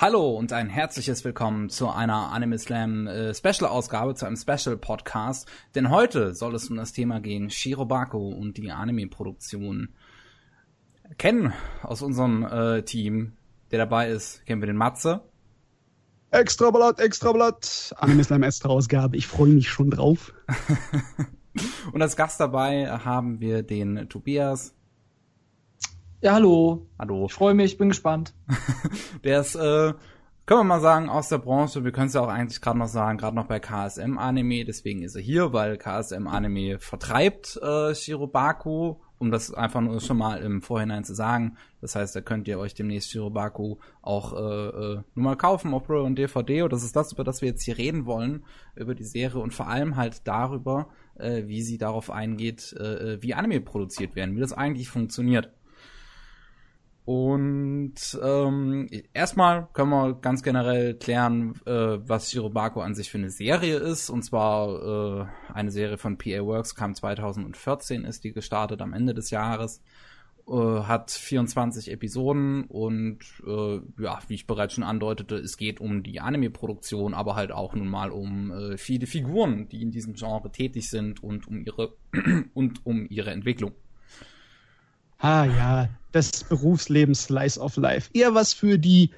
Hallo und ein herzliches Willkommen zu einer Anime Slam äh, Special Ausgabe, zu einem Special Podcast. Denn heute soll es um das Thema gehen Shirobako und die Anime Produktion. Kennen aus unserem äh, Team, der dabei ist, kennen wir den Matze. Extra Blatt, extra Blatt. Anime Slam Extra Ausgabe. Ich freue mich schon drauf. und als Gast dabei haben wir den Tobias. Ja, hallo. Hallo. Ich freue mich, bin gespannt. der ist, äh, können wir mal sagen, aus der Branche. Wir können es ja auch eigentlich gerade noch sagen, gerade noch bei KSM Anime. Deswegen ist er hier, weil KSM Anime vertreibt äh, Shirobaku, um das einfach nur schon mal im Vorhinein zu sagen. Das heißt, da könnt ihr euch demnächst Shirobaku auch äh, äh, nur mal kaufen auf Blu und DVD. Und das ist das, über das wir jetzt hier reden wollen, über die Serie und vor allem halt darüber, äh, wie sie darauf eingeht, äh, äh wie Anime produziert werden, wie das eigentlich funktioniert. Und ähm, erstmal können wir ganz generell klären, äh, was Shirobako an sich für eine Serie ist. Und zwar äh, eine Serie von PA Works kam 2014, ist die gestartet am Ende des Jahres. Äh, hat 24 Episoden und äh, ja, wie ich bereits schon andeutete, es geht um die Anime-Produktion, aber halt auch nun mal um äh, viele Figuren, die in diesem Genre tätig sind und um ihre und um ihre Entwicklung. Ah ja, das Berufsleben Slice of Life. Eher was für die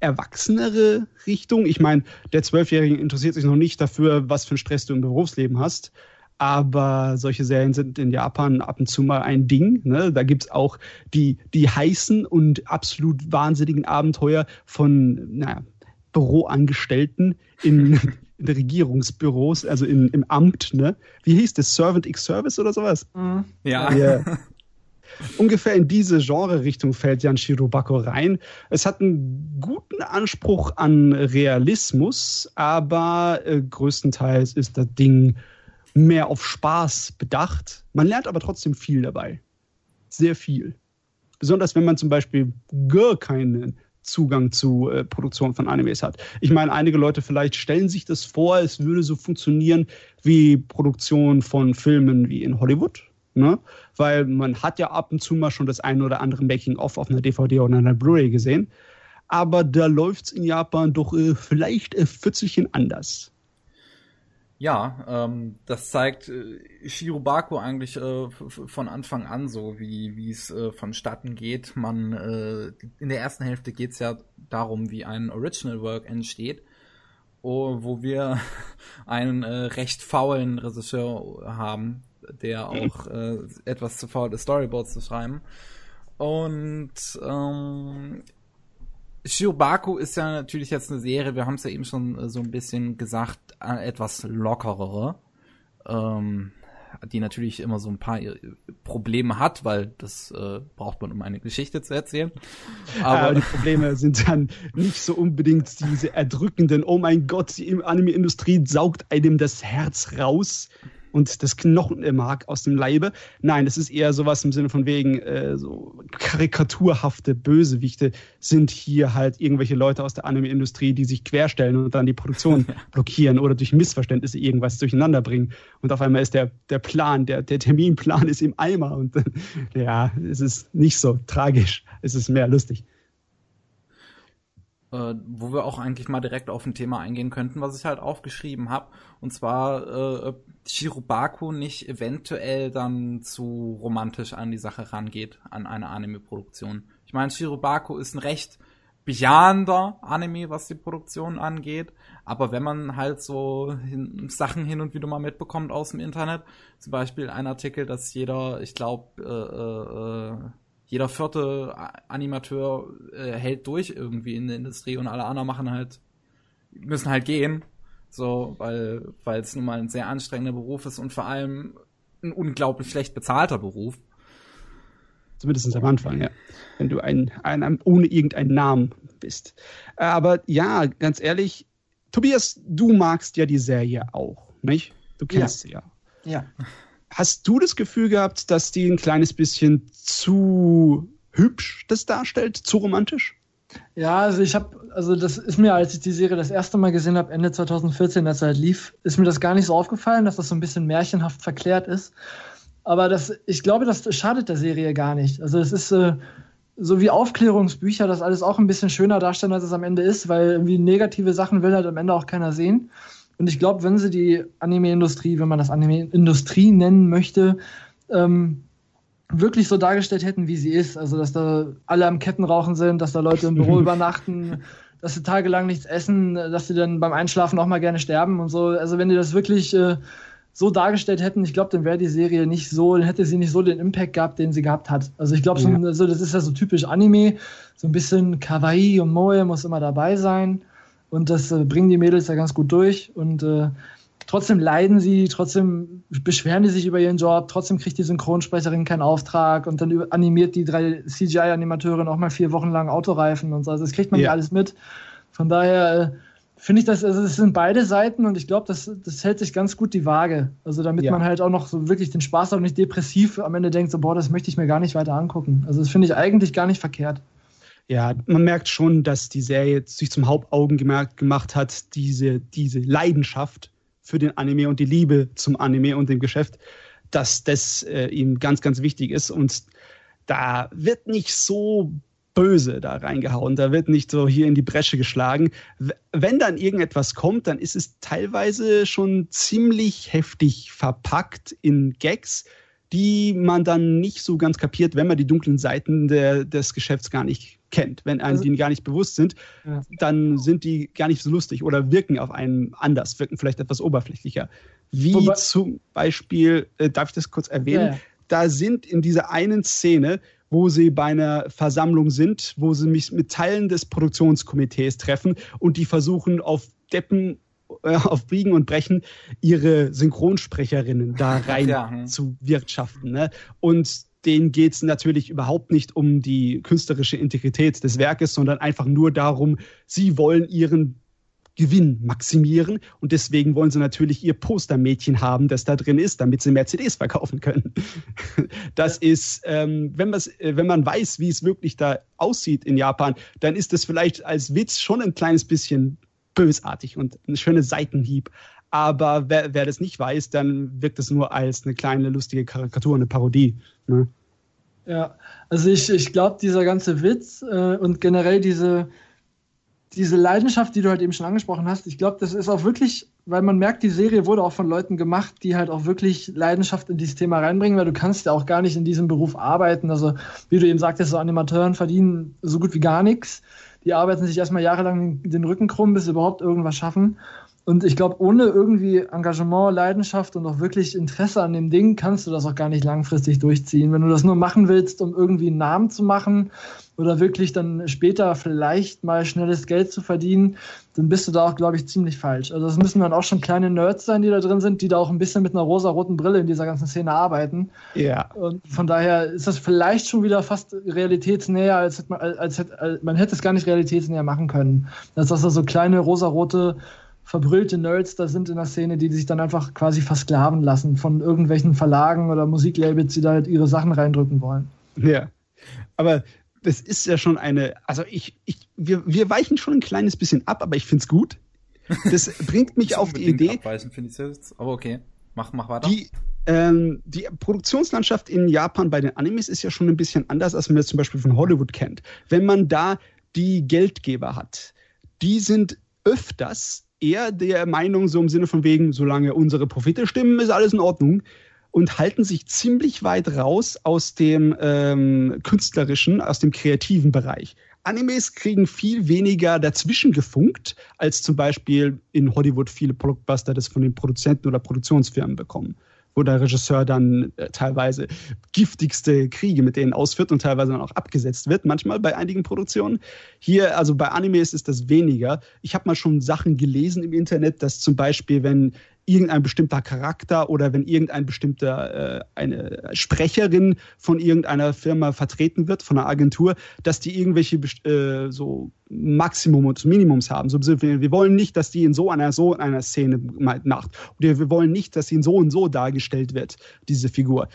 erwachsenere Richtung. Ich meine, der Zwölfjährige interessiert sich noch nicht dafür, was für einen Stress du im Berufsleben hast. Aber solche Serien sind in Japan ab und zu mal ein Ding. Ne? Da gibt's auch die, die heißen und absolut wahnsinnigen Abenteuer von naja, Büroangestellten in, in Regierungsbüros, also in, im Amt. Ne? Wie hieß das? Servant X Service oder sowas? Mhm. Ja. ja. Ungefähr in diese Genre-Richtung fällt Jan Shirobako rein. Es hat einen guten Anspruch an Realismus, aber äh, größtenteils ist das Ding mehr auf Spaß bedacht. Man lernt aber trotzdem viel dabei. Sehr viel. Besonders wenn man zum Beispiel gar keinen Zugang zu äh, Produktion von Animes hat. Ich meine, einige Leute vielleicht stellen sich das vor, es würde so funktionieren wie Produktion von Filmen wie in Hollywood Ne? Weil man hat ja ab und zu mal schon das ein oder andere Making-of auf einer DVD oder einer Blu-ray gesehen. Aber da läuft es in Japan doch äh, vielleicht äh, Pfützelchen anders. Ja, ähm, das zeigt äh, Shirobako eigentlich äh, von Anfang an so, wie es äh, vonstatten geht. Man äh, in der ersten Hälfte geht es ja darum, wie ein Original Work entsteht, oh, wo wir einen äh, recht faulen Regisseur haben, der auch äh, etwas zu faul ist, Storyboards zu schreiben. Und ähm, Shiobaku ist ja natürlich jetzt eine Serie, wir haben es ja eben schon äh, so ein bisschen gesagt, äh, etwas lockerere. Ähm, die natürlich immer so ein paar äh, Probleme hat, weil das äh, braucht man, um eine Geschichte zu erzählen. Aber, Aber die Probleme sind dann nicht so unbedingt diese erdrückenden, oh mein Gott, die Anime-Industrie saugt einem das Herz raus und das Knochenmark aus dem Leibe. Nein, das ist eher sowas im Sinne von wegen, äh, so karikaturhafte Bösewichte sind hier halt irgendwelche Leute aus der Anime-Industrie, die sich querstellen und dann die Produktion blockieren oder durch Missverständnisse irgendwas durcheinander bringen. Und auf einmal ist der, der Plan, der, der Terminplan ist im Eimer und ja, es ist nicht so tragisch, es ist mehr lustig äh, wo wir auch eigentlich mal direkt auf ein Thema eingehen könnten, was ich halt aufgeschrieben habe. Und zwar äh, Shirobako nicht eventuell dann zu romantisch an die Sache rangeht, an eine Anime-Produktion. Ich meine, Shirobako ist ein recht bejahender Anime, was die Produktion angeht. Aber wenn man halt so hin, Sachen hin und wieder mal mitbekommt aus dem Internet, zum Beispiel ein Artikel, dass jeder, ich glaube, äh, äh, jeder vierte Animateur äh, hält durch irgendwie in der Industrie und alle anderen machen halt, müssen halt gehen. So, weil, weil es nun mal ein sehr anstrengender Beruf ist und vor allem ein unglaublich schlecht bezahlter Beruf. Zumindest am Anfang, ja. Wenn du ein, ein, ohne irgendeinen Namen bist. Aber ja, ganz ehrlich, Tobias, du magst ja die Serie auch, nicht? Du kennst ja. sie ja. Ja. Hast du das Gefühl gehabt, dass die ein kleines bisschen zu hübsch das darstellt, zu romantisch? Ja, also ich habe, also das ist mir, als ich die Serie das erste Mal gesehen habe, Ende 2014, als er halt lief, ist mir das gar nicht so aufgefallen, dass das so ein bisschen märchenhaft verklärt ist. Aber das, ich glaube, das schadet der Serie gar nicht. Also es ist, äh, so wie Aufklärungsbücher das alles auch ein bisschen schöner darstellen, als es am Ende ist, weil irgendwie negative Sachen will halt am Ende auch keiner sehen. Und ich glaube, wenn sie die Anime-Industrie, wenn man das Anime-Industrie nennen möchte, ähm, wirklich so dargestellt hätten, wie sie ist, also dass da alle am Kettenrauchen sind, dass da Leute im Büro übernachten, dass sie tagelang nichts essen, dass sie dann beim Einschlafen auch mal gerne sterben und so. Also wenn die das wirklich äh, so dargestellt hätten, ich glaube, dann wäre die Serie nicht so, dann hätte sie nicht so den Impact gehabt, den sie gehabt hat. Also ich glaube, ja. so, das ist ja so typisch Anime, so ein bisschen Kawaii und Moe muss immer dabei sein und das äh, bringen die Mädels ja ganz gut durch und äh, trotzdem leiden sie, trotzdem beschweren die sich über ihren Job, trotzdem kriegt die Synchronsprecherin keinen Auftrag und dann animiert die drei CGI-Animateure noch mal vier Wochen lang Autoreifen und so. Also das kriegt man ja alles mit. Von daher äh, finde ich das, also es sind beide Seiten und ich glaube, das, das hält sich ganz gut die Waage. Also damit ja. man halt auch noch so wirklich den Spaß hat und nicht depressiv am Ende denkt, so, boah, das möchte ich mir gar nicht weiter angucken. Also das finde ich eigentlich gar nicht verkehrt. Ja, man merkt schon, dass die Serie sich zum Hauptaugenmerk gemacht hat, diese, diese Leidenschaft für den Anime und die Liebe zum Anime und dem Geschäft, dass das äh, ihm ganz, ganz wichtig ist. Und da wird nicht so böse da reingehauen. Da wird nicht so hier in die Bresche geschlagen. Wenn dann irgendetwas kommt, dann ist es teilweise schon ziemlich heftig verpackt in Gags, die man dann nicht so ganz kapiert, wenn man die dunklen Seiten der, des Geschäfts gar nicht kennt. Wenn einem also, die gar nicht bewusst sind, ja. dann sind die gar nicht so lustig oder wirken auf einen anders, wirken vielleicht etwas oberflächlicher. Wie Wobei, zum Beispiel, äh, darf ich das kurz erwähnen? Ja. Da sind in dieser einen Szene wo sie bei einer Versammlung sind, wo sie mich mit Teilen des Produktionskomitees treffen und die versuchen auf Deppen äh, auf Biegen und Brechen ihre Synchronsprecherinnen da rein ja. Hm. zu wirtschaften. Ne? Und denen geht es natürlich überhaupt nicht um die künstlerische Integrität des Werkes, sondern einfach nur darum, sie wollen ihren Gewinn maximieren und deswegen wollen sie natürlich ihr Postermädchen haben, das da drin ist, damit sie mehr CDs verkaufen können. Das ist, ähm, wenn, äh, wenn man weiß, wie es wirklich da aussieht in Japan, dann ist das vielleicht als Witz schon ein kleines bisschen bösartig und ein schöner Seitenhieb. Aber wer, wer das nicht weiß, dann wirkt es nur als eine kleine lustige Karikatur, eine Parodie. Ne? Ja, also ich, ich glaube, dieser ganze Witz äh, und generell diese, diese Leidenschaft, die du halt eben schon angesprochen hast, ich glaube, das ist auch wirklich, weil man merkt, die Serie wurde auch von Leuten gemacht, die halt auch wirklich Leidenschaft in dieses Thema reinbringen, weil du kannst ja auch gar nicht in diesem Beruf arbeiten. Also, wie du eben sagtest, so Animateuren verdienen so gut wie gar nichts. Die arbeiten sich erstmal jahrelang den Rücken krumm, bis sie überhaupt irgendwas schaffen. Und ich glaube, ohne irgendwie Engagement, Leidenschaft und auch wirklich Interesse an dem Ding kannst du das auch gar nicht langfristig durchziehen. Wenn du das nur machen willst, um irgendwie einen Namen zu machen oder wirklich dann später vielleicht mal schnelles Geld zu verdienen, dann bist du da auch, glaube ich, ziemlich falsch. Also es müssen dann auch schon kleine Nerds sein, die da drin sind, die da auch ein bisschen mit einer rosa-roten Brille in dieser ganzen Szene arbeiten. Ja. Und von daher ist das vielleicht schon wieder fast realitätsnäher, als, hätte man, als, hätte, als man hätte es gar nicht realitätsnäher machen können. Dass das so kleine rosa-rote verbrüllte Nerds da sind in der Szene, die sich dann einfach quasi versklaven lassen von irgendwelchen Verlagen oder Musiklabels, die da halt ihre Sachen reindrücken wollen. Ja. Aber das ist ja schon eine, also ich, ich wir, wir weichen schon ein kleines bisschen ab, aber ich finde es gut. Das bringt mich auf die Idee. Abweichen finde ich jetzt, aber okay. Mach, mach weiter. Die, ähm, die Produktionslandschaft in Japan bei den Animes ist ja schon ein bisschen anders, als man das zum Beispiel von Hollywood kennt. Wenn man da die Geldgeber hat, die sind öfters eher der Meinung, so im Sinne von wegen, solange unsere Profite stimmen, ist alles in Ordnung. Und halten sich ziemlich weit raus aus dem ähm, künstlerischen, aus dem kreativen Bereich. Animes kriegen viel weniger dazwischen gefunkt, als zum Beispiel in Hollywood viele Blockbuster das von den Produzenten oder Produktionsfirmen bekommen wo der Regisseur dann äh, teilweise giftigste Kriege mit denen ausführt und teilweise dann auch abgesetzt wird, manchmal bei einigen Produktionen. Hier, also bei Animes ist das weniger. Ich habe mal schon Sachen gelesen im Internet, dass zum Beispiel, wenn irgendein bestimmter Charakter oder wenn irgendein bestimmter äh, eine Sprecherin von irgendeiner Firma vertreten wird, von einer Agentur, dass die irgendwelche äh, so Maximum und Minimums haben. So, wir wollen nicht, dass die in so einer so einer Szene macht. Oder wir wollen nicht, dass sie in so und so dargestellt wird, diese Figur.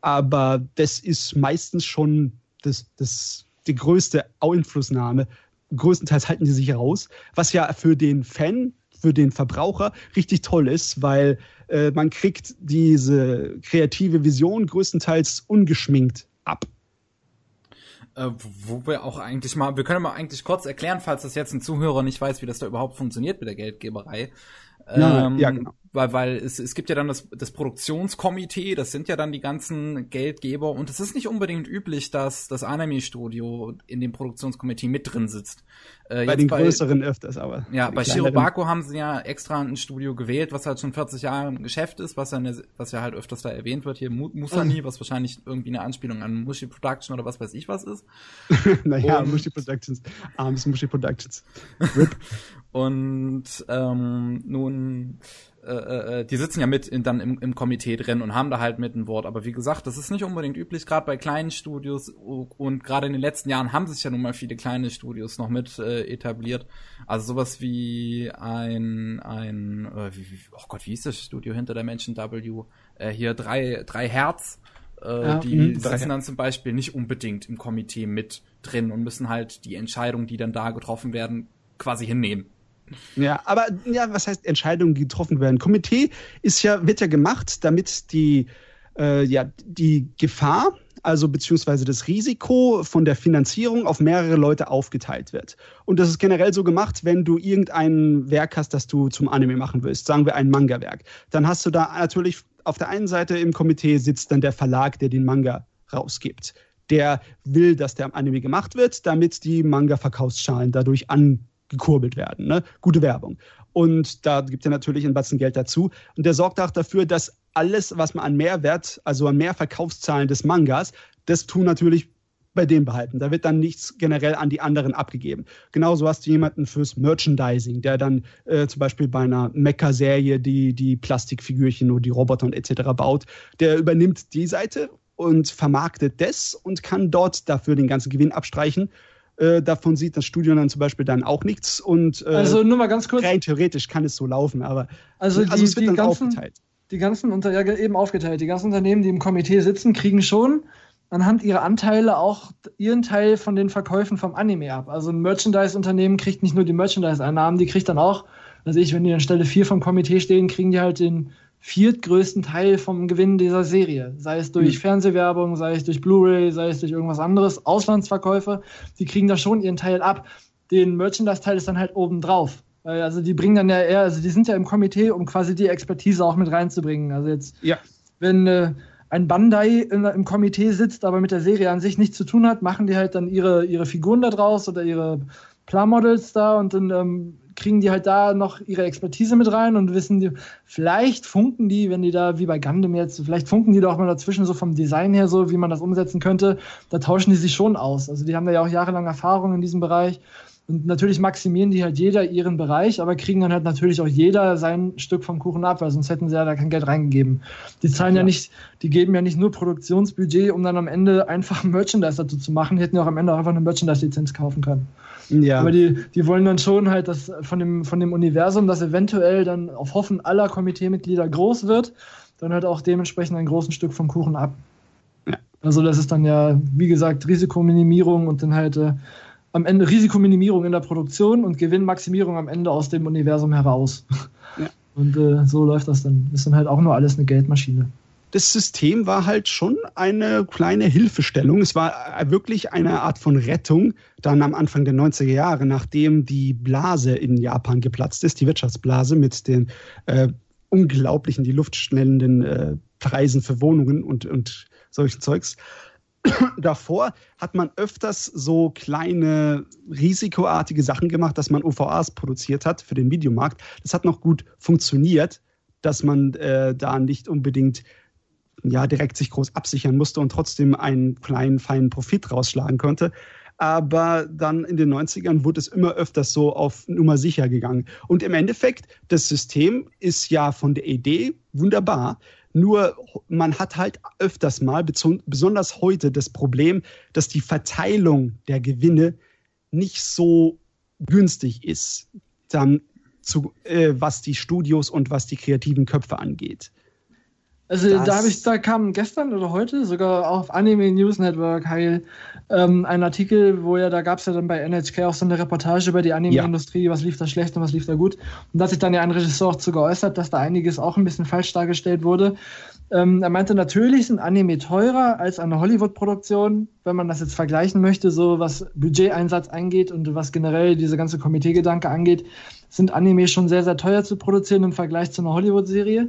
Aber das ist meistens schon das, das, die größte Einflussnahme. Größtenteils halten die sich raus, was ja für den Fan für den Verbraucher richtig toll ist, weil äh, man kriegt diese kreative Vision größtenteils ungeschminkt ab. Äh, wo wir auch eigentlich mal, wir können mal eigentlich kurz erklären, falls das jetzt ein Zuhörer nicht weiß, wie das da überhaupt funktioniert mit der Geldgeberei. Ja, ähm, ja genau weil, weil es, es gibt ja dann das, das Produktionskomitee, das sind ja dann die ganzen Geldgeber und es ist nicht unbedingt üblich, dass das Anime-Studio in dem Produktionskomitee mit drin sitzt. Äh, bei den bei, größeren öfters, aber. Ja, bei Shirobako haben sie ja extra ein Studio gewählt, was halt schon 40 Jahre im Geschäft ist, was ja, eine, was ja halt öfters da erwähnt wird, hier Musani, mhm. was wahrscheinlich irgendwie eine Anspielung an Mushi Production oder was weiß ich was ist. naja, Mushi Productions, armes Mushi Productions. und ähm, nun äh, äh, die sitzen ja mit in, dann im, im Komitee drin und haben da halt mit ein Wort. Aber wie gesagt, das ist nicht unbedingt üblich, gerade bei kleinen Studios und gerade in den letzten Jahren haben sich ja nun mal viele kleine Studios noch mit äh, etabliert. Also sowas wie ein, ein, äh, wie, wie, oh Gott, wie hieß das Studio hinter der Menschen W? Äh, hier drei, drei Herz. Äh, ja, die mh, sitzen dann zum Beispiel nicht unbedingt im Komitee mit drin und müssen halt die Entscheidungen, die dann da getroffen werden, quasi hinnehmen. Ja, aber ja, was heißt Entscheidungen, die getroffen werden? Komitee ist ja, wird ja gemacht, damit die, äh, ja, die Gefahr, also beziehungsweise das Risiko von der Finanzierung auf mehrere Leute aufgeteilt wird. Und das ist generell so gemacht, wenn du irgendein Werk hast, das du zum Anime machen willst, sagen wir ein Manga-Werk, dann hast du da natürlich auf der einen Seite im Komitee sitzt dann der Verlag, der den Manga rausgibt. Der will, dass der Anime gemacht wird, damit die Manga-Verkaufszahlen dadurch an gekurbelt werden. Ne? Gute Werbung. Und da gibt er natürlich ein Batzen Geld dazu. Und der sorgt auch dafür, dass alles, was man an Mehrwert, also an Mehrverkaufszahlen des Mangas, das tun natürlich bei dem behalten. Da wird dann nichts generell an die anderen abgegeben. Genauso hast du jemanden fürs Merchandising, der dann äh, zum Beispiel bei einer Mecha-Serie die, die Plastikfigürchen oder die Roboter und etc. baut. Der übernimmt die Seite und vermarktet das und kann dort dafür den ganzen Gewinn abstreichen äh, davon sieht das Studio dann zum Beispiel dann auch nichts. Und, äh, also nur mal ganz kurz. Rein theoretisch kann es so laufen, aber also, die, also es wird dann ganzen, aufgeteilt. Die ganzen Unter ja, eben aufgeteilt. Die ganzen Unternehmen, die im Komitee sitzen, kriegen schon anhand ihrer Anteile auch ihren Teil von den Verkäufen vom Anime ab. Also ein Merchandise-Unternehmen kriegt nicht nur die Merchandise-Einnahmen, die kriegt dann auch, also ich, wenn die an Stelle 4 vom Komitee stehen, kriegen die halt den viertgrößten Teil vom Gewinn dieser Serie. Sei es durch mhm. Fernsehwerbung, sei es durch Blu-ray, sei es durch irgendwas anderes, Auslandsverkäufe, die kriegen da schon ihren Teil ab. Den Merchandise-Teil ist dann halt oben drauf. Also die bringen dann ja eher, also die sind ja im Komitee, um quasi die Expertise auch mit reinzubringen. Also jetzt, ja. wenn äh, ein Bandai in, im Komitee sitzt, aber mit der Serie an sich nichts zu tun hat, machen die halt dann ihre, ihre Figuren da draus oder ihre Plamodels da und dann ähm, kriegen die halt da noch ihre Expertise mit rein und wissen die, vielleicht funken die, wenn die da, wie bei Gundam jetzt, vielleicht funken die doch mal dazwischen so vom Design her so, wie man das umsetzen könnte, da tauschen die sich schon aus. Also die haben da ja auch jahrelang Erfahrung in diesem Bereich. Und natürlich maximieren die halt jeder ihren Bereich, aber kriegen dann halt natürlich auch jeder sein Stück vom Kuchen ab, weil sonst hätten sie ja da kein Geld reingegeben. Die zahlen ja, ja nicht, die geben ja nicht nur Produktionsbudget, um dann am Ende einfach Merchandise dazu zu machen, die hätten ja auch am Ende auch einfach eine Merchandise-Lizenz kaufen können. Ja. Aber die, die wollen dann schon halt, dass von dem, von dem Universum, das eventuell dann auf Hoffen aller Komiteemitglieder groß wird, dann halt auch dementsprechend ein großes Stück vom Kuchen ab. Ja. Also das ist dann ja, wie gesagt, Risikominimierung und dann halt äh, am Ende Risikominimierung in der Produktion und Gewinnmaximierung am Ende aus dem Universum heraus. Ja. Und äh, so läuft das dann. Ist dann halt auch nur alles eine Geldmaschine das System war halt schon eine kleine Hilfestellung. Es war wirklich eine Art von Rettung dann am Anfang der 90er Jahre, nachdem die Blase in Japan geplatzt ist, die Wirtschaftsblase mit den äh, unglaublichen, die Luft schnellenden äh, Preisen für Wohnungen und, und solchen Zeugs. Davor hat man öfters so kleine risikoartige Sachen gemacht, dass man UVAs produziert hat für den Videomarkt. Das hat noch gut funktioniert, dass man äh, da nicht unbedingt ja, direkt sich groß absichern musste und trotzdem einen kleinen, feinen Profit rausschlagen konnte. Aber dann in den 90ern wurde es immer öfters so auf Nummer sicher gegangen. Und im Endeffekt, das System ist ja von der Idee wunderbar. Nur man hat halt öfters mal, besonders heute, das Problem, dass die Verteilung der Gewinne nicht so günstig ist, dann zu, äh, was die Studios und was die kreativen Köpfe angeht. Also das da habe ich, da kam gestern oder heute sogar auf Anime News Network Heil ähm, ein Artikel, wo ja, da gab es ja dann bei NHK auch so eine Reportage über die Anime-Industrie, ja. was lief da schlecht und was lief da gut. Und da hat sich dann ja ein Regisseur auch zu geäußert, dass da einiges auch ein bisschen falsch dargestellt wurde. Ähm, er meinte, natürlich sind Anime teurer als eine Hollywood-Produktion, wenn man das jetzt vergleichen möchte, so was Budgeteinsatz angeht und was generell diese ganze Komiteegedanke angeht, sind Anime schon sehr, sehr teuer zu produzieren im Vergleich zu einer Hollywood-Serie.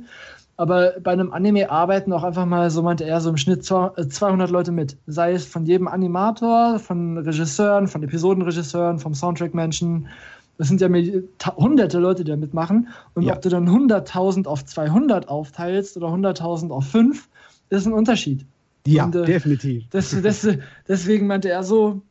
Aber bei einem Anime arbeiten auch einfach mal, so meinte er, so im Schnitt 200 äh, Leute mit. Sei es von jedem Animator, von Regisseuren, von Episodenregisseuren, vom Soundtrack-Menschen. Das sind ja hunderte Leute, die da mitmachen. Und ja. ob du dann 100.000 auf 200 aufteilst oder 100.000 auf 5, ist ein Unterschied. Ja, Und, äh, definitiv. Das, das, deswegen meinte er so,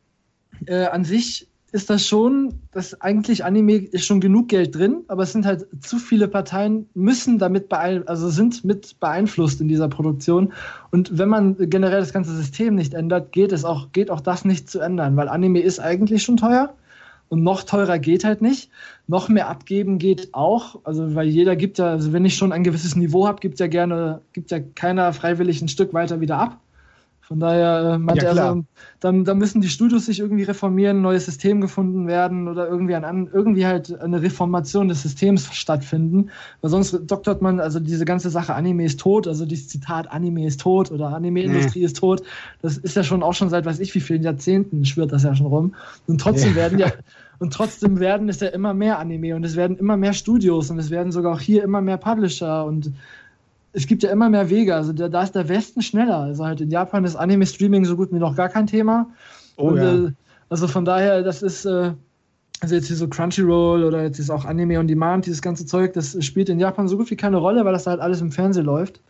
äh, an sich ist das schon, dass eigentlich Anime ist schon genug Geld drin, aber es sind halt zu viele Parteien müssen damit beeinflusst, also sind mit beeinflusst in dieser Produktion. Und wenn man generell das ganze System nicht ändert, geht es auch, geht auch das nicht zu ändern, weil Anime ist eigentlich schon teuer und noch teurer geht halt nicht. Noch mehr abgeben geht auch, also weil jeder gibt ja, also wenn ich schon ein gewisses Niveau habe, gibt ja gerne, gibt ja keiner freiwillig ein Stück weiter wieder ab. Von daher äh, meinte ja, er, so, dann, dann müssen die Studios sich irgendwie reformieren, ein neues System gefunden werden oder irgendwie, ein, irgendwie halt eine Reformation des Systems stattfinden. Weil sonst doktert man, also diese ganze Sache Anime ist tot, also dieses Zitat Anime ist tot oder Anime-Industrie nee. ist tot, das ist ja schon auch schon seit weiß ich wie vielen Jahrzehnten schwirrt das ja schon rum. Und trotzdem ja. werden ja, und trotzdem werden es ja immer mehr Anime und es werden immer mehr Studios und es werden sogar auch hier immer mehr Publisher und es gibt ja immer mehr Wege. Also da, da, ist der Westen schneller. Also halt in Japan ist Anime-Streaming so gut wie noch gar kein Thema. Oh, Und, ja. äh, also von daher, das ist, äh, also jetzt hier so Crunchyroll oder jetzt ist auch Anime on Demand, dieses ganze Zeug, das spielt in Japan so gut wie keine Rolle, weil das halt alles im Fernsehen läuft.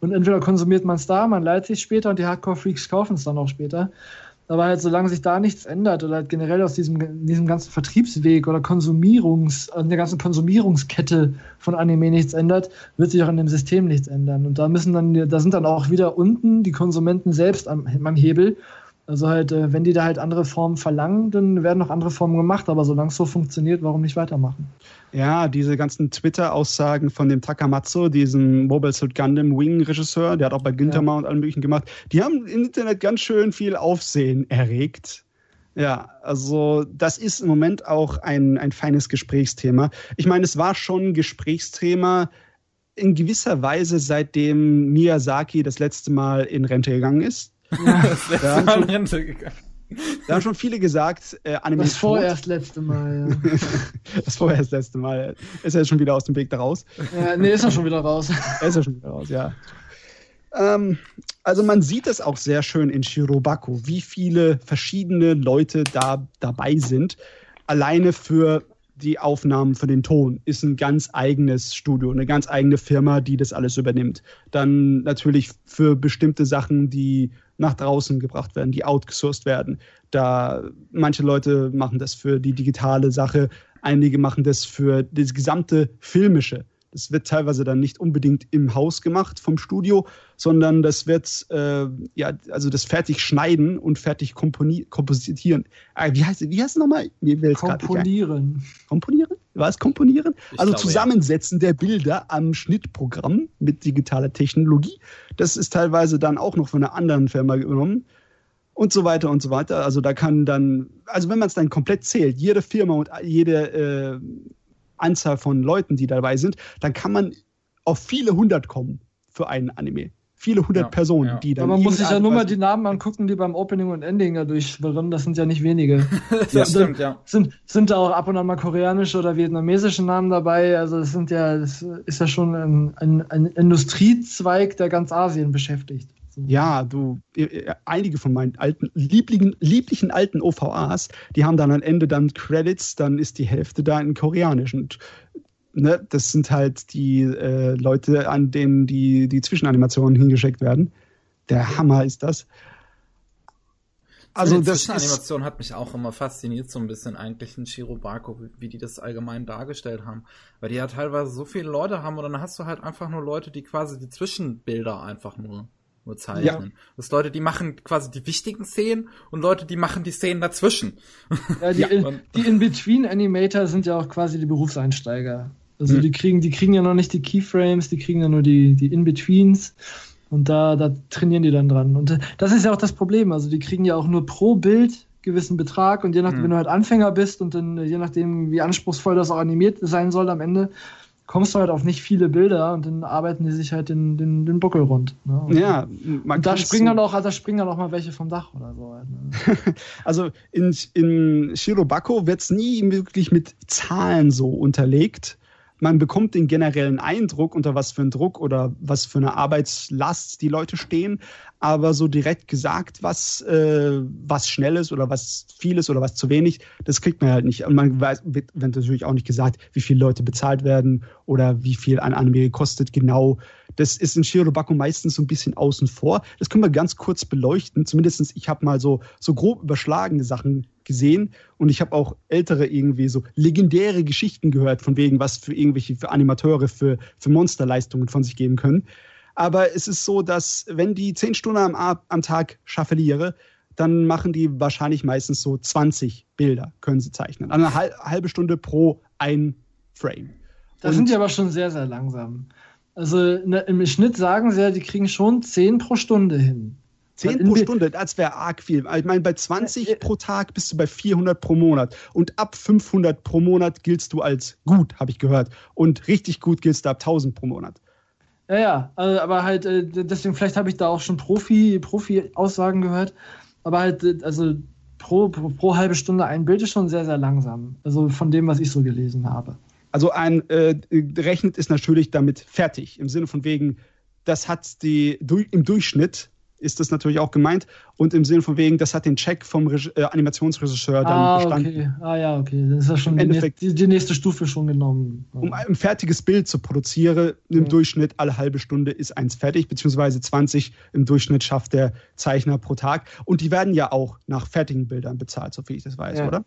Und entweder konsumiert man es da, man leitet sich später und die Hardcore-Freaks kaufen es dann auch später. Aber halt, solange sich da nichts ändert oder halt generell aus diesem, diesem ganzen Vertriebsweg oder Konsumierungs, an der ganzen Konsumierungskette von Anime nichts ändert, wird sich auch in dem System nichts ändern. Und da müssen dann, da sind dann auch wieder unten die Konsumenten selbst am, am Hebel also halt, äh, wenn die da halt andere Formen verlangen, dann werden noch andere Formen gemacht, aber solange es so funktioniert, warum nicht weitermachen? Ja, diese ganzen Twitter-Aussagen von dem Takamatsu, diesem Mobile Suit Gundam Wing-Regisseur, der hat auch bei Ginterma ja. und allem möglichen gemacht, die haben im Internet ganz schön viel Aufsehen erregt. Ja, also das ist im Moment auch ein, ein feines Gesprächsthema. Ich meine, es war schon ein Gesprächsthema in gewisser Weise, seitdem Miyazaki das letzte Mal in Rente gegangen ist. Ja, das letzte Mal in Rente gegangen. Da haben schon viele gesagt, äh, Anime Das vorerst letzte Mal, ja. das vorerst letzte Mal. Ist er schon wieder aus dem Weg da raus? Ja, nee, ist er schon wieder raus. er ist er schon wieder raus, ja. Ähm, also man sieht es auch sehr schön in Shirobako, wie viele verschiedene Leute da dabei sind. Alleine für die Aufnahmen für den Ton ist ein ganz eigenes Studio, eine ganz eigene Firma, die das alles übernimmt. Dann natürlich für bestimmte Sachen, die nach draußen gebracht werden, die outgesourced werden. Da manche Leute machen das für die digitale Sache, einige machen das für das gesamte filmische. Das wird teilweise dann nicht unbedingt im Haus gemacht vom Studio, sondern das wird, äh, ja, also das fertig schneiden und fertig kompositieren. Äh, wie heißt, wie heißt es nochmal? Mir komponieren. Komponieren? War es komponieren? Ich also glaube, Zusammensetzen ja. der Bilder am Schnittprogramm mit digitaler Technologie. Das ist teilweise dann auch noch von einer anderen Firma genommen und so weiter und so weiter. Also da kann dann, also wenn man es dann komplett zählt, jede Firma und jede äh, Anzahl von Leuten, die dabei sind, dann kann man auf viele hundert kommen für einen Anime. Viele hundert ja, Personen, ja. die dann. Aber man muss sich ja nur mal die Namen angucken, die beim Opening und Ending da durchschwirren. Das sind ja nicht wenige. das ja, stimmt, ja. Sind, sind da auch ab und an mal koreanische oder vietnamesische Namen dabei. Also das sind ja, das ist ja schon ein, ein, ein Industriezweig, der ganz Asien beschäftigt. Ja, du, äh, äh, einige von meinen alten, lieblichen, lieblichen alten OVAs, die haben dann am Ende dann Credits, dann ist die Hälfte da in Koreanisch. Und ne, das sind halt die äh, Leute, an denen die, die Zwischenanimationen hingeschickt werden. Der Hammer ist das. Also die das Zwischenanimation hat mich auch immer fasziniert, so ein bisschen eigentlich in Shirobako, wie, wie die das allgemein dargestellt haben. Weil die ja teilweise so viele Leute haben und dann hast du halt einfach nur Leute, die quasi die Zwischenbilder einfach nur nur zeichnen. Ja. Das Leute, die machen quasi die wichtigen Szenen und Leute, die machen die Szenen dazwischen. Ja, die, ja. die In-Between-Animator sind ja auch quasi die Berufseinsteiger. Also mhm. die kriegen, die kriegen ja noch nicht die Keyframes, die kriegen ja nur die, die In-Betweens. Und da, da trainieren die dann dran. Und das ist ja auch das Problem. Also die kriegen ja auch nur pro Bild gewissen Betrag und je nachdem, mhm. wenn du halt Anfänger bist und dann je nachdem, wie anspruchsvoll das auch animiert sein soll am Ende, kommst du halt auf nicht viele Bilder und dann arbeiten die sich halt den, den, den Buckel rund. Ne? Ja, man und da springen dann auch, da springen dann auch mal welche vom Dach oder so. Halt, ne? also in, in Shirobako wird es nie wirklich mit Zahlen so unterlegt. Man bekommt den generellen Eindruck, unter was für ein Druck oder was für eine Arbeitslast die Leute stehen aber so direkt gesagt, was, äh, was schnell ist oder was viel ist oder was zu wenig, das kriegt man halt nicht. Und man weiß, wird, wird natürlich auch nicht gesagt, wie viele Leute bezahlt werden oder wie viel ein Anime kostet genau. Das ist in Shirobako meistens so ein bisschen außen vor. Das können wir ganz kurz beleuchten. Zumindest ich habe mal so, so grob überschlagene Sachen gesehen und ich habe auch ältere irgendwie so legendäre Geschichten gehört, von wegen, was für irgendwelche für Animateure für, für Monsterleistungen von sich geben können. Aber es ist so, dass wenn die zehn Stunden am, am Tag schaffeliere, dann machen die wahrscheinlich meistens so 20 Bilder, können sie zeichnen. Eine halbe Stunde pro ein Frame. Da sind die aber schon sehr, sehr langsam. Also ne, im Schnitt sagen sie ja, die kriegen schon 10 pro Stunde hin. 10 pro Stunde, das wäre arg viel. Ich meine, bei 20 pro Tag bist du bei 400 pro Monat. Und ab 500 pro Monat giltst du als gut, habe ich gehört. Und richtig gut giltst du ab 1000 pro Monat. Ja, ja, also, aber halt, äh, deswegen, vielleicht habe ich da auch schon Profi, Profi-Aussagen gehört. Aber halt, äh, also pro, pro, pro, halbe Stunde ein Bild ist schon sehr, sehr langsam. Also von dem, was ich so gelesen habe. Also ein äh, rechnet ist natürlich damit fertig. Im Sinne von wegen, das hat die im Durchschnitt ist das natürlich auch gemeint. Und im Sinne von wegen, das hat den Check vom Reg äh, Animationsregisseur dann ah, bestanden. Okay. Ah ja, okay. Das ist ja schon die, Endeffekt, die, die, nächste Stufe schon genommen. Um ein fertiges Bild zu produzieren, im ja. Durchschnitt alle halbe Stunde ist eins fertig, beziehungsweise 20 im Durchschnitt schafft der Zeichner pro Tag. Und die werden ja auch nach fertigen Bildern bezahlt, so viel ich das weiß, ja. oder?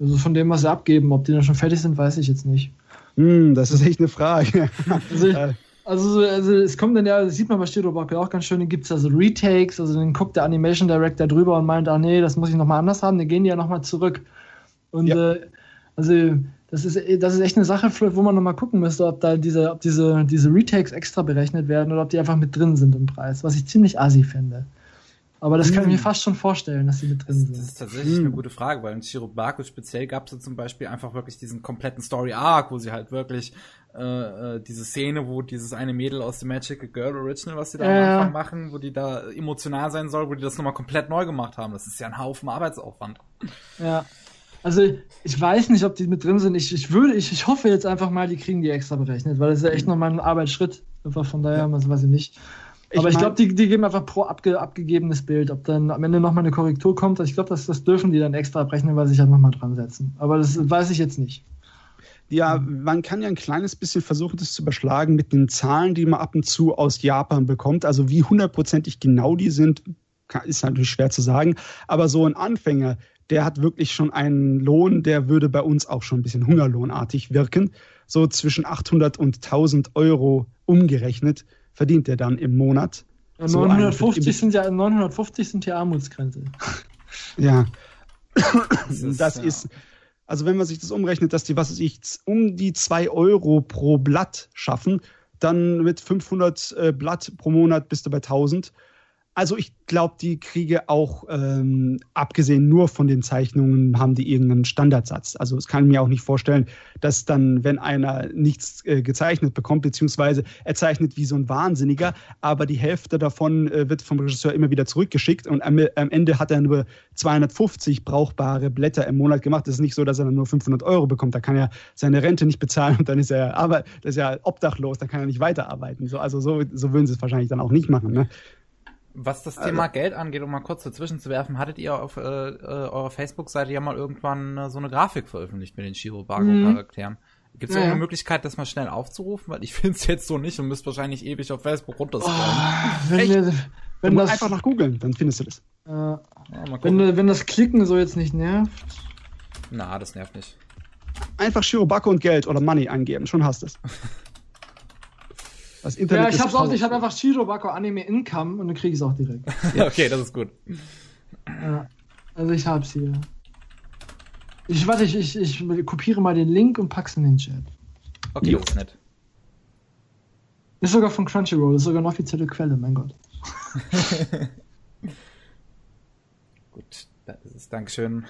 Also von dem, was sie abgeben, ob die dann schon fertig sind, weiß ich jetzt nicht. Hm, das ist echt eine Frage. Also, äh, also, also es kommt dann ja, das sieht man bei Shirobako auch ganz schön, dann gibt es also Retakes, also dann guckt der Animation Director drüber und meint, ach nee, das muss ich nochmal anders haben, dann gehen die ja nochmal zurück. Und ja. äh, also das ist, das ist echt eine Sache, wo man nochmal gucken müsste, ob da diese, ob diese, diese Retakes extra berechnet werden oder ob die einfach mit drin sind im Preis, was ich ziemlich assi finde. Aber das kann ich mir hm. fast schon vorstellen, dass sie mit drin sind. Das ist tatsächlich hm. eine gute Frage, weil in Shirobako speziell gab es ja zum Beispiel einfach wirklich diesen kompletten Story Arc, wo sie halt wirklich äh, äh, diese Szene, wo dieses eine Mädel aus dem Magical Girl Original, was sie da äh. am Anfang machen, wo die da emotional sein soll, wo die das nochmal komplett neu gemacht haben. Das ist ja ein Haufen Arbeitsaufwand. Ja. Also ich weiß nicht, ob die mit drin sind. Ich, ich würde, ich, ich hoffe jetzt einfach mal, die kriegen die extra berechnet, weil das ist ja echt nochmal ein Arbeitsschritt. Einfach von daher, ja. weiß ich nicht. Aber ich, ich glaube, die, die geben einfach pro abge, abgegebenes Bild. Ob dann am Ende nochmal eine Korrektur kommt, ich glaube, das, das dürfen die dann extra abrechnen, weil sie sich halt nochmal dran setzen. Aber das weiß ich jetzt nicht. Ja, man kann ja ein kleines bisschen versuchen, das zu überschlagen mit den Zahlen, die man ab und zu aus Japan bekommt. Also wie hundertprozentig genau die sind, ist natürlich schwer zu sagen. Aber so ein Anfänger, der hat wirklich schon einen Lohn, der würde bei uns auch schon ein bisschen hungerlohnartig wirken. So zwischen 800 und 1000 Euro umgerechnet verdient er dann im Monat. Ja, 950, so sind ja, 950 sind ja Armutsgrenze. Ja. Das ist, das ist also wenn man sich das umrechnet, dass die, was weiß ich, um die 2 Euro pro Blatt schaffen, dann mit 500 äh, Blatt pro Monat bist du bei 1000. Also ich glaube, die Kriege auch, ähm, abgesehen nur von den Zeichnungen, haben die irgendeinen Standardsatz. Also es kann mir auch nicht vorstellen, dass dann, wenn einer nichts äh, gezeichnet bekommt, beziehungsweise er zeichnet wie so ein Wahnsinniger, aber die Hälfte davon äh, wird vom Regisseur immer wieder zurückgeschickt und am, am, Ende hat er nur 250 brauchbare Blätter im Monat gemacht. Es ist nicht so, dass er dann nur 500 Euro bekommt. Da kann er seine Rente nicht bezahlen und dann ist er, aber ist ja obdachlos, da kann er nicht weiterarbeiten. So, also so, so würden sie es wahrscheinlich dann auch nicht machen. Ne? Was das Thema also, Geld angeht, um mal kurz dazwischen zu werfen, hattet ihr auf äh, äh, eurer Facebook-Seite ja mal irgendwann äh, so eine Grafik veröffentlicht mit den Shiro-Bago-Charakteren. Mhm. Gibt es ja. eine Möglichkeit, das mal schnell aufzurufen? Weil ich finde es jetzt so nicht und müsst wahrscheinlich ewig auf Facebook runterscrollen. Oh, wenn, wir, wenn das einfach nach googeln, dann findest du das. Äh, ja, wenn, wenn das Klicken so jetzt nicht nervt. Na, das nervt nicht. Einfach Shirobako und Geld oder Money eingeben, schon hast du es. Das Internet ja, ich hab's auch, ich hab einfach Shirobako Anime Income und dann krieg ich's auch direkt. okay, das ist gut. Ja, also ich hab's hier. Ich warte, ich, ich, ich kopiere mal den Link und pack's in den Chat. Okay, jo. das ist nett. Ist sogar von Crunchyroll, ist sogar eine offizielle Quelle, mein Gott. Gut, das ist Dankeschön.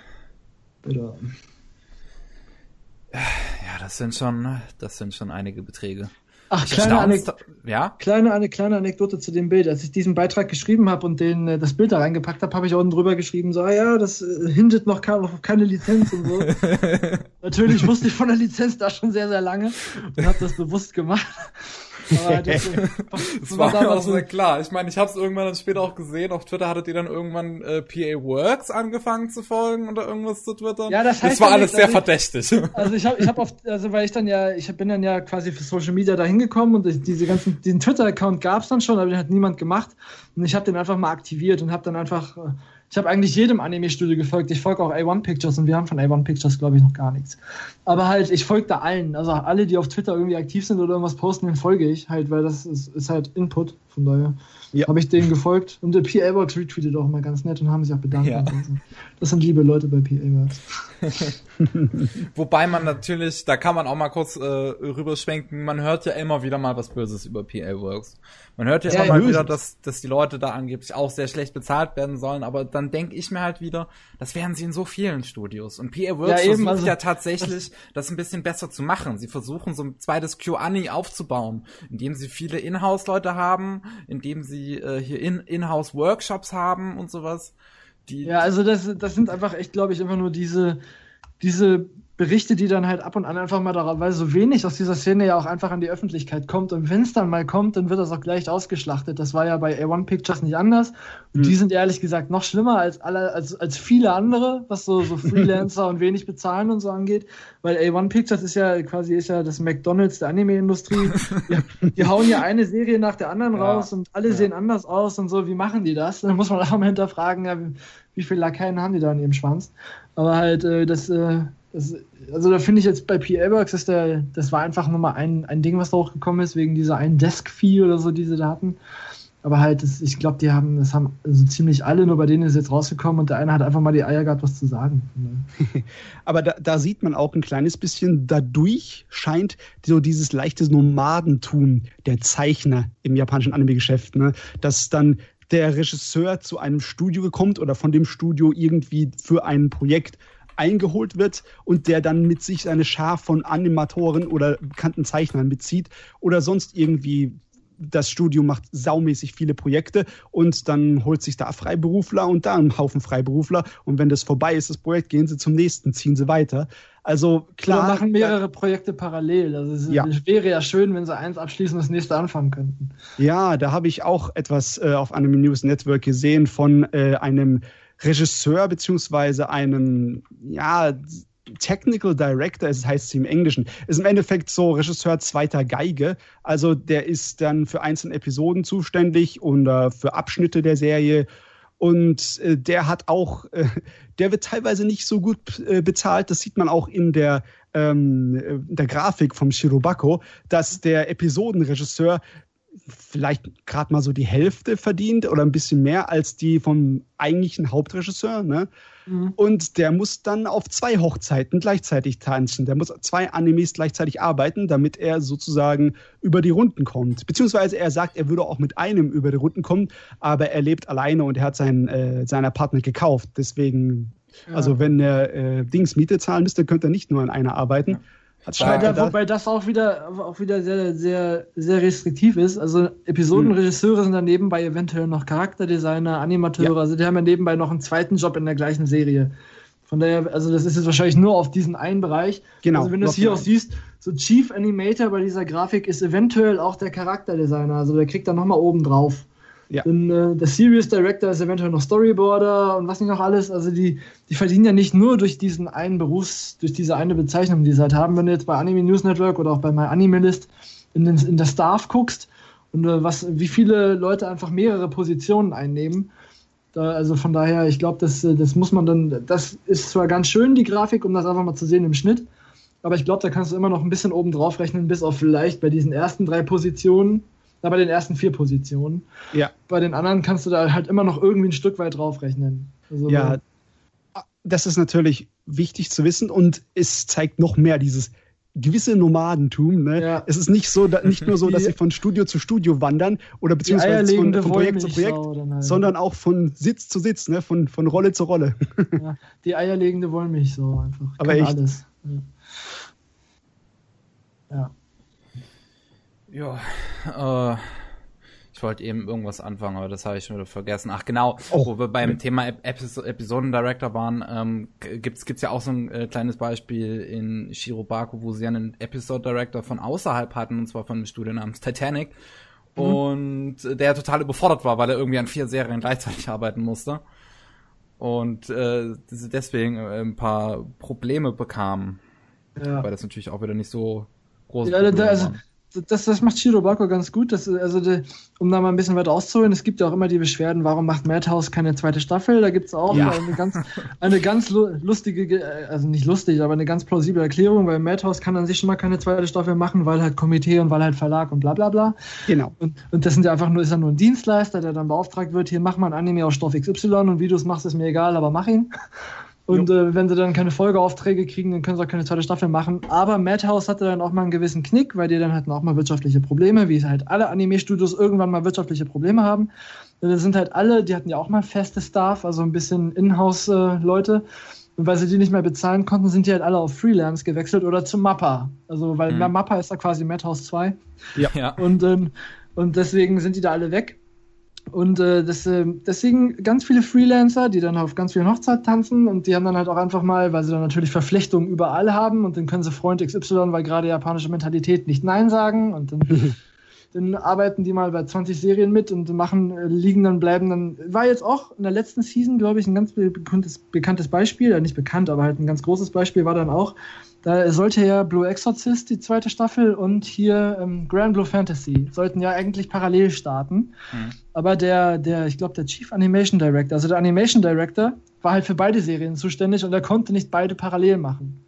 Bitte. Ja, das sind schon, das sind schon einige Beträge. Ach, kleine, Anek ja? kleine, eine kleine Anekdote zu dem Bild. Als ich diesen Beitrag geschrieben habe und den, äh, das Bild da reingepackt habe, habe ich unten drüber geschrieben, so, ah ja, das äh, hintet noch auf keine Lizenz und so. Natürlich wusste ich von der Lizenz da schon sehr, sehr lange und habe das bewusst gemacht. Aber das, das war mir auch sehr klar. Ich meine, ich habe es irgendwann dann später auch gesehen. Auf Twitter hattet ihr dann irgendwann äh, PA Works angefangen zu folgen oder irgendwas zu twittern. Ja, das heißt Das war alles sehr also verdächtig. Also ich habe, ich habe oft, also weil ich dann ja, ich bin dann ja quasi für Social Media da hingekommen und ich, diese ganzen, diesen Twitter-Account gab es dann schon, aber den hat niemand gemacht. Und ich habe den einfach mal aktiviert und habe dann einfach äh, ich habe eigentlich jedem Anime-Studio gefolgt. Ich folge auch A1 Pictures und wir haben von A1 Pictures, glaube ich, noch gar nichts. Aber halt, ich folge da allen. Also alle, die auf Twitter irgendwie aktiv sind oder irgendwas posten, den folge ich halt, weil das ist, ist halt Input. Von daher ja. habe ich denen gefolgt. Und der PA-Box retweetet auch immer ganz nett und haben sich auch bedankt. Ja. Das sind liebe Leute bei PA-Box. Wobei man natürlich, da kann man auch mal kurz äh, rüberschwenken, man hört ja immer wieder mal was Böses über PA-Works. Man hört ja, ja immer mal wieder, dass, dass die Leute da angeblich auch sehr schlecht bezahlt werden sollen, aber dann denke ich mir halt wieder, das wären sie in so vielen Studios. Und PA Works ja, versucht also, ja tatsächlich, das ein bisschen besser zu machen. Sie versuchen so ein zweites QAni aufzubauen, indem sie viele Inhouse-Leute haben, indem sie äh, hier in Inhouse-Workshops haben und sowas. Die, ja, also das, das sind einfach echt, glaube ich, immer nur diese, diese Berichte, die dann halt ab und an einfach mal darauf, weil so wenig aus dieser Szene ja auch einfach an die Öffentlichkeit kommt. Und wenn es dann mal kommt, dann wird das auch gleich ausgeschlachtet. Das war ja bei A1 Pictures nicht anders. Und mhm. die sind ehrlich gesagt noch schlimmer als alle, als, als viele andere, was so, so Freelancer und wenig bezahlen und so angeht. Weil A1 Pictures ist ja quasi ist ja das McDonalds der Anime-Industrie. die, die, hauen ja eine Serie nach der anderen ja. raus und alle ja. sehen anders aus und so. Wie machen die das? Dann muss man auch mal hinterfragen, ja, wie, wie viele Lakaien haben die da in ihrem Schwanz? Aber halt, äh, das, äh, das, also da finde ich jetzt bei PA-Works, ist der, das war einfach nur mal ein, ein Ding, was da hochgekommen ist, wegen dieser einen Desk-Fee oder so, die sie da hatten. Aber halt, das, ich glaube, die haben, das haben also ziemlich alle, nur bei denen ist jetzt rausgekommen und der eine hat einfach mal die Eier gehabt, was zu sagen. Aber da, da sieht man auch ein kleines bisschen, dadurch scheint so dieses leichte Nomadentum der Zeichner im japanischen Anime-Geschäft, ne? dass dann der Regisseur zu einem Studio kommt oder von dem Studio irgendwie für ein Projekt eingeholt wird und der dann mit sich seine Schar von Animatoren oder bekannten Zeichnern mitzieht oder sonst irgendwie das Studio macht saumäßig viele Projekte und dann holt sich da Freiberufler und da einen Haufen Freiberufler und wenn das vorbei ist, das Projekt, gehen sie zum nächsten, ziehen sie weiter. Also klar. Wir machen mehrere Projekte parallel. Also es ja. wäre ja schön, wenn sie eins abschließen und das nächste anfangen könnten. Ja, da habe ich auch etwas äh, auf Anime News Network gesehen von äh, einem Regisseur beziehungsweise einem, ja, Technical Director, es heißt es im Englischen, ist im Endeffekt so Regisseur zweiter Geige. Also der ist dann für einzelne Episoden zuständig und äh, für Abschnitte der Serie. Und äh, der hat auch, äh, der wird teilweise nicht so gut äh, bezahlt. Das sieht man auch in der, ähm, äh, der Grafik vom Shirobako, dass der Episodenregisseur vielleicht gerade mal so die Hälfte verdient oder ein bisschen mehr als die vom eigentlichen Hauptregisseur. Ne? Mhm. Und der muss dann auf zwei Hochzeiten gleichzeitig tanzen. Der muss zwei Animes gleichzeitig arbeiten, damit er sozusagen über die Runden kommt. Beziehungsweise er sagt, er würde auch mit einem über die Runden kommen, aber er lebt alleine und er hat sein, äh, sein Apartment gekauft. Deswegen, ja. also wenn er äh, Dings Miete zahlen müsste, könnte er nicht nur an einer arbeiten. Ja. Wobei, wobei das auch wieder, auch wieder sehr, sehr, sehr restriktiv ist. Also Episodenregisseure sind dann nebenbei eventuell noch Charakterdesigner, Animateure, ja. also die haben ja nebenbei noch einen zweiten Job in der gleichen Serie. Von daher, also das ist jetzt wahrscheinlich nur auf diesen einen Bereich. Genau. Also wenn du es hier auch siehst, so Chief Animator bei dieser Grafik ist eventuell auch der Charakterdesigner. Also der kriegt dann nochmal oben drauf. Ja. Dann, äh, der Serious Director ist eventuell noch Storyboarder und was nicht noch alles. Also die, die verdienen ja nicht nur durch diesen einen Berufs, durch diese eine Bezeichnung, die sie halt haben. Wenn du jetzt bei Anime News Network oder auch bei MyAnimeList in, den, in der Staff guckst und äh, was, wie viele Leute einfach mehrere Positionen einnehmen. Da, also von daher, ich glaube, das, äh, das muss man dann, das ist zwar ganz schön, die Grafik, um das einfach mal zu sehen im Schnitt, aber ich glaube, da kannst du immer noch ein bisschen oben drauf rechnen, bis auf vielleicht bei diesen ersten drei Positionen, na, bei den ersten vier Positionen. Ja. Bei den anderen kannst du da halt immer noch irgendwie ein Stück weit draufrechnen. Also, ja, das ist natürlich wichtig zu wissen und es zeigt noch mehr dieses gewisse Nomadentum. Ne? Ja. Es ist nicht so, da, nicht nur so, dass sie von Studio zu Studio wandern oder beziehungsweise von, von Projekt zu Projekt, halt. sondern auch von Sitz zu Sitz, ne? von, von Rolle zu Rolle. Ja, die eierlegende wollen mich so einfach. Aber echt. alles. Ja. Ja, äh, ich wollte eben irgendwas anfangen, aber das habe ich schon wieder vergessen. Ach genau, oh. wo wir beim Thema Epis Episoden-Director waren, ähm, gibt's gibt's ja auch so ein äh, kleines Beispiel in Shirobako, wo sie einen Episode-Director von außerhalb hatten, und zwar von einem Studio namens Titanic. Mhm. Und der total überfordert war, weil er irgendwie an vier Serien gleichzeitig arbeiten musste. Und äh, deswegen äh, ein paar Probleme bekam. Ja. Weil das natürlich auch wieder nicht so groß ja, also, das, das macht Shirobako ganz gut. Das, also, die, um da mal ein bisschen weiter auszuholen, es gibt ja auch immer die Beschwerden, warum macht Madhouse keine zweite Staffel? Da gibt es auch ja. eine ganz, eine ganz lustige, also nicht lustig, aber eine ganz plausible Erklärung, weil Madhouse kann an sich schon mal keine zweite Staffel machen, weil halt Komitee und weil halt Verlag und bla bla bla. Genau. Und, und das sind ja einfach nur, ist ja nur ein Dienstleister, der dann beauftragt wird, hier mach mal ein Anime aus Stoff XY und wie du es machst, ist mir egal, aber mach ihn. Und äh, wenn sie dann keine Folgeaufträge kriegen, dann können sie auch keine zweite Staffel machen. Aber Madhouse hatte dann auch mal einen gewissen Knick, weil die dann hatten auch mal wirtschaftliche Probleme, wie es halt alle Anime-Studios irgendwann mal wirtschaftliche Probleme haben. Das sind halt alle, die hatten ja auch mal feste Staff, also ein bisschen Inhouse-Leute. Äh, und weil sie die nicht mehr bezahlen konnten, sind die halt alle auf Freelance gewechselt oder zu Mappa. Also, weil mhm. Mappa ist da quasi Madhouse 2. Ja. ja. Und, ähm, und deswegen sind die da alle weg. Und äh, das, äh, deswegen ganz viele Freelancer, die dann auf ganz vielen Hochzeiten tanzen und die haben dann halt auch einfach mal, weil sie dann natürlich Verflechtungen überall haben und dann können sie Freund XY, weil gerade japanische Mentalität nicht Nein sagen und dann, dann arbeiten die mal bei 20 Serien mit und machen, äh, liegen dann, bleiben dann. War jetzt auch in der letzten Season, glaube ich, ein ganz bekanntes, bekanntes Beispiel, ja, nicht bekannt, aber halt ein ganz großes Beispiel war dann auch, da sollte ja Blue Exorcist, die zweite Staffel, und hier ähm, Grand Blue Fantasy sollten ja eigentlich parallel starten. Mhm. Aber der, der, ich glaube, der Chief Animation Director, also der Animation Director, war halt für beide Serien zuständig und er konnte nicht beide parallel machen.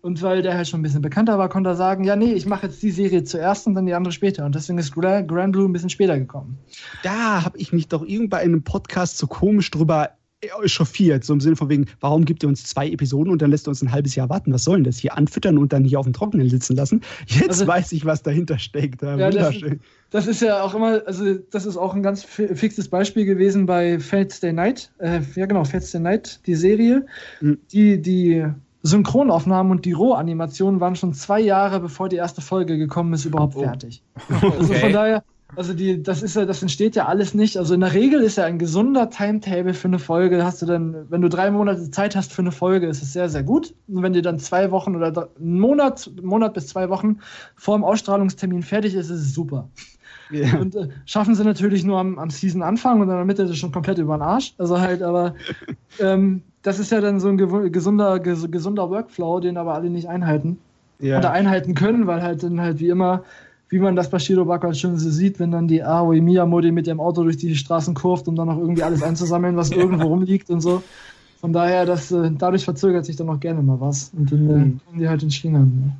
Und weil der halt schon ein bisschen bekannter war, konnte er sagen, ja, nee, ich mache jetzt die Serie zuerst und dann die andere später. Und deswegen ist Grand Blue ein bisschen später gekommen. Da habe ich mich doch irgendwann in einem Podcast so komisch drüber echauffiert, so im Sinne von wegen, warum gibt ihr uns zwei Episoden und dann lässt ihr uns ein halbes Jahr warten? Was soll denn das? Hier anfüttern und dann hier auf dem Trockenen sitzen lassen? Jetzt also, weiß ich, was dahinter steckt. Ja, wunderschön. Das, das, ist ja auch immer, also das ist auch ein ganz fixes Beispiel gewesen bei Fates Day Night. Äh, ja, genau, Fates Day Night, die Serie. Mhm. Die, die Synchronaufnahmen und die Rohanimationen waren schon zwei Jahre, bevor die erste Folge gekommen ist, überhaupt oh. fertig. Okay. Also von daher, also die, das ist ja, das entsteht ja alles nicht. Also in der Regel ist ja ein gesunder Timetable für eine Folge. Hast du dann, wenn du drei Monate Zeit hast für eine Folge, ist es sehr, sehr gut. Und wenn dir dann zwei Wochen oder einen Monat, Monat bis zwei Wochen vor dem Ausstrahlungstermin fertig ist, ist es super. Yeah. Und äh, schaffen sie natürlich nur am, am Season-Anfang und dann in der Mitte ist es schon komplett über den Arsch. Also halt, aber ähm, das ist ja dann so ein gesunder, gesunder Workflow, den aber alle nicht einhalten. Yeah. Oder einhalten können, weil halt dann halt wie immer wie man das bei Shirobako halt schon so sieht, wenn dann die Aoi Miyamori mit dem Auto durch die Straßen kurft, um dann noch irgendwie alles einzusammeln, was irgendwo rumliegt und so. Von daher, das, äh, dadurch verzögert sich dann auch gerne mal was. Und dann äh, mhm. kommen die halt in Schlingern. Ne?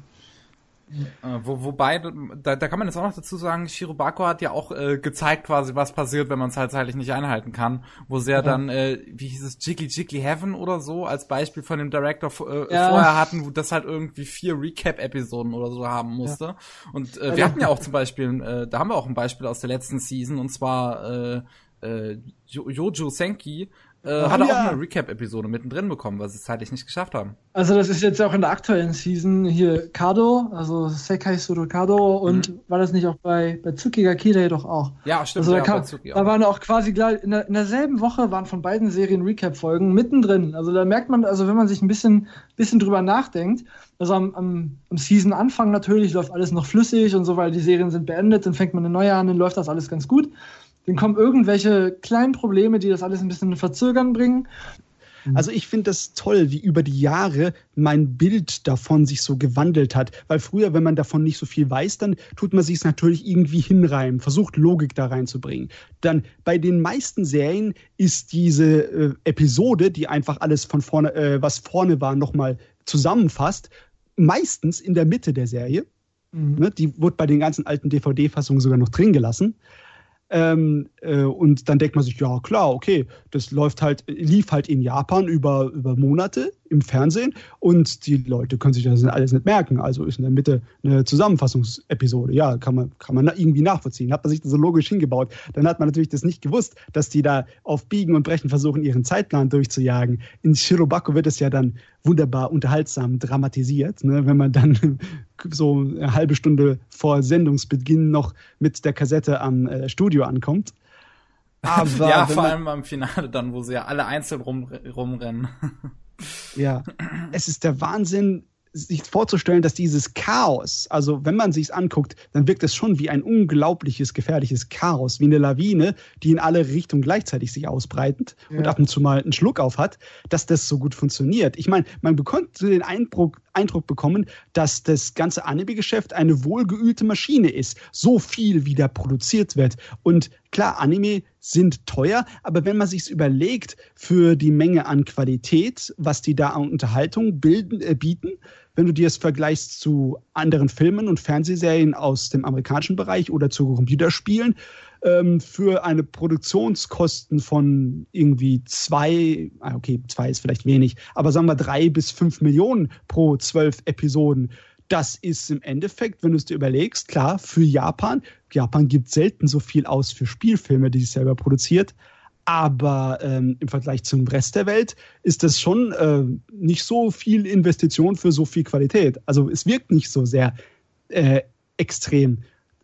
Äh, wo, wobei, da, da kann man jetzt auch noch dazu sagen, Shirobako hat ja auch äh, gezeigt quasi, was passiert, wenn man es halt zeitlich nicht einhalten kann. Wo sie ja dann, äh, wie hieß es, Jiggly Jiggly Heaven oder so, als Beispiel von dem Director äh, ja. vorher hatten, wo das halt irgendwie vier Recap-Episoden oder so haben musste. Ja. Und äh, wir hatten ja auch zum Beispiel, äh, da haben wir auch ein Beispiel aus der letzten Season, und zwar äh, äh, Jojo Senki, äh, hat ja. auch eine Recap-Episode mittendrin bekommen, weil sie es zeitlich nicht geschafft haben. Also das ist jetzt auch in der aktuellen Season hier Kado, also Sekai Surukado und mhm. war das nicht auch bei, bei Tsukiga Kira doch auch? Ja, stimmt. Also da, ja, kam, da waren auch quasi gleich, in, der, in derselben Woche waren von beiden Serien Recap-Folgen mittendrin. Also da merkt man, also wenn man sich ein bisschen, bisschen drüber nachdenkt, also am, am, am Season-Anfang natürlich läuft alles noch flüssig und so, weil die Serien sind beendet, dann fängt man eine neue an, dann läuft das alles ganz gut. Dann kommen irgendwelche kleinen Probleme, die das alles ein bisschen Verzögern bringen. Mhm. Also ich finde das toll, wie über die Jahre mein Bild davon sich so gewandelt hat. Weil früher, wenn man davon nicht so viel weiß, dann tut man sich es natürlich irgendwie hinreimen, versucht Logik da reinzubringen. Dann bei den meisten Serien ist diese äh, Episode, die einfach alles von vorne, äh, was vorne war, nochmal zusammenfasst, meistens in der Mitte der Serie. Mhm. Ne, die wurde bei den ganzen alten DVD-Fassungen sogar noch drin gelassen. Ähm, äh, und dann denkt man sich, ja klar, okay, das läuft halt, lief halt in Japan über, über Monate im Fernsehen und die Leute können sich das alles nicht merken. Also ist in der Mitte eine Zusammenfassungsepisode. Ja, kann man, kann man irgendwie nachvollziehen. Hat man sich das so logisch hingebaut. Dann hat man natürlich das nicht gewusst, dass die da auf Biegen und Brechen versuchen, ihren Zeitplan durchzujagen. In Shirobako wird es ja dann wunderbar unterhaltsam dramatisiert, ne? wenn man dann so eine halbe Stunde vor Sendungsbeginn noch mit der Kassette am äh, Studio ankommt. Aber ja, vor allem am Finale dann, wo sie ja alle einzeln rum, rumrennen. Ja, es ist der Wahnsinn, sich vorzustellen, dass dieses Chaos, also wenn man sich anguckt, dann wirkt es schon wie ein unglaubliches, gefährliches Chaos, wie eine Lawine, die in alle Richtungen gleichzeitig sich ausbreitet ja. und ab und zu mal einen Schluck auf hat, dass das so gut funktioniert. Ich meine, man bekommt den Eindruck, Eindruck bekommen, dass das ganze Anime-Geschäft eine wohlgeühlte Maschine ist. So viel, wie da produziert wird. Und klar, Anime sind teuer, aber wenn man sich überlegt für die Menge an Qualität, was die da an Unterhaltung bilden, äh, bieten, wenn du dir es vergleichst zu anderen Filmen und Fernsehserien aus dem amerikanischen Bereich oder zu Computerspielen, ähm, für eine Produktionskosten von irgendwie zwei, ah, okay, zwei ist vielleicht wenig, aber sagen wir drei bis fünf Millionen pro zwölf Episoden. Das ist im Endeffekt, wenn du es dir überlegst, klar, für Japan. Japan gibt selten so viel aus für Spielfilme, die es selber produziert. Aber ähm, im Vergleich zum Rest der Welt ist das schon äh, nicht so viel Investition für so viel Qualität. Also es wirkt nicht so sehr äh, extrem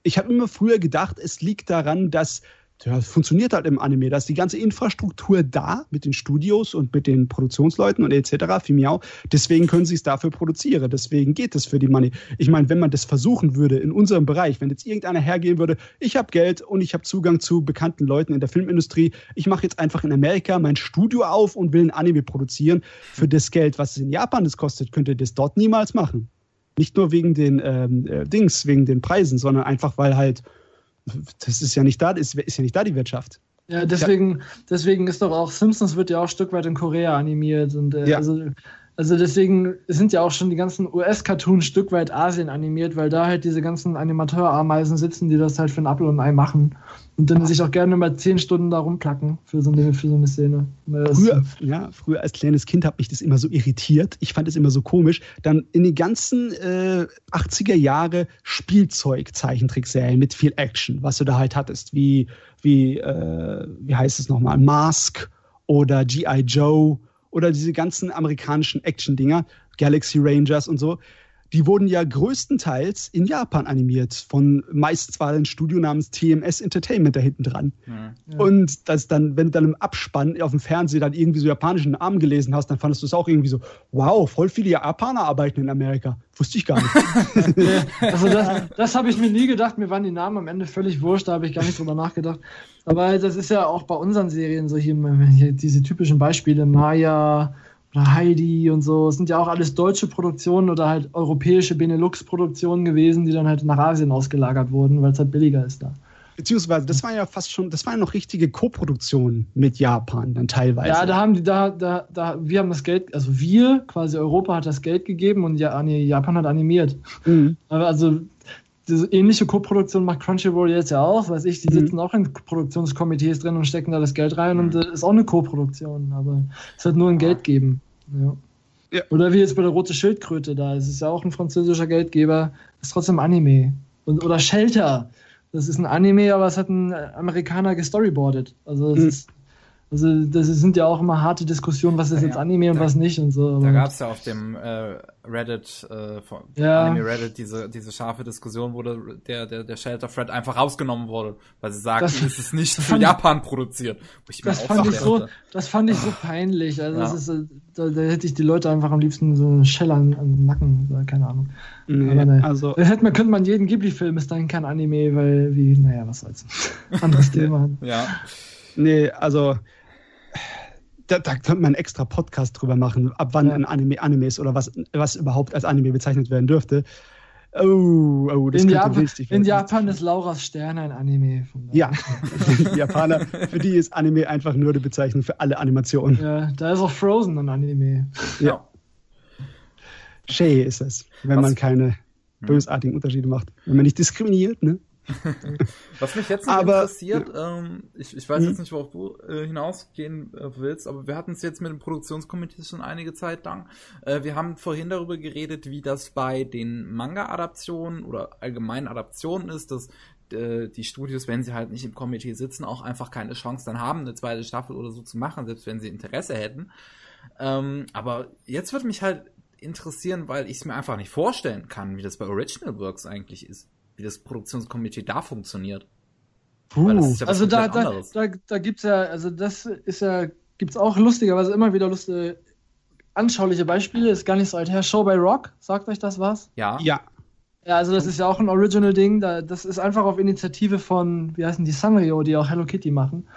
ich habe immer früher gedacht, es liegt daran, dass ja, funktioniert halt im Anime. Da ist die ganze Infrastruktur da mit den Studios und mit den Produktionsleuten und etc. Fimiao. Deswegen können sie es dafür produzieren. Deswegen geht es für die Money. Ich meine, wenn man das versuchen würde in unserem Bereich, wenn jetzt irgendeiner hergehen würde, ich habe Geld und ich habe Zugang zu bekannten Leuten in der Filmindustrie, ich mache jetzt einfach in Amerika mein Studio auf und will ein Anime produzieren. Für das Geld, was es in Japan das kostet, könnt ihr das dort niemals machen. Nicht nur wegen den ähm, äh, Dings, wegen den Preisen, sondern einfach, weil halt, das ist ja nicht da, ist, ist ja nicht da die Wirtschaft. Ja, deswegen, deswegen ist doch auch Simpsons wird ja auch ein Stück weit in Korea animiert und äh, ja. also also deswegen sind ja auch schon die ganzen US-Cartoons Stück weit Asien animiert, weil da halt diese ganzen Animateurameisen sitzen, die das halt für ein Apfel und ein Ei machen. Und dann sich auch gerne mal zehn Stunden da rumplacken für so eine, für so eine Szene. Früher, ja, früher als kleines Kind hat mich das immer so irritiert. Ich fand es immer so komisch. Dann in den ganzen äh, 80er Jahre Spielzeug-Zeichentrickserien mit viel Action, was du da halt hattest, wie, wie, äh, wie heißt es nochmal, Mask oder G.I. Joe oder diese ganzen amerikanischen Action-Dinger, Galaxy Rangers und so, die wurden ja größtenteils in Japan animiert, von meistens war ein Studio namens TMS Entertainment da hinten dran. Ja. Und das dann, wenn du dann im Abspann auf dem Fernseher dann irgendwie so japanischen Namen gelesen hast, dann fandest du es auch irgendwie so, wow, voll viele Japaner arbeiten in Amerika. Wusste ich gar nicht. also das, das habe ich mir nie gedacht, mir waren die Namen am Ende völlig wurscht, da habe ich gar nicht drüber nachgedacht. Aber das ist ja auch bei unseren Serien so hier, hier diese typischen Beispiele, Maya, oder Heidi und so. Es sind ja auch alles deutsche Produktionen oder halt europäische Benelux-Produktionen gewesen, die dann halt nach Asien ausgelagert wurden, weil es halt billiger ist da. Beziehungsweise, das war ja fast schon, das war ja noch richtige Co-Produktionen mit Japan dann teilweise. Ja, da haben die, da, da, da, wir haben das Geld, also wir, quasi Europa hat das Geld gegeben und ja, Japan hat animiert. Mhm. Aber also, diese ähnliche Co-Produktion macht Crunchyroll jetzt ja auch, weiß ich, die mhm. sitzen mhm. auch in Produktionskomitees drin und stecken da das Geld rein mhm. und äh, ist auch eine Co-Produktion, aber es hat nur ein Geld geben. Ja. ja. Oder wie jetzt bei der Rote Schildkröte da, es ist ja auch ein französischer Geldgeber, ist trotzdem Anime. Und, oder Shelter, das ist ein Anime, aber es hat ein Amerikaner gestoryboardet. Also es mhm. ist also das sind ja auch immer harte Diskussionen, was ist ja, jetzt Anime und da, was nicht und so. Da gab es ja auf dem äh, Reddit, äh, von ja. Anime Reddit, diese, diese scharfe Diskussion, wo der, der, der Shelter Thread einfach rausgenommen wurde, weil sie sagten, das, es ist nicht für Japan produziert. das, fand ich so, das fand ich so peinlich. Also ja. das ist, äh, da, da, hätte ich die Leute einfach am liebsten so einen Shell an, an Nacken, keine Ahnung. Nee, Aber ne, also da hätte man, könnte man jeden Ghibli-Film, ist dann kein Anime, weil wie, naja, was soll's. Anderes Thema. Ja. Nee, also da, da könnte man einen extra Podcast drüber machen, ab wann ein Anime Anime ist oder was, was überhaupt als Anime bezeichnet werden dürfte. Oh, oh, das in Japan, in Japan ist Laura's Stern ein Anime. Ja, die Japaner, für die ist Anime einfach nur die Bezeichnung für alle Animationen. Ja, da ist auch Frozen ein Anime. Ja. Shay ist es, wenn was? man keine hm. bösartigen Unterschiede macht. Wenn man nicht diskriminiert, ne? Was mich jetzt noch aber, interessiert, ähm, ich, ich weiß jetzt nicht, worauf du äh, hinausgehen äh, willst, aber wir hatten es jetzt mit dem Produktionskomitee schon einige Zeit lang. Äh, wir haben vorhin darüber geredet, wie das bei den Manga-Adaptionen oder allgemeinen Adaptionen ist, dass äh, die Studios, wenn sie halt nicht im Komitee sitzen, auch einfach keine Chance dann haben, eine zweite Staffel oder so zu machen, selbst wenn sie Interesse hätten. Ähm, aber jetzt wird mich halt interessieren, weil ich es mir einfach nicht vorstellen kann, wie das bei Original Works eigentlich ist, wie das Produktionskomitee da funktioniert. Puh. Ja also da, da, da, da gibt's ja, also das ist ja, gibt's auch lustigerweise immer wieder lustige, anschauliche Beispiele, ist gar nicht so alt her. Show by Rock, sagt euch das was? Ja. Ja. Ja, also das ist ja auch ein Original-Ding. Das ist einfach auf Initiative von, wie heißen die, Sanrio, die auch Hello Kitty machen.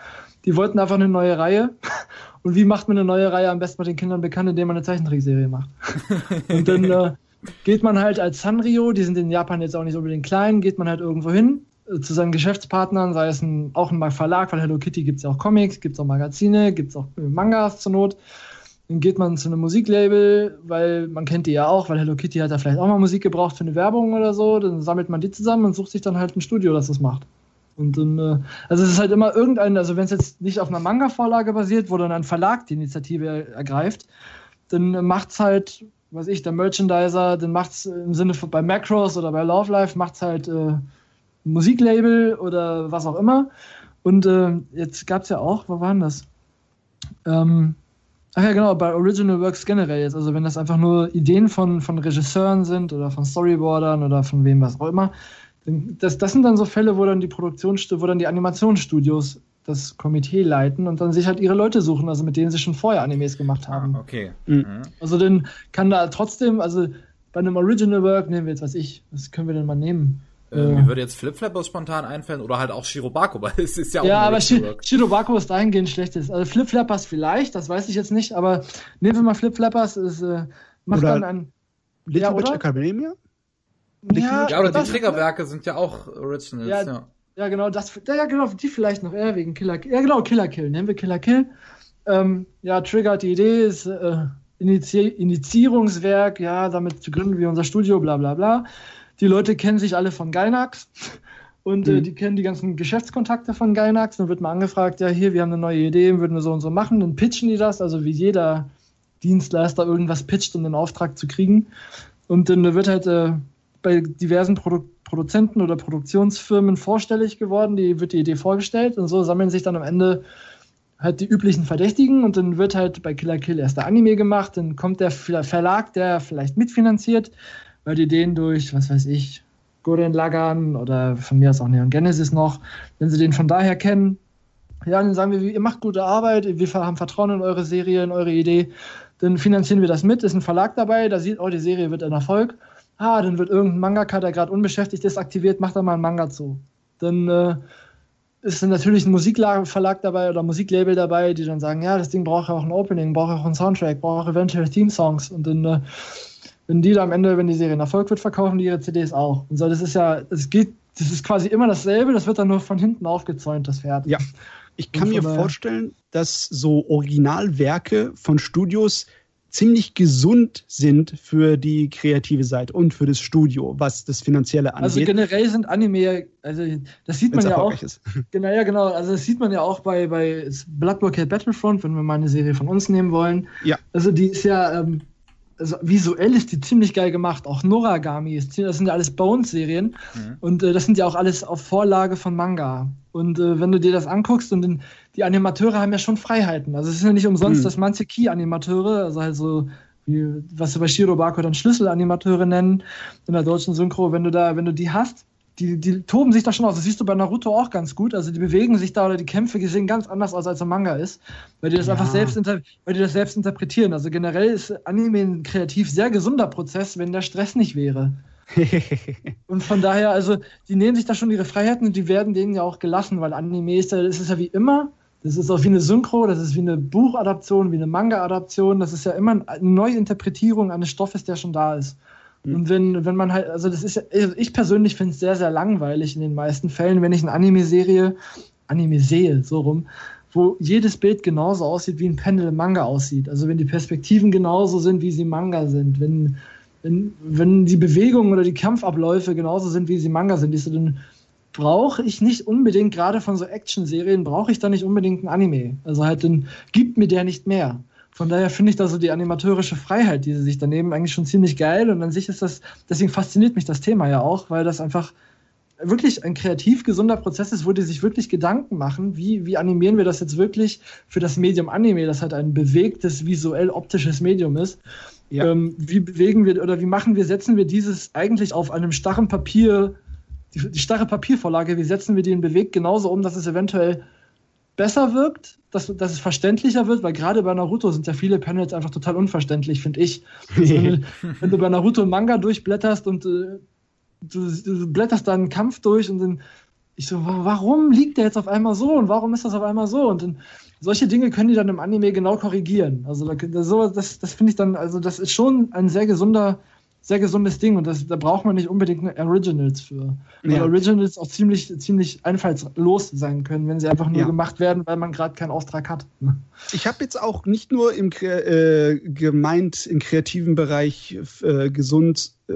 Die wollten einfach eine neue Reihe. Und wie macht man eine neue Reihe am besten bei den Kindern bekannt, indem man eine Zeichentrickserie macht? Und dann äh, geht man halt als Sanrio, die sind in Japan jetzt auch nicht unbedingt klein, geht man halt irgendwo hin äh, zu seinen Geschäftspartnern, sei es ein, auch ein Verlag, weil Hello Kitty gibt es ja auch Comics, gibt es auch Magazine, gibt es auch Mangas zur Not. Dann geht man zu einem Musiklabel, weil man kennt die ja auch, weil Hello Kitty hat da vielleicht auch mal Musik gebraucht für eine Werbung oder so. Dann sammelt man die zusammen und sucht sich dann halt ein Studio, das das macht. Und dann, äh, also es ist halt immer irgendein, also wenn es jetzt nicht auf einer Manga-Vorlage basiert, wo dann ein Verlag die Initiative ergreift, dann macht es halt, weiß ich, der Merchandiser, dann macht es im Sinne von bei Macros oder bei Love Life, macht es halt äh, Musiklabel oder was auch immer. Und äh, jetzt gab es ja auch, wo waren das? Ähm, ach ja, genau, bei Original Works generell jetzt. Also wenn das einfach nur Ideen von, von Regisseuren sind oder von Storyboardern oder von wem was auch immer, das, das sind dann so Fälle, wo dann die Produktionsstudios, wo dann die Animationsstudios das Komitee leiten und dann sich halt ihre Leute suchen, also mit denen sie schon vorher Animes gemacht haben. Ah, okay. Mhm. mhm. Also dann kann da trotzdem, also bei einem Original Work nehmen wir jetzt, was ich, was können wir denn mal nehmen? Äh, äh, mir würde jetzt Flipflappers spontan einfallen oder halt auch Shirobako, weil es ist ja auch Ja, aber Shi Shirobako ist dahingehend schlechtes. Also Flipflappers vielleicht, das weiß ich jetzt nicht, aber nehmen wir mal Flipflappers, es äh, macht oder dann ein Little ja, Witch Academia? Ja, ja oder die Triggerwerke sind ja auch Originals, ja. Ja, genau, das, ja, genau, die vielleicht noch eher wegen Killer Kill. Ja, genau, Killer Kill, nennen wir Killer Kill. Ähm, ja, Trigger hat die Idee, ist äh, Inizi Initiierungswerk, ja, damit gründen wir unser Studio, bla bla bla. Die Leute kennen sich alle von Gainax und äh, mhm. äh, die kennen die ganzen Geschäftskontakte von Gainax. Dann wird mal angefragt, ja, hier, wir haben eine neue Idee, würden wir so und so machen. Dann pitchen die das, also wie jeder Dienstleister irgendwas pitcht, um den Auftrag zu kriegen. Und dann wird halt äh, bei diversen Produ Produzenten oder Produktionsfirmen vorstellig geworden, die wird die Idee vorgestellt und so sammeln sich dann am Ende halt die üblichen Verdächtigen und dann wird halt bei Killer Kill erst der Anime gemacht, dann kommt der Verlag, der vielleicht mitfinanziert, weil die Ideen durch, was weiß ich, Gurren Lagan oder von mir aus auch Neon Genesis noch, wenn sie den von daher kennen, ja, dann sagen wir, ihr macht gute Arbeit, wir haben Vertrauen in eure Serie, in eure Idee, dann finanzieren wir das mit, ist ein Verlag dabei, da sieht, oh, die Serie wird ein Erfolg ah, dann wird irgendein Mangaka, der gerade unbeschäftigt ist, aktiviert, macht da mal einen Manga zu. Dann äh, ist dann natürlich ein Musikverlag dabei oder Musiklabel dabei, die dann sagen, ja, das Ding braucht ja auch ein Opening, braucht auch einen Soundtrack, braucht auch eventuell Theme-Songs und dann, äh, wenn die da am Ende, wenn die Serie ein Erfolg wird, verkaufen die ihre CDs auch. Und so, das ist ja, es geht, das ist quasi immer dasselbe, das wird dann nur von hinten aufgezäunt, das Pferd. Ja. Ich kann mir vorstellen, dass so Originalwerke von Studios ziemlich gesund sind für die kreative Seite und für das Studio, was das Finanzielle also angeht. Also generell sind Anime, also das sieht man ja auch. Ist. Genau, ja, genau. Also das sieht man ja auch bei, bei Blood Blockade Battlefront, wenn wir mal eine Serie von uns nehmen wollen. Ja. Also die ist ja, ähm, also visuell ist die ziemlich geil gemacht. Auch Noragami ist das sind ja alles Bones-Serien. Mhm. Und äh, das sind ja auch alles auf Vorlage von Manga. Und äh, wenn du dir das anguckst und in, die Animateure haben ja schon Freiheiten. Also es ist ja nicht umsonst, mhm. dass manche Key-Animateure, also halt so wie, was wir bei Shirobako dann Schlüsselanimateure nennen, in der deutschen Synchro, wenn du da, wenn du die hast, die, die toben sich da schon aus. Das siehst du bei Naruto auch ganz gut. Also die bewegen sich da oder die Kämpfe die sehen ganz anders aus, als ein Manga ist, weil die das ja. einfach selbst, weil die das selbst interpretieren. Also generell ist Anime ein kreativ sehr gesunder Prozess, wenn der Stress nicht wäre. und von daher, also die nehmen sich da schon ihre Freiheiten und die werden denen ja auch gelassen, weil Anime ist ja, das ist ja wie immer, das ist auch wie eine Synchro, das ist wie eine Buchadaption, wie eine Manga-Adaption, das ist ja immer eine Neuinterpretierung eines Stoffes, der schon da ist. Mhm. Und wenn, wenn man halt, also das ist also ich persönlich finde es sehr, sehr langweilig in den meisten Fällen, wenn ich eine Anime-Serie, Anime sehe, so rum, wo jedes Bild genauso aussieht, wie ein Pendel im Manga aussieht. Also wenn die Perspektiven genauso sind, wie sie im Manga sind, wenn, wenn, wenn die Bewegungen oder die Kampfabläufe genauso sind, wie sie im Manga sind, ist dann brauche ich nicht unbedingt, gerade von so Action-Serien, brauche ich da nicht unbedingt ein Anime. Also halt, dann gibt mir der nicht mehr. Von daher finde ich da so die animatorische Freiheit, die sie sich daneben eigentlich schon ziemlich geil. Und an sich ist das, deswegen fasziniert mich das Thema ja auch, weil das einfach wirklich ein kreativ gesunder Prozess ist, wo die sich wirklich Gedanken machen, wie, wie animieren wir das jetzt wirklich für das Medium Anime, das halt ein bewegtes, visuell optisches Medium ist. Ja. Ähm, wie bewegen wir oder wie machen wir, setzen wir dieses eigentlich auf einem starren Papier, die, die starre Papiervorlage, wie setzen wir die in Bewegt genauso um, dass es eventuell besser wirkt, dass, dass es verständlicher wird, weil gerade bei Naruto sind ja viele Panels einfach total unverständlich, finde ich. Also wenn, du, wenn, du, bei Naruto Manga durchblätterst und äh, du, du, blätterst da einen Kampf durch und dann ich so, warum liegt der jetzt auf einmal so und warum ist das auf einmal so? Und dann, solche Dinge können die dann im Anime genau korrigieren. Also das, das, das finde ich dann, also das ist schon ein sehr gesunder sehr gesundes Ding und das, da braucht man nicht unbedingt Originals für. Weil ja. Originals auch ziemlich, ziemlich einfallslos sein können, wenn sie einfach nur ja. gemacht werden, weil man gerade keinen Auftrag hat. Ich habe jetzt auch nicht nur im äh, gemeint im kreativen Bereich äh, gesund äh,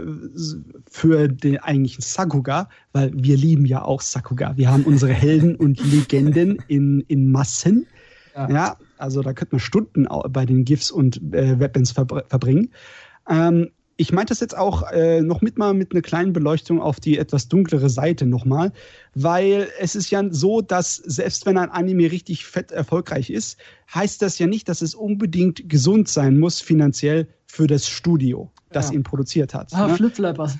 für den eigentlichen Sakuga, weil wir lieben ja auch Sakuga. Wir haben unsere Helden und Legenden in, in Massen. Ja. ja. also da könnte man Stunden bei den GIFs und äh, Weapons verbringen. Ähm, ich meinte das jetzt auch äh, noch mit mal mit einer kleinen Beleuchtung auf die etwas dunklere Seite nochmal, weil es ist ja so, dass selbst wenn ein Anime richtig fett erfolgreich ist, heißt das ja nicht, dass es unbedingt gesund sein muss finanziell für das Studio, das ja. ihn produziert hat. Ah, ne? Flipflappers.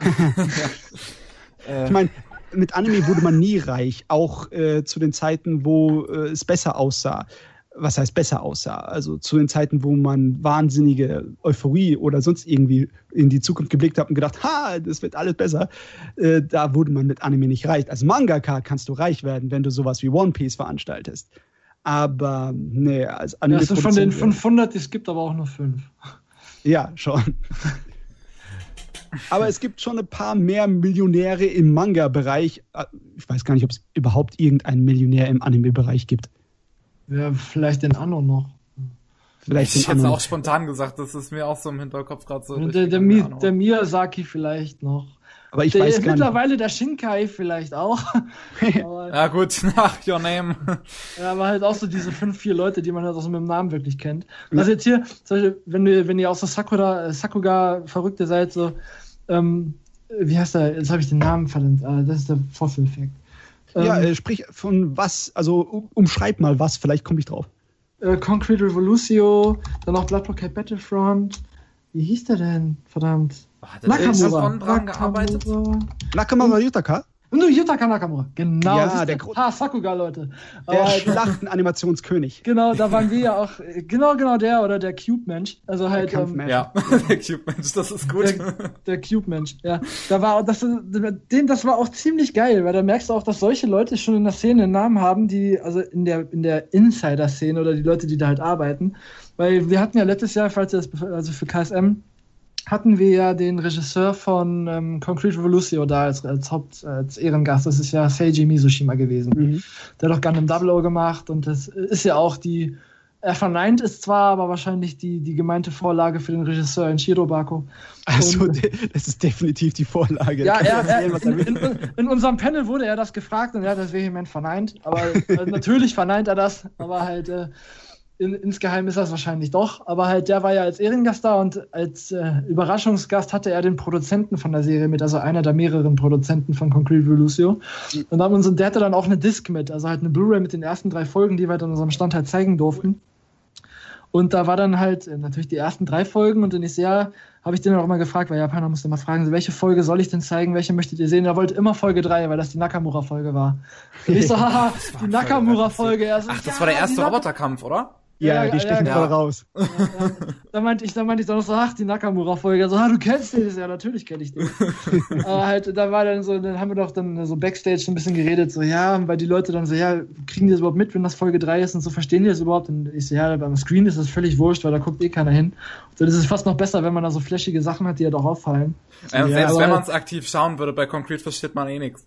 ich meine, mit Anime wurde man nie reich, auch äh, zu den Zeiten, wo äh, es besser aussah was heißt besser aussah. Also zu den Zeiten, wo man wahnsinnige Euphorie oder sonst irgendwie in die Zukunft geblickt hat und gedacht, ha, das wird alles besser, äh, da wurde man mit Anime nicht reich. Als Mangaka kannst du reich werden, wenn du sowas wie One Piece veranstaltest. Aber nee, als Anime. Ja, von den 500, es gibt aber auch nur fünf. Ja, schon. Aber es gibt schon ein paar mehr Millionäre im Manga-Bereich. Ich weiß gar nicht, ob es überhaupt irgendeinen Millionär im Anime-Bereich gibt. Ja, vielleicht den Anno noch. Vielleicht ich hätte auch spontan gesagt, das ist mir auch so im Hinterkopf gerade so. Der, der, Mi der, Miyazaki vielleicht noch. Aber ich der, weiß gar mittlerweile nicht. der Shinkai vielleicht auch. ja gut, nach Your Name. ja, aber halt auch so diese fünf, vier Leute, die man halt auch so mit dem Namen wirklich kennt. Also jetzt hier, wenn ihr, wenn ihr auch so Sakura, äh, Sakuga Verrückte seid, so, ähm, wie heißt der? Jetzt habe ich den Namen verdammt. Ah, das ist der Vorführeffekt. Ja, ähm, äh, sprich von was, also umschreib mal was, vielleicht komme ich drauf. Äh, Concrete Revolution, dann auch Blood Blockade Battlefront. Wie hieß der denn? Verdammt. Hat Nakamura. dran gearbeitet? Nakamura Yutaka? Und Yutaka Nakamura. Genau. Ja, der Ha, Sakuga, Leute. Der Schlachten-Animationskönig. Genau, da waren wir ja auch. Genau, genau der oder der Cube-Mensch. Also halt. Ähm, ja, der Cube-Mensch, das ist gut. Der, der Cube-Mensch, ja. Da war das, den, das war auch ziemlich geil, weil da merkst du auch, dass solche Leute schon in der Szene einen Namen haben, die, also in der, in der Insider-Szene oder die Leute, die da halt arbeiten. Weil wir hatten ja letztes Jahr, falls ihr das, also für KSM, hatten wir ja den Regisseur von ähm, Concrete Revolution da als, als Haupt, als Ehrengast. Das ist ja Seiji Mizushima gewesen. Mhm. Der hat auch Gundam Double O gemacht und das ist ja auch die, er verneint es zwar, aber wahrscheinlich die, die gemeinte Vorlage für den Regisseur in Shirobako. Also, das ist definitiv die Vorlage. Ja, er, er, in, in, in, unserem Panel wurde er das gefragt und er hat das vehement verneint. Aber äh, natürlich verneint er das, aber halt. Äh, in, insgeheim ist das wahrscheinlich doch, aber halt der war ja als Ehrengast da und als äh, Überraschungsgast hatte er den Produzenten von der Serie mit, also einer der mehreren Produzenten von Concrete Revolution. Und, uns, und der hatte dann auch eine Disc mit, also halt eine Blu-ray mit den ersten drei Folgen, die wir an unserem Stand halt zeigen durften. Und da war dann halt äh, natürlich die ersten drei Folgen und dann ist ja, habe ich den auch mal gefragt, weil Japaner musste immer fragen, welche Folge soll ich denn zeigen, welche möchtet ihr sehen? Er wollte immer Folge 3, weil das die Nakamura-Folge war. Und ich so, haha, die Nakamura-Folge. Ach, das ja, war der erste Roboterkampf, oder? Ja, ja, die stechen ja, voll raus. da meinte ich, da meinte ich dann noch so, ach, die Nakamura-Folge. So, ah, du kennst den? Ja, natürlich kenne ich den. Aber halt, da war dann so, dann haben wir doch dann so Backstage ein bisschen geredet, so, ja, weil die Leute dann so, ja, kriegen die das überhaupt mit, wenn das Folge 3 ist und so, verstehen die das überhaupt? Und ich so, ja, beim Screen ist das völlig wurscht, weil da guckt eh keiner hin. Und dann ist es fast noch besser, wenn man da so flashige Sachen hat, die ja doch auffallen. Ja, selbst wenn man es aktiv schauen würde, bei Concrete versteht man eh nichts.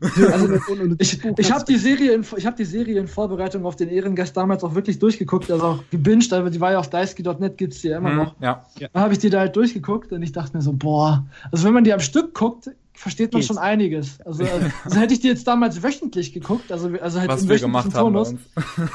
Also, ich ich habe die Serie in, ich habe die Serie in Vorbereitung auf den Ehrengast damals auch wirklich durchgeguckt, also auch gebinged, aber die war ja auf daisuke.net gibt's die ja immer mhm, noch. Ja. Da habe ich die da halt durchgeguckt und ich dachte mir so, boah, also wenn man die am Stück guckt, versteht man Geht. schon einiges. Also, also, hätte ich die jetzt damals wöchentlich geguckt, also, also halt Was im wir gemacht Turnus,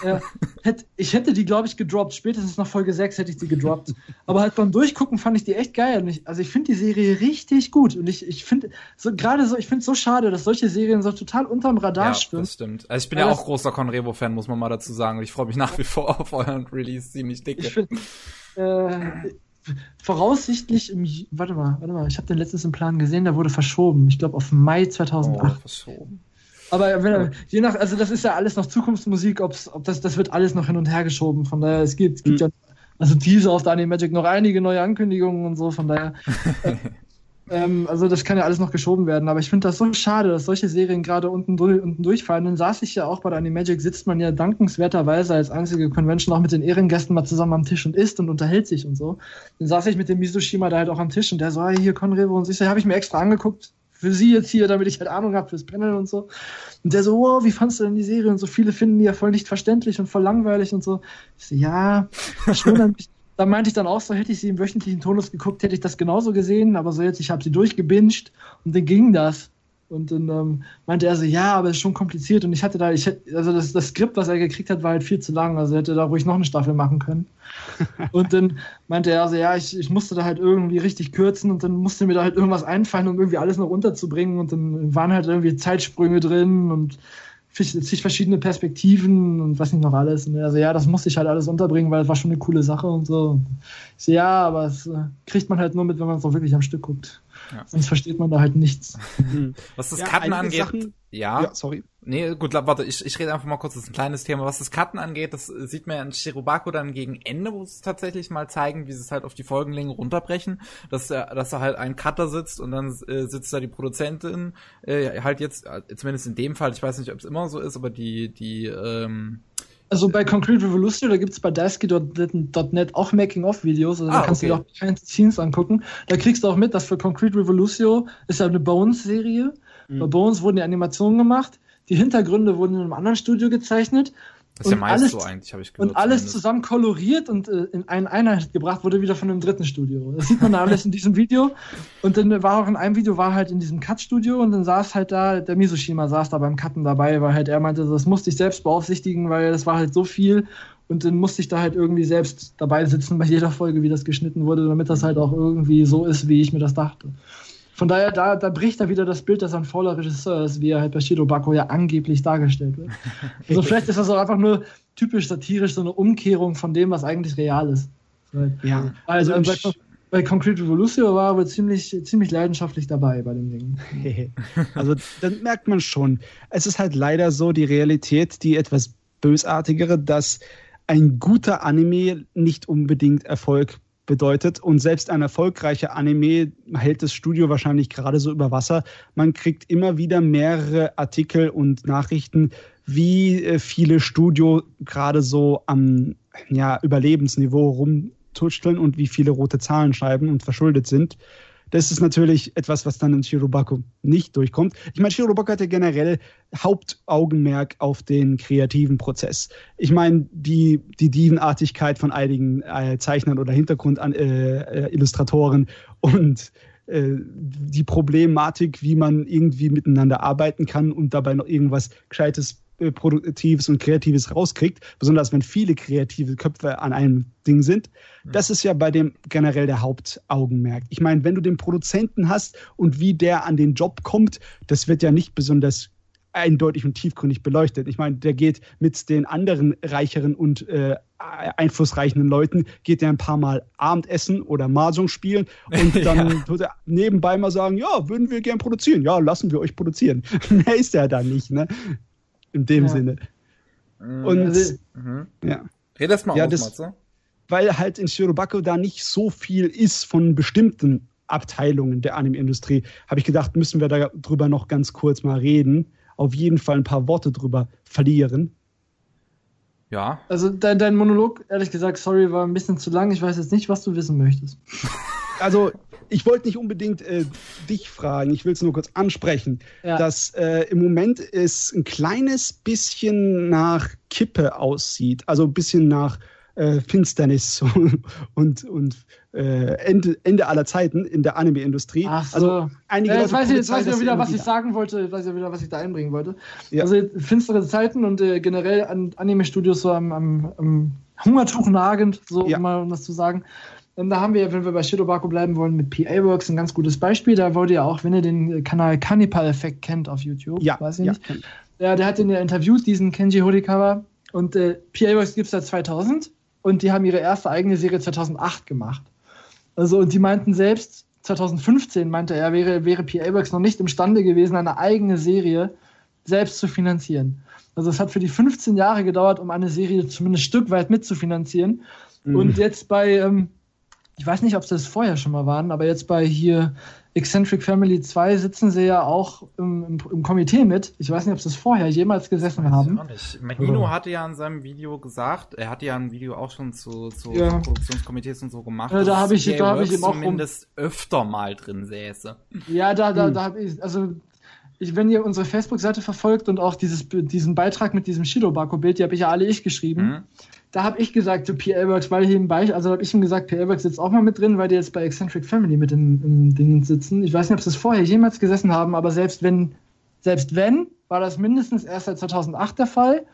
äh, hätte, ich hätte die, glaube ich, gedroppt. Spätestens nach Folge 6 hätte ich die gedroppt. Aber halt beim Durchgucken fand ich die echt geil. Ich, also ich finde die Serie richtig gut. Und ich, ich finde so gerade so, ich finde es so schade, dass solche Serien so total unterm Radar ja, schwimmen. Das stimmt. Also ich bin ja auch großer Conrevo-Fan, muss man mal dazu sagen. Ich freue mich nach wie vor auf euren Release ziemlich dicke. Ich find, äh, voraussichtlich im, warte mal, warte mal, ich habe den letztens im Plan gesehen, der wurde verschoben. Ich glaube auf Mai 2008. Oh, verschoben. Aber wenn, je nach, also das ist ja alles noch Zukunftsmusik, ob's, ob das, das wird alles noch hin und her geschoben. Von daher, es gibt, es gibt mhm. ja, also Teaser auf Daniel Magic noch einige neue Ankündigungen und so, von daher. Ähm, also das kann ja alles noch geschoben werden, aber ich finde das so schade, dass solche Serien gerade unten, unten durchfallen. Dann saß ich ja auch bei der Animagic, sitzt man ja dankenswerterweise als einzige Convention auch mit den Ehrengästen mal zusammen am Tisch und isst und unterhält sich und so. Dann saß ich mit dem Misushima da halt auch am Tisch und der so, hey, hier Conrevo und ich so, habe ich mir extra angeguckt für sie jetzt hier, damit ich halt Ahnung habe fürs Panel und so. Und der so, wow, wie fandst du denn die Serie? Und so viele finden die ja voll nicht verständlich und voll langweilig und so. Ich so, ja, schon ein bisschen da meinte ich dann auch so, hätte ich sie im wöchentlichen Tonus geguckt, hätte ich das genauso gesehen, aber so jetzt, ich habe sie durchgebinged und dann ging das. Und dann ähm, meinte er so, ja, aber es ist schon kompliziert und ich hatte da, ich also das, das Skript, was er gekriegt hat, war halt viel zu lang, also er hätte da ruhig noch eine Staffel machen können. und dann meinte er so, ja, ich, ich musste da halt irgendwie richtig kürzen und dann musste mir da halt irgendwas einfallen, um irgendwie alles noch unterzubringen und dann waren halt irgendwie Zeitsprünge drin und zig verschiedene Perspektiven und was nicht noch alles. Und also ja, das musste ich halt alles unterbringen, weil es war schon eine coole Sache und so. Ich so ja, aber das äh, kriegt man halt nur mit, wenn man es auch wirklich am Stück guckt. Ja. Sonst versteht man da halt nichts. Was das ja, Karten angeht, Sachen, ja, ja, sorry. Nee, gut, warte, ich, ich rede einfach mal kurz, das ist ein kleines Thema. Was das Karten angeht, das sieht man ja in Shirobako dann gegen Ende, wo es tatsächlich mal zeigen, wie sie es halt auf die Folgenlänge runterbrechen, dass da, dass da halt ein Cutter sitzt und dann äh, sitzt da die Produzentin, äh, halt jetzt, äh, zumindest in dem Fall, ich weiß nicht, ob es immer so ist, aber die, die, ähm, also bei Concrete Revolution, da gibt es bei Daisuke.net auch Making-of-Videos, also ah, da kannst okay. du dir auch Behind the Scenes angucken. Da kriegst du auch mit, dass für Concrete Revolution ist ja eine Bones-Serie. Mhm. Bei Bones wurden die Animationen gemacht, die Hintergründe wurden in einem anderen Studio gezeichnet das ist ja meist alles, so eigentlich, habe ich gehört. Und alles zusammen koloriert und äh, in eine Einheit gebracht wurde wieder von einem dritten Studio. Das sieht man alles in diesem Video. Und dann war auch in einem Video, war halt in diesem Cut-Studio und dann saß halt da, der Misushima saß da beim Cutten dabei, weil halt er meinte, das musste ich selbst beaufsichtigen, weil das war halt so viel. Und dann musste ich da halt irgendwie selbst dabei sitzen bei jeder Folge, wie das geschnitten wurde, damit das halt auch irgendwie so ist, wie ich mir das dachte. Von daher, da, da bricht da wieder das Bild des ein fauler Regisseur ist, wie er halt bei Shirobako ja angeblich dargestellt wird. Also vielleicht ist das auch einfach nur typisch satirisch, so eine Umkehrung von dem, was eigentlich real ist. Ja, also, also bei, bei Concrete Revolution war aber ziemlich, ziemlich leidenschaftlich dabei bei dem Ding. also dann merkt man schon, es ist halt leider so die Realität, die etwas bösartigere, dass ein guter Anime nicht unbedingt Erfolg bedeutet. Und selbst ein erfolgreicher Anime hält das Studio wahrscheinlich gerade so über Wasser. Man kriegt immer wieder mehrere Artikel und Nachrichten, wie äh, viele Studio gerade so am ja, Überlebensniveau rumtuscheln und wie viele rote Zahlen schreiben und verschuldet sind. Das ist natürlich etwas, was dann in Shirobako nicht durchkommt. Ich meine, Shirobako hatte generell Hauptaugenmerk auf den kreativen Prozess. Ich meine, die, die Dievenartigkeit von einigen äh, Zeichnern oder Hintergrundillustratoren äh, äh, und äh, die Problematik, wie man irgendwie miteinander arbeiten kann und dabei noch irgendwas Gescheites Produktives und Kreatives rauskriegt, besonders wenn viele kreative Köpfe an einem Ding sind. Das ist ja bei dem generell der Hauptaugenmerk. Ich meine, wenn du den Produzenten hast und wie der an den Job kommt, das wird ja nicht besonders eindeutig und tiefgründig beleuchtet. Ich meine, der geht mit den anderen reicheren und äh, einflussreichen Leuten, geht er ein paar Mal Abendessen oder Mahjong spielen und dann ja. tut er nebenbei mal sagen, ja, würden wir gern produzieren. Ja, lassen wir euch produzieren. Mehr ist er da nicht, ne? In dem ja. Sinne. Mhm. Und also, ja. Red das mal ja, aus, das, Matze. Weil halt in Shirobako da nicht so viel ist von bestimmten Abteilungen der Anime-Industrie, habe ich gedacht, müssen wir darüber noch ganz kurz mal reden. Auf jeden Fall ein paar Worte drüber verlieren. Ja. Also dein, dein Monolog, ehrlich gesagt, sorry, war ein bisschen zu lang. Ich weiß jetzt nicht, was du wissen möchtest. Also ich wollte nicht unbedingt äh, dich fragen, ich will es nur kurz ansprechen, ja. dass äh, im Moment es ein kleines bisschen nach Kippe aussieht, also ein bisschen nach äh, Finsternis und, und äh, Ende, Ende aller Zeiten in der Anime-Industrie. Ach so. Also einige ja, jetzt, weiß ich, jetzt weiß ich ja wieder, was ich sagen wollte, jetzt weiß ich wieder, was ich da einbringen wollte. Ja. Also finstere Zeiten und äh, generell an Anime-Studios so am, am, am Hungertuch nagend, so ja. mal um das zu sagen. Da haben wir, wenn wir bei Shirobako bleiben wollen, mit PA Works ein ganz gutes Beispiel. Da wurde ja auch, wenn ihr den Kanal Cannibal Effekt kennt auf YouTube, ja, weiß ich ja. nicht. Ja, der hat den ja interviewt, diesen Kenji Horikawa. Und äh, PA Works gibt es seit 2000 und die haben ihre erste eigene Serie 2008 gemacht. Also, und die meinten selbst, 2015 meinte er, wäre, wäre PA Works noch nicht imstande gewesen, eine eigene Serie selbst zu finanzieren. Also es hat für die 15 Jahre gedauert, um eine Serie zumindest ein Stück weit mitzufinanzieren. Mhm. Und jetzt bei ähm, ich weiß nicht, ob sie das vorher schon mal waren, aber jetzt bei hier Eccentric Family 2 sitzen sie ja auch im, im, Komitee mit. Ich weiß nicht, ob sie das vorher jemals gesessen haben. Magino oh. hatte ja in seinem Video gesagt, er hatte ja ein Video auch schon zu, zu ja. Produktionskomitees und so gemacht. Ja, da habe ich, da habe ich eben auch zumindest öfter mal drin säße. Ja, da, da, hm. da habe ich, also ich, wenn ihr unsere Facebook-Seite verfolgt und auch dieses, diesen Beitrag mit diesem Shirobako-Bild, die habe ich ja alle ich geschrieben. Mhm. Da habe ich gesagt zu PL Works, weil hier im Beispiel, also habe ich ihm gesagt, PL Works sitzt auch mal mit drin, weil die jetzt bei Eccentric Family mit im, im Ding sitzen. Ich weiß nicht, ob sie es vorher jemals gesessen haben, aber selbst wenn, selbst wenn, war das mindestens erst seit 2008 der Fall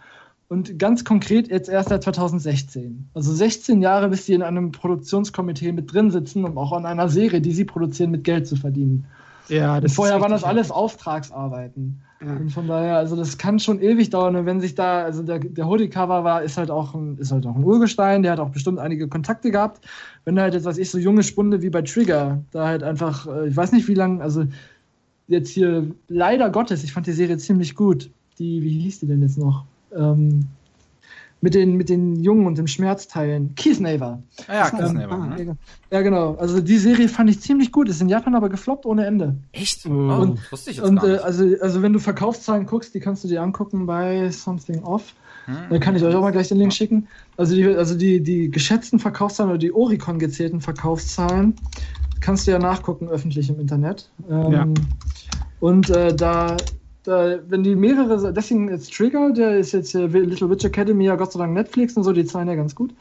und ganz konkret jetzt erst seit 2016. Also 16 Jahre, bis sie in einem Produktionskomitee mit drin sitzen, um auch an einer Serie, die sie produzieren, mit Geld zu verdienen. Ja, vorher waren das alles Auftragsarbeiten. Ja. Und von daher, also das kann schon ewig dauern. Und wenn sich da, also der, der Hoodie-Cover war, ist halt auch ein, ist halt auch ein Urgestein, der hat auch bestimmt einige Kontakte gehabt. Wenn halt jetzt, was ich, so junge Spunde wie bei Trigger, da halt einfach, äh, ich weiß nicht wie lange, also jetzt hier, leider Gottes, ich fand die Serie ziemlich gut. Die, wie hieß die denn jetzt noch? Ähm, mit den, mit den Jungen und dem Schmerzteilen. Keith Naver. Ah ja, Keith Naver. Ah, ne? Ja, genau. Also die Serie fand ich ziemlich gut. Ist in Japan aber gefloppt ohne Ende. Echt? Oh, und, wusste ich jetzt und, äh, also, also wenn du Verkaufszahlen guckst, die kannst du dir angucken bei Something Off. Hm. Da kann ich euch auch mal gleich den Link schicken. Also die, also die, die geschätzten Verkaufszahlen oder die Oricon gezählten Verkaufszahlen kannst du ja nachgucken öffentlich im Internet. Ähm, ja. Und äh, da da, wenn die mehrere, deswegen jetzt Trigger, der ist jetzt äh, Little Witch Academy, ja Gott sei Dank Netflix und so, die zahlen ja ganz gut.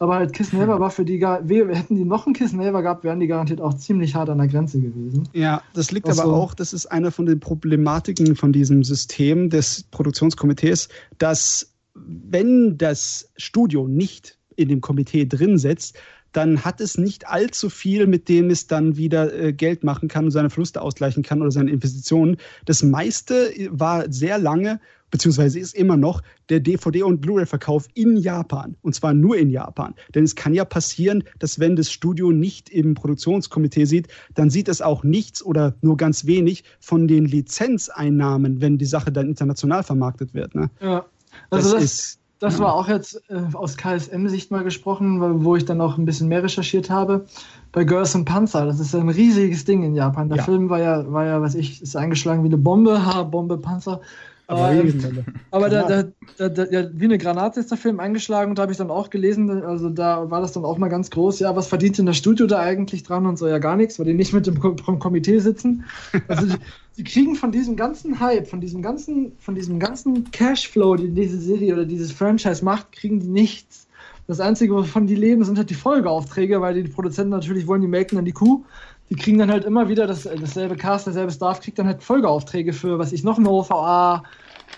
Aber halt Kiss Never war für die, wir, hätten die noch ein Kiss Never gehabt, wären die garantiert auch ziemlich hart an der Grenze gewesen. Ja, das liegt also, aber auch, das ist eine von den Problematiken von diesem System des Produktionskomitees, dass wenn das Studio nicht in dem Komitee drin sitzt, dann hat es nicht allzu viel, mit dem es dann wieder äh, Geld machen kann und seine Verluste ausgleichen kann oder seine Investitionen. Das meiste war sehr lange, beziehungsweise ist immer noch der DVD- und Blu-ray-Verkauf in Japan. Und zwar nur in Japan. Denn es kann ja passieren, dass wenn das Studio nicht im Produktionskomitee sieht, dann sieht es auch nichts oder nur ganz wenig von den Lizenzeinnahmen, wenn die Sache dann international vermarktet wird. Ne? Ja. Also das, das ist das war auch jetzt äh, aus KSM-Sicht mal gesprochen, wo ich dann auch ein bisschen mehr recherchiert habe. Bei Girls und Panzer, das ist ein riesiges Ding in Japan. Der ja. Film war ja, war ja, was ich, ist eingeschlagen wie eine Bombe, ha, Bombe, Panzer. Aber, ähm, aber da, da, da, da, ja, wie eine Granate ist der Film eingeschlagen und da habe ich dann auch gelesen, also da war das dann auch mal ganz groß, ja, was verdient denn das Studio da eigentlich dran und so, ja gar nichts, weil die nicht mit dem Komitee sitzen. Also die, die, kriegen von diesem ganzen Hype, von diesem ganzen, von diesem ganzen Cashflow, den diese Serie oder dieses Franchise macht, kriegen die nichts. Das Einzige, wovon die leben, sind halt die Folgeaufträge, weil die Produzenten natürlich wollen, die melken dann die Kuh die kriegen dann halt immer wieder das, dasselbe Cast, derselbe Staff, kriegt dann halt Folgeaufträge für, was ich, noch eine OVA,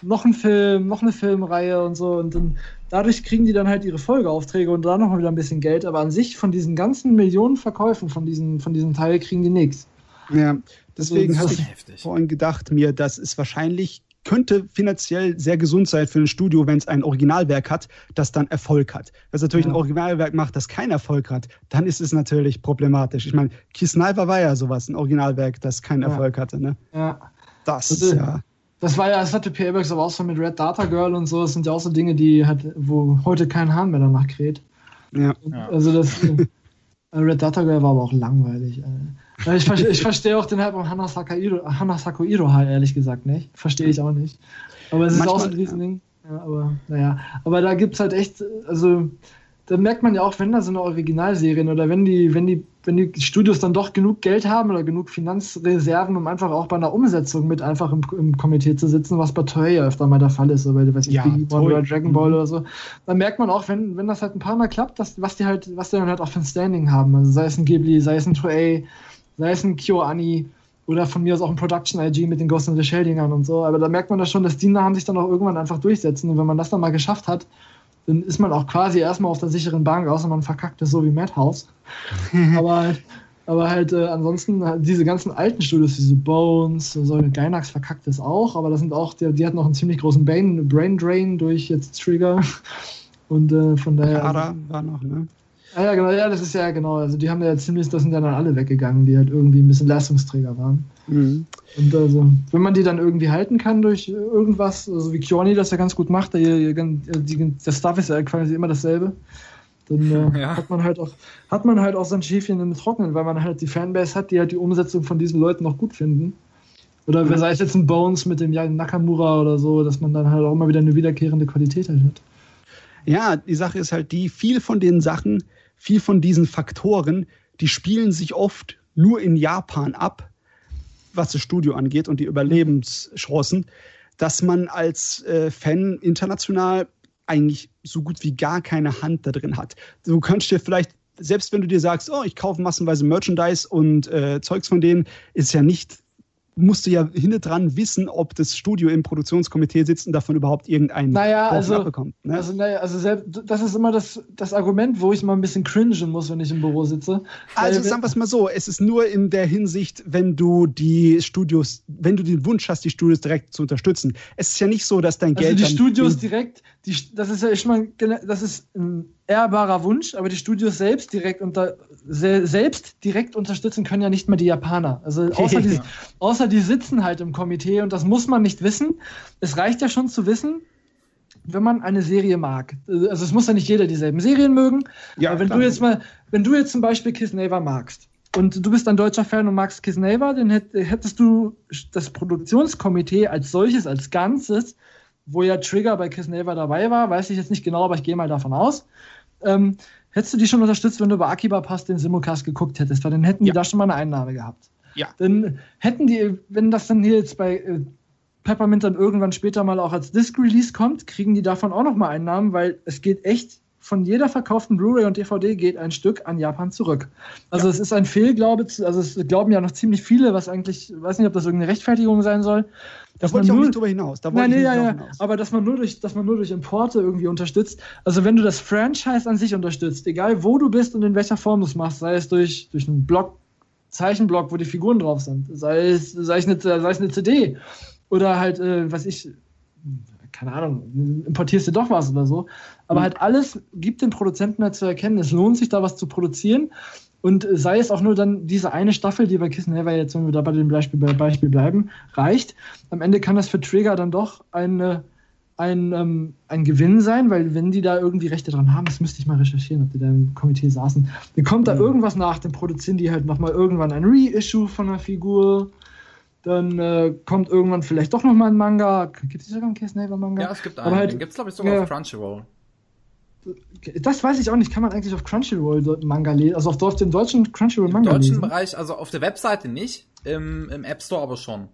noch ein Film, noch eine Filmreihe und so. Und dann, dadurch kriegen die dann halt ihre Folgeaufträge und da nochmal wieder ein bisschen Geld. Aber an sich von diesen ganzen Millionen Verkäufen von, diesen, von diesem Teil kriegen die nichts. Ja, deswegen also, habe ich heftig. vorhin gedacht mir, dass es wahrscheinlich könnte finanziell sehr gesund sein für ein Studio, wenn es ein Originalwerk hat, das dann Erfolg hat. Wenn es natürlich ja. ein Originalwerk macht, das keinen Erfolg hat, dann ist es natürlich problematisch. Ich meine, Kisniver war ja sowas, ein Originalwerk, das keinen ja. Erfolg hatte. Ne? Ja. Das, also, ja. Das war ja, das hatte PA-Works aber auch so mit Red Data Girl und so. Das sind ja auch so Dinge, die halt, wo heute kein Hahn mehr danach kräht. Ja. Also das äh, Red Data Girl war aber auch langweilig. Äh. Ich, ich verstehe auch den Hype um Hana Sako Iroha, ehrlich gesagt nicht. Verstehe ich auch nicht. Aber es ist Manchmal, auch so ein Riesending. Ja, aber naja, aber da gibt es halt echt, also dann merkt man ja auch, wenn da so eine Originalserien oder wenn die, wenn die, wenn die Studios dann doch genug Geld haben oder genug Finanzreserven, um einfach auch bei einer Umsetzung mit einfach im, im Komitee zu sitzen, was bei Toei ja öfter mal der Fall ist, oder weiß ich, ja, Digimon oder Dragon Ball mhm. oder so, dann merkt man auch, wenn, wenn das halt ein paar Mal klappt, dass, was die halt, was die dann halt auch für ein Standing haben. Also sei es ein Ghibli, sei es ein Toei, sei es ein KyoAni oder von mir aus auch ein Production IG mit den Ghost in the Shell Dingern und so. Aber da merkt man das schon, dass die Namen sich dann auch irgendwann einfach durchsetzen. Und wenn man das dann mal geschafft hat, dann ist man auch quasi erstmal auf der sicheren Bank, außer man verkackt es so wie Madhouse. aber halt, aber halt äh, ansonsten halt diese ganzen alten Studios, diese Bones, so Gainax verkackt es auch, aber das sind auch, die, die hatten auch einen ziemlich großen Brain, Brain Drain durch jetzt Trigger. Und äh, von daher. Ada war noch, ne? Ah, ja, genau, ja, das ist ja genau. Also die haben ja ziemlich, das sind ja dann alle weggegangen, die halt irgendwie ein bisschen Leistungsträger waren. Mhm. Und also, wenn man die dann irgendwie halten kann durch irgendwas, also wie Kioni das ja ganz gut macht, der, der Stuff ist ja quasi immer dasselbe, dann äh, ja. hat man halt auch, hat man halt auch sein Schäfchen im Trocknen, weil man halt die Fanbase hat, die halt die Umsetzung von diesen Leuten noch gut finden. Oder mhm. sei es jetzt ein Bones mit dem Nakamura oder so, dass man dann halt auch immer wieder eine wiederkehrende Qualität halt hat. Ja, die Sache ist halt die, viel von den Sachen, viel von diesen Faktoren, die spielen sich oft nur in Japan ab, was das Studio angeht und die Überlebenschancen, dass man als äh, Fan international eigentlich so gut wie gar keine Hand da drin hat. Du kannst dir vielleicht, selbst wenn du dir sagst, oh, ich kaufe massenweise Merchandise und äh, Zeugs von denen, ist ja nicht musst du ja hinten dran wissen, ob das Studio im Produktionskomitee sitzt und davon überhaupt irgendein naja, also, abbekommt. Ne? Also, naja, also selbst, das ist immer das, das Argument, wo ich mal ein bisschen cringen muss, wenn ich im Büro sitze. Also sagen wir es mal so, es ist nur in der Hinsicht, wenn du die Studios, wenn du den Wunsch hast, die Studios direkt zu unterstützen. Es ist ja nicht so, dass dein also Geld. Also die Studios direkt, die, das ist ja ich meine, das ist ein ehrbarer Wunsch, aber die Studios selbst direkt unter selbst direkt unterstützen können ja nicht mehr die Japaner. Also außer die, außer die sitzen halt im Komitee und das muss man nicht wissen. Es reicht ja schon zu wissen, wenn man eine Serie mag. Also es muss ja nicht jeder dieselben Serien mögen. Ja, aber wenn klar. du jetzt mal, wenn du jetzt zum Beispiel Kiss Naver magst und du bist ein deutscher Fan und magst Kiss Naver, dann hättest du das Produktionskomitee als solches, als Ganzes, wo ja Trigger bei Kiss Naver dabei war, weiß ich jetzt nicht genau, aber ich gehe mal davon aus. Ähm, hättest du die schon unterstützt, wenn du bei Akiba Pass den Simulcast geguckt hättest, weil dann hätten ja. die da schon mal eine Einnahme gehabt. Ja. Dann hätten die, wenn das dann hier jetzt bei äh, Peppermint dann irgendwann später mal auch als Disc-Release kommt, kriegen die davon auch nochmal Einnahmen, weil es geht echt von jeder verkauften Blu-ray und DVD geht ein Stück an Japan zurück. Also ja. es ist ein Fehlglaube, also es glauben ja noch ziemlich viele, was eigentlich, weiß nicht, ob das irgendeine Rechtfertigung sein soll. Da wollte ich auch nur, nicht drüber hinaus. Da nein, nee, ja, ja, aber dass man, nur durch, dass man nur durch Importe irgendwie unterstützt. Also wenn du das Franchise an sich unterstützt, egal wo du bist und in welcher Form du es machst, sei es durch, durch einen Blog, Zeichenblock, wo die Figuren drauf sind, sei es, sei es, eine, sei es eine CD oder halt, äh, was ich, keine Ahnung, importierst du doch was oder so. Aber mhm. halt alles gibt den Produzenten halt zu erkennen, es lohnt sich da was zu produzieren. Und sei es auch nur dann diese eine Staffel, die bei Kiss Never jetzt, wenn wir da bei dem Beispiel, Beispiel bleiben, reicht. Am Ende kann das für Trigger dann doch eine, ein, ähm, ein Gewinn sein, weil wenn die da irgendwie Rechte dran haben, das müsste ich mal recherchieren, ob die da im Komitee saßen, dann kommt da irgendwas nach, dann produzieren die halt nochmal irgendwann ein Reissue von einer Figur dann äh, kommt irgendwann vielleicht doch noch mal ein Manga. Gibt es sogar einen Case Naver Manga? Ja, es gibt einen. Halt, den gibt es, glaube ich, sogar ja, auf Crunchyroll. Das weiß ich auch nicht. Kann man eigentlich auf Crunchyroll Manga lesen? Also auf, auf dem deutschen Crunchyroll Manga lesen? Im deutschen Bereich, also auf der Webseite nicht, im, im App Store aber schon.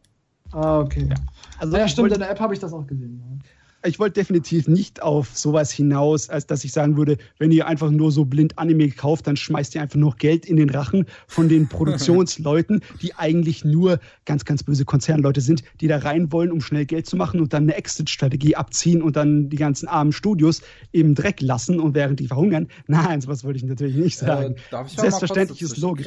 Ah, okay. Ja. Also ja, stimmt, in der App habe ich das auch gesehen. Ja ich wollte definitiv nicht auf sowas hinaus, als dass ich sagen würde, wenn ihr einfach nur so blind Anime kauft, dann schmeißt ihr einfach noch Geld in den Rachen von den Produktionsleuten, die eigentlich nur ganz, ganz böse Konzernleute sind, die da rein wollen, um schnell Geld zu machen und dann eine Exit-Strategie abziehen und dann die ganzen armen Studios im Dreck lassen und während die verhungern. Nein, sowas wollte ich natürlich nicht äh, sagen. Äh, darf ich Selbstverständlich ist logisch.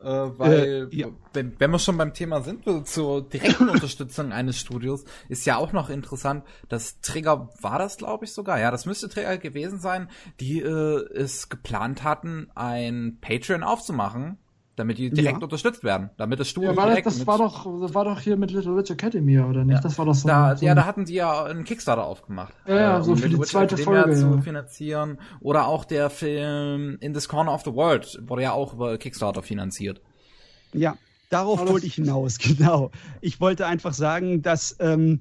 Äh, weil, äh, ja. wenn, wenn wir schon beim Thema sind, zur direkten Unterstützung eines Studios, ist ja auch noch interessant, dass Trigger war das, glaube ich, sogar. Ja, das müsste Trigger gewesen sein, die äh, es geplant hatten, ein Patreon aufzumachen, damit die direkt ja. unterstützt werden, damit das Studio ja, war direkt das, das war doch das war doch hier mit Little Witch Academy oder nicht? Ja. Das war doch so. Da, so ja, da hatten die ja einen Kickstarter aufgemacht. Ja, ja äh, so für die Witch zweite Academia Folge zu finanzieren oder auch der Film In This Corner of the World wurde ja auch über Kickstarter finanziert. Ja, darauf wollte ich hinaus, genau. Ich wollte einfach sagen, dass ähm,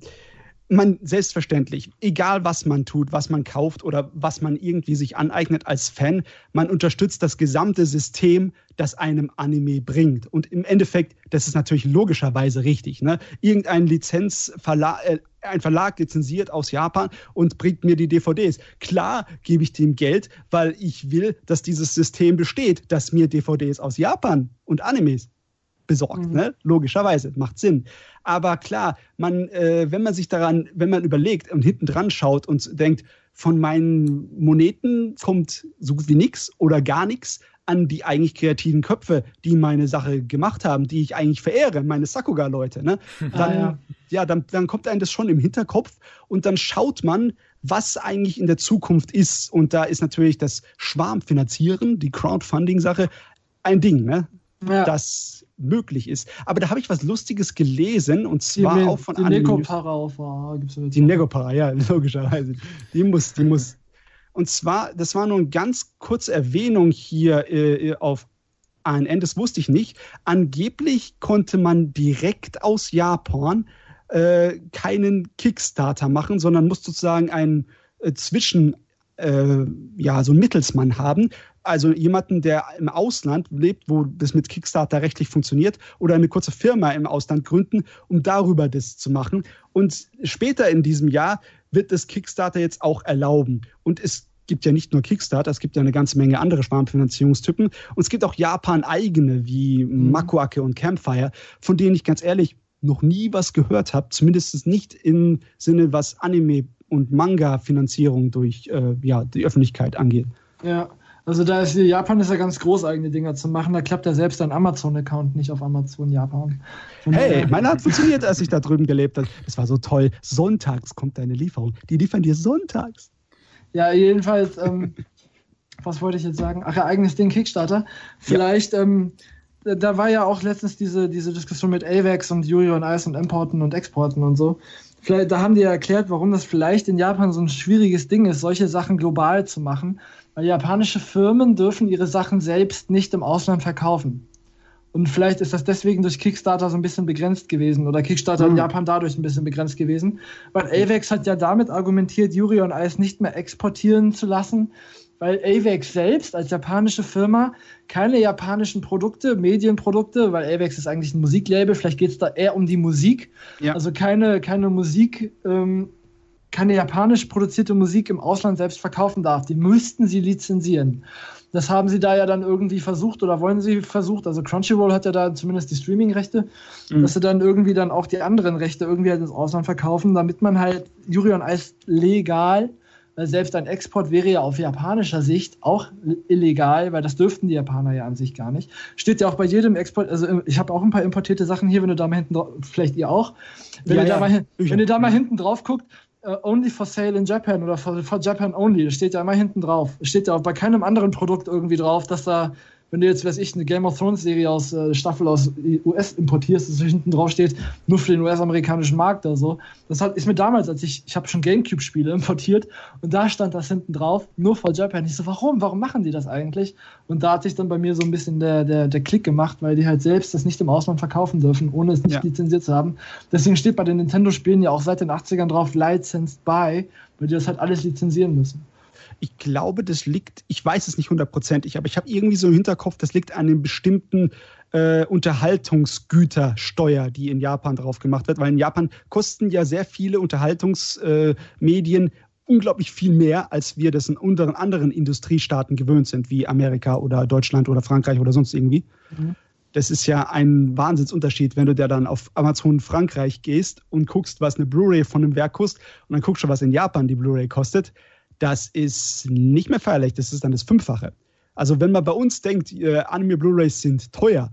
man selbstverständlich, egal was man tut, was man kauft oder was man irgendwie sich aneignet als Fan, man unterstützt das gesamte System, das einem Anime bringt. Und im Endeffekt, das ist natürlich logischerweise richtig. Ne? Irgendein Lizenzverlag, äh, ein Verlag lizenziert aus Japan und bringt mir die DVDs. Klar gebe ich dem Geld, weil ich will, dass dieses System besteht, dass mir DVDs aus Japan und Animes besorgt. Mhm. Ne? Logischerweise, macht Sinn. Aber klar, man, äh, wenn man sich daran, wenn man überlegt und hinten dran schaut und denkt, von meinen Moneten kommt so gut wie nichts oder gar nichts an die eigentlich kreativen Köpfe, die meine Sache gemacht haben, die ich eigentlich verehre, meine Sakuga-Leute, ne? Dann, ah, ja, ja dann, dann kommt einem das schon im Hinterkopf und dann schaut man, was eigentlich in der Zukunft ist. Und da ist natürlich das Schwarmfinanzieren, die Crowdfunding-Sache, ein Ding, ne? Ja. Das möglich ist. Aber da habe ich was Lustiges gelesen und zwar die, auch von die Negopara auf ah, gibt's ja Die Negopara, ja, logischerweise. Die muss, die muss. Und zwar, das war nur eine ganz kurze Erwähnung hier äh, auf ANN, das wusste ich nicht. Angeblich konnte man direkt aus Japan äh, keinen Kickstarter machen, sondern musste sozusagen einen äh, Zwischen, äh, ja, so einen Mittelsmann haben also jemanden, der im Ausland lebt, wo das mit Kickstarter rechtlich funktioniert, oder eine kurze Firma im Ausland gründen, um darüber das zu machen. Und später in diesem Jahr wird das Kickstarter jetzt auch erlauben. Und es gibt ja nicht nur Kickstarter, es gibt ja eine ganze Menge andere Sparfinanzierungstypen. Und es gibt auch Japan-eigene wie mhm. Makuake und Campfire, von denen ich ganz ehrlich noch nie was gehört habe, zumindest nicht im Sinne, was Anime- und Manga-Finanzierung durch äh, ja, die Öffentlichkeit angeht. Ja, also da ist Japan ist ja ganz groß, eigene Dinger zu machen. Da klappt ja selbst dein Amazon-Account nicht auf Amazon Japan. Von hey, meiner hat funktioniert, als ich da drüben gelebt habe. Das war so toll. Sonntags kommt deine Lieferung. Die liefern dir sonntags. Ja, jedenfalls, ähm, was wollte ich jetzt sagen? Ach ja, eigenes Ding Kickstarter. Vielleicht, ja. ähm, da war ja auch letztens diese, diese Diskussion mit AVEX und Yuri und Ice und Importen und Exporten und so. Vielleicht, da haben die ja erklärt, warum das vielleicht in Japan so ein schwieriges Ding ist, solche Sachen global zu machen weil japanische Firmen dürfen ihre Sachen selbst nicht im Ausland verkaufen. Und vielleicht ist das deswegen durch Kickstarter so ein bisschen begrenzt gewesen oder Kickstarter mhm. in Japan dadurch ein bisschen begrenzt gewesen. Weil AVEX hat ja damit argumentiert, Yuri und Eis nicht mehr exportieren zu lassen, weil AVEX selbst als japanische Firma keine japanischen Produkte, Medienprodukte, weil AVEX ist eigentlich ein Musiklabel, vielleicht geht es da eher um die Musik, ja. also keine, keine Musik ähm, keine japanisch produzierte Musik im Ausland selbst verkaufen darf. Die müssten sie lizenzieren. Das haben sie da ja dann irgendwie versucht oder wollen sie versucht. Also Crunchyroll hat ja da zumindest die Streaming-Rechte, mhm. dass sie dann irgendwie dann auch die anderen Rechte irgendwie halt ins Ausland verkaufen, damit man halt Yuri on Ice legal, weil selbst ein Export wäre ja auf japanischer Sicht auch illegal, weil das dürften die Japaner ja an sich gar nicht. Steht ja auch bei jedem Export, also ich habe auch ein paar importierte Sachen hier, wenn du da mal hinten drauf, vielleicht ihr auch, wenn, ja, ihr, da mal, wenn ihr da mal hinten drauf guckt, uh, only for sale in Japan oder for, for Japan only. Das steht ja immer hinten drauf. Es steht ja auch bei keinem anderen Produkt irgendwie drauf, dass da wenn du jetzt, weiß ich, eine Game of Thrones Serie aus äh, Staffel aus US importierst, dass hinten drauf steht, nur für den US-amerikanischen Markt oder so. Das hat, ist mir damals, als ich, ich habe schon Gamecube-Spiele importiert und da stand das hinten drauf, nur for Japan. Ich so, warum? Warum machen die das eigentlich? Und da hat sich dann bei mir so ein bisschen der, der, der Klick gemacht, weil die halt selbst das nicht im Ausland verkaufen dürfen, ohne es nicht ja. lizenziert zu haben. Deswegen steht bei den Nintendo-Spielen ja auch seit den 80ern drauf, licensed by, weil die das halt alles lizenzieren müssen. Ich glaube, das liegt, ich weiß es nicht hundertprozentig, aber ich habe irgendwie so im Hinterkopf, das liegt an einem bestimmten äh, Unterhaltungsgütersteuer, die in Japan drauf gemacht wird, weil in Japan kosten ja sehr viele Unterhaltungsmedien äh, unglaublich viel mehr, als wir das in unseren anderen Industriestaaten gewöhnt sind, wie Amerika oder Deutschland oder Frankreich oder sonst irgendwie. Mhm. Das ist ja ein Wahnsinnsunterschied, wenn du da dann auf Amazon Frankreich gehst und guckst, was eine Blu-ray von einem Werk kostet und dann guckst du, was in Japan die Blu-ray kostet das ist nicht mehr feierlich, das ist dann das Fünffache. Also wenn man bei uns denkt, äh, Anime Blu-rays sind teuer,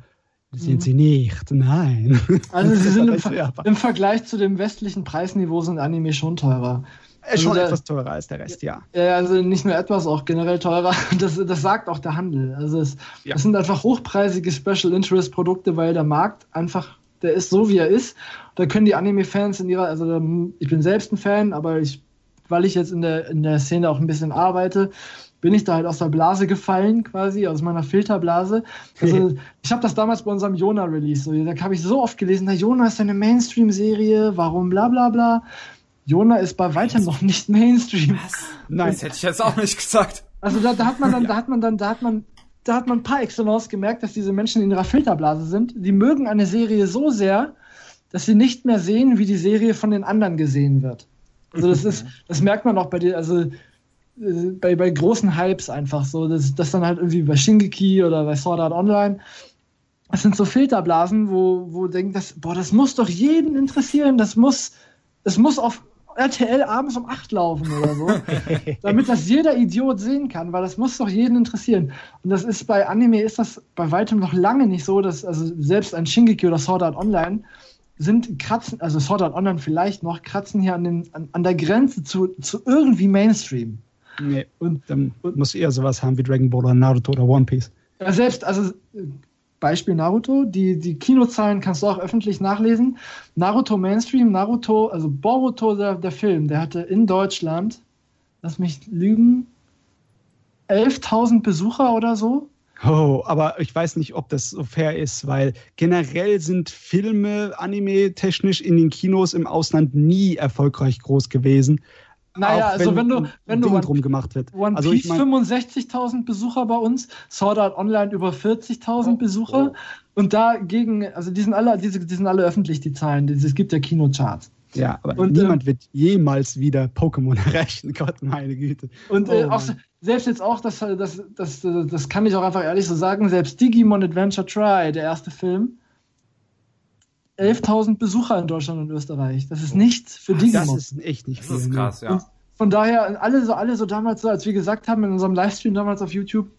sind mhm. sie nicht, nein. Also sie sind im, Ver im, Vergleich zu dem westlichen Preisniveau sind Anime schon teurer. Also schon der, etwas teurer als der Rest, ja. Ja, also nicht nur etwas, auch generell teurer. Das, das sagt auch der Handel. Also es, ja. es sind einfach hochpreisige Special Interest Produkte, weil der Markt einfach, der ist so, wie er ist. Da können die Anime-Fans in ihrer, also ich bin selbst ein Fan, aber ich weil ich jetzt in der, in der Szene auch ein bisschen arbeite, bin ich da halt aus der Blase gefallen, quasi, aus meiner Filterblase. Also, ich habe das damals bei unserem Jona-Release, so, da habe ich so oft gelesen, na, Jona ist eine Mainstream-Serie, warum bla bla bla. Jona ist bei weitem noch nicht Mainstream. Was? Nein. Das hätte ich jetzt auch nicht gesagt. Also da, da hat man dann, da hat man dann, da hat man, da hat man ein paar excellence gemerkt, dass diese Menschen in ihrer Filterblase sind. Die mögen eine Serie so sehr, dass sie nicht mehr sehen, wie die Serie von den anderen gesehen wird. Also das ist, das merkt man auch bei dir, also äh, bei, bei großen Hypes einfach so, dass das dann halt irgendwie bei Shingeki oder bei Sword Art Online, das sind so Filterblasen, wo, wo denken, das, boah, das muss doch jeden interessieren, das muss, das muss auf RTL abends um 8 laufen oder so, damit das jeder Idiot sehen kann, weil das muss doch jeden interessieren. Und das ist bei Anime ist das bei weitem noch lange nicht so, dass also selbst ein Shingeki oder Sword Art Online sind kratzen, also Sword Art Online vielleicht noch, kratzen hier an, den, an, an der Grenze zu, zu irgendwie Mainstream. Nee, und dann und, muss eher sowas haben wie Dragon Ball oder Naruto oder One Piece. Ja, selbst, also Beispiel Naruto, die, die Kinozahlen kannst du auch öffentlich nachlesen. Naruto Mainstream, Naruto, also Boruto, der, der Film, der hatte in Deutschland, lass mich lügen, 11.000 Besucher oder so. Oh, aber ich weiß nicht, ob das so fair ist, weil generell sind Filme anime-technisch in den Kinos im Ausland nie erfolgreich groß gewesen. Naja, also wenn du, wenn du One, drum gemacht wird. One also Piece ich mein, 65.000 Besucher bei uns, Sword Art Online über 40.000 oh, Besucher oh. und dagegen, also die sind alle, die, die sind alle öffentlich, die Zahlen, es gibt ja Kinocharts. Ja, aber und, niemand ähm, wird jemals wieder Pokémon erreichen, Gott meine Güte. Und äh, oh, auch, selbst jetzt auch, das, das, das, das kann ich auch einfach ehrlich so sagen, selbst Digimon Adventure Try, der erste Film, 11.000 Besucher in Deutschland und Österreich. Das ist nichts für Digimon. Das ist echt nicht viel. Das ist krass, ja. Und von daher, alle so, alle so damals so, als wir gesagt haben in unserem Livestream damals auf YouTube,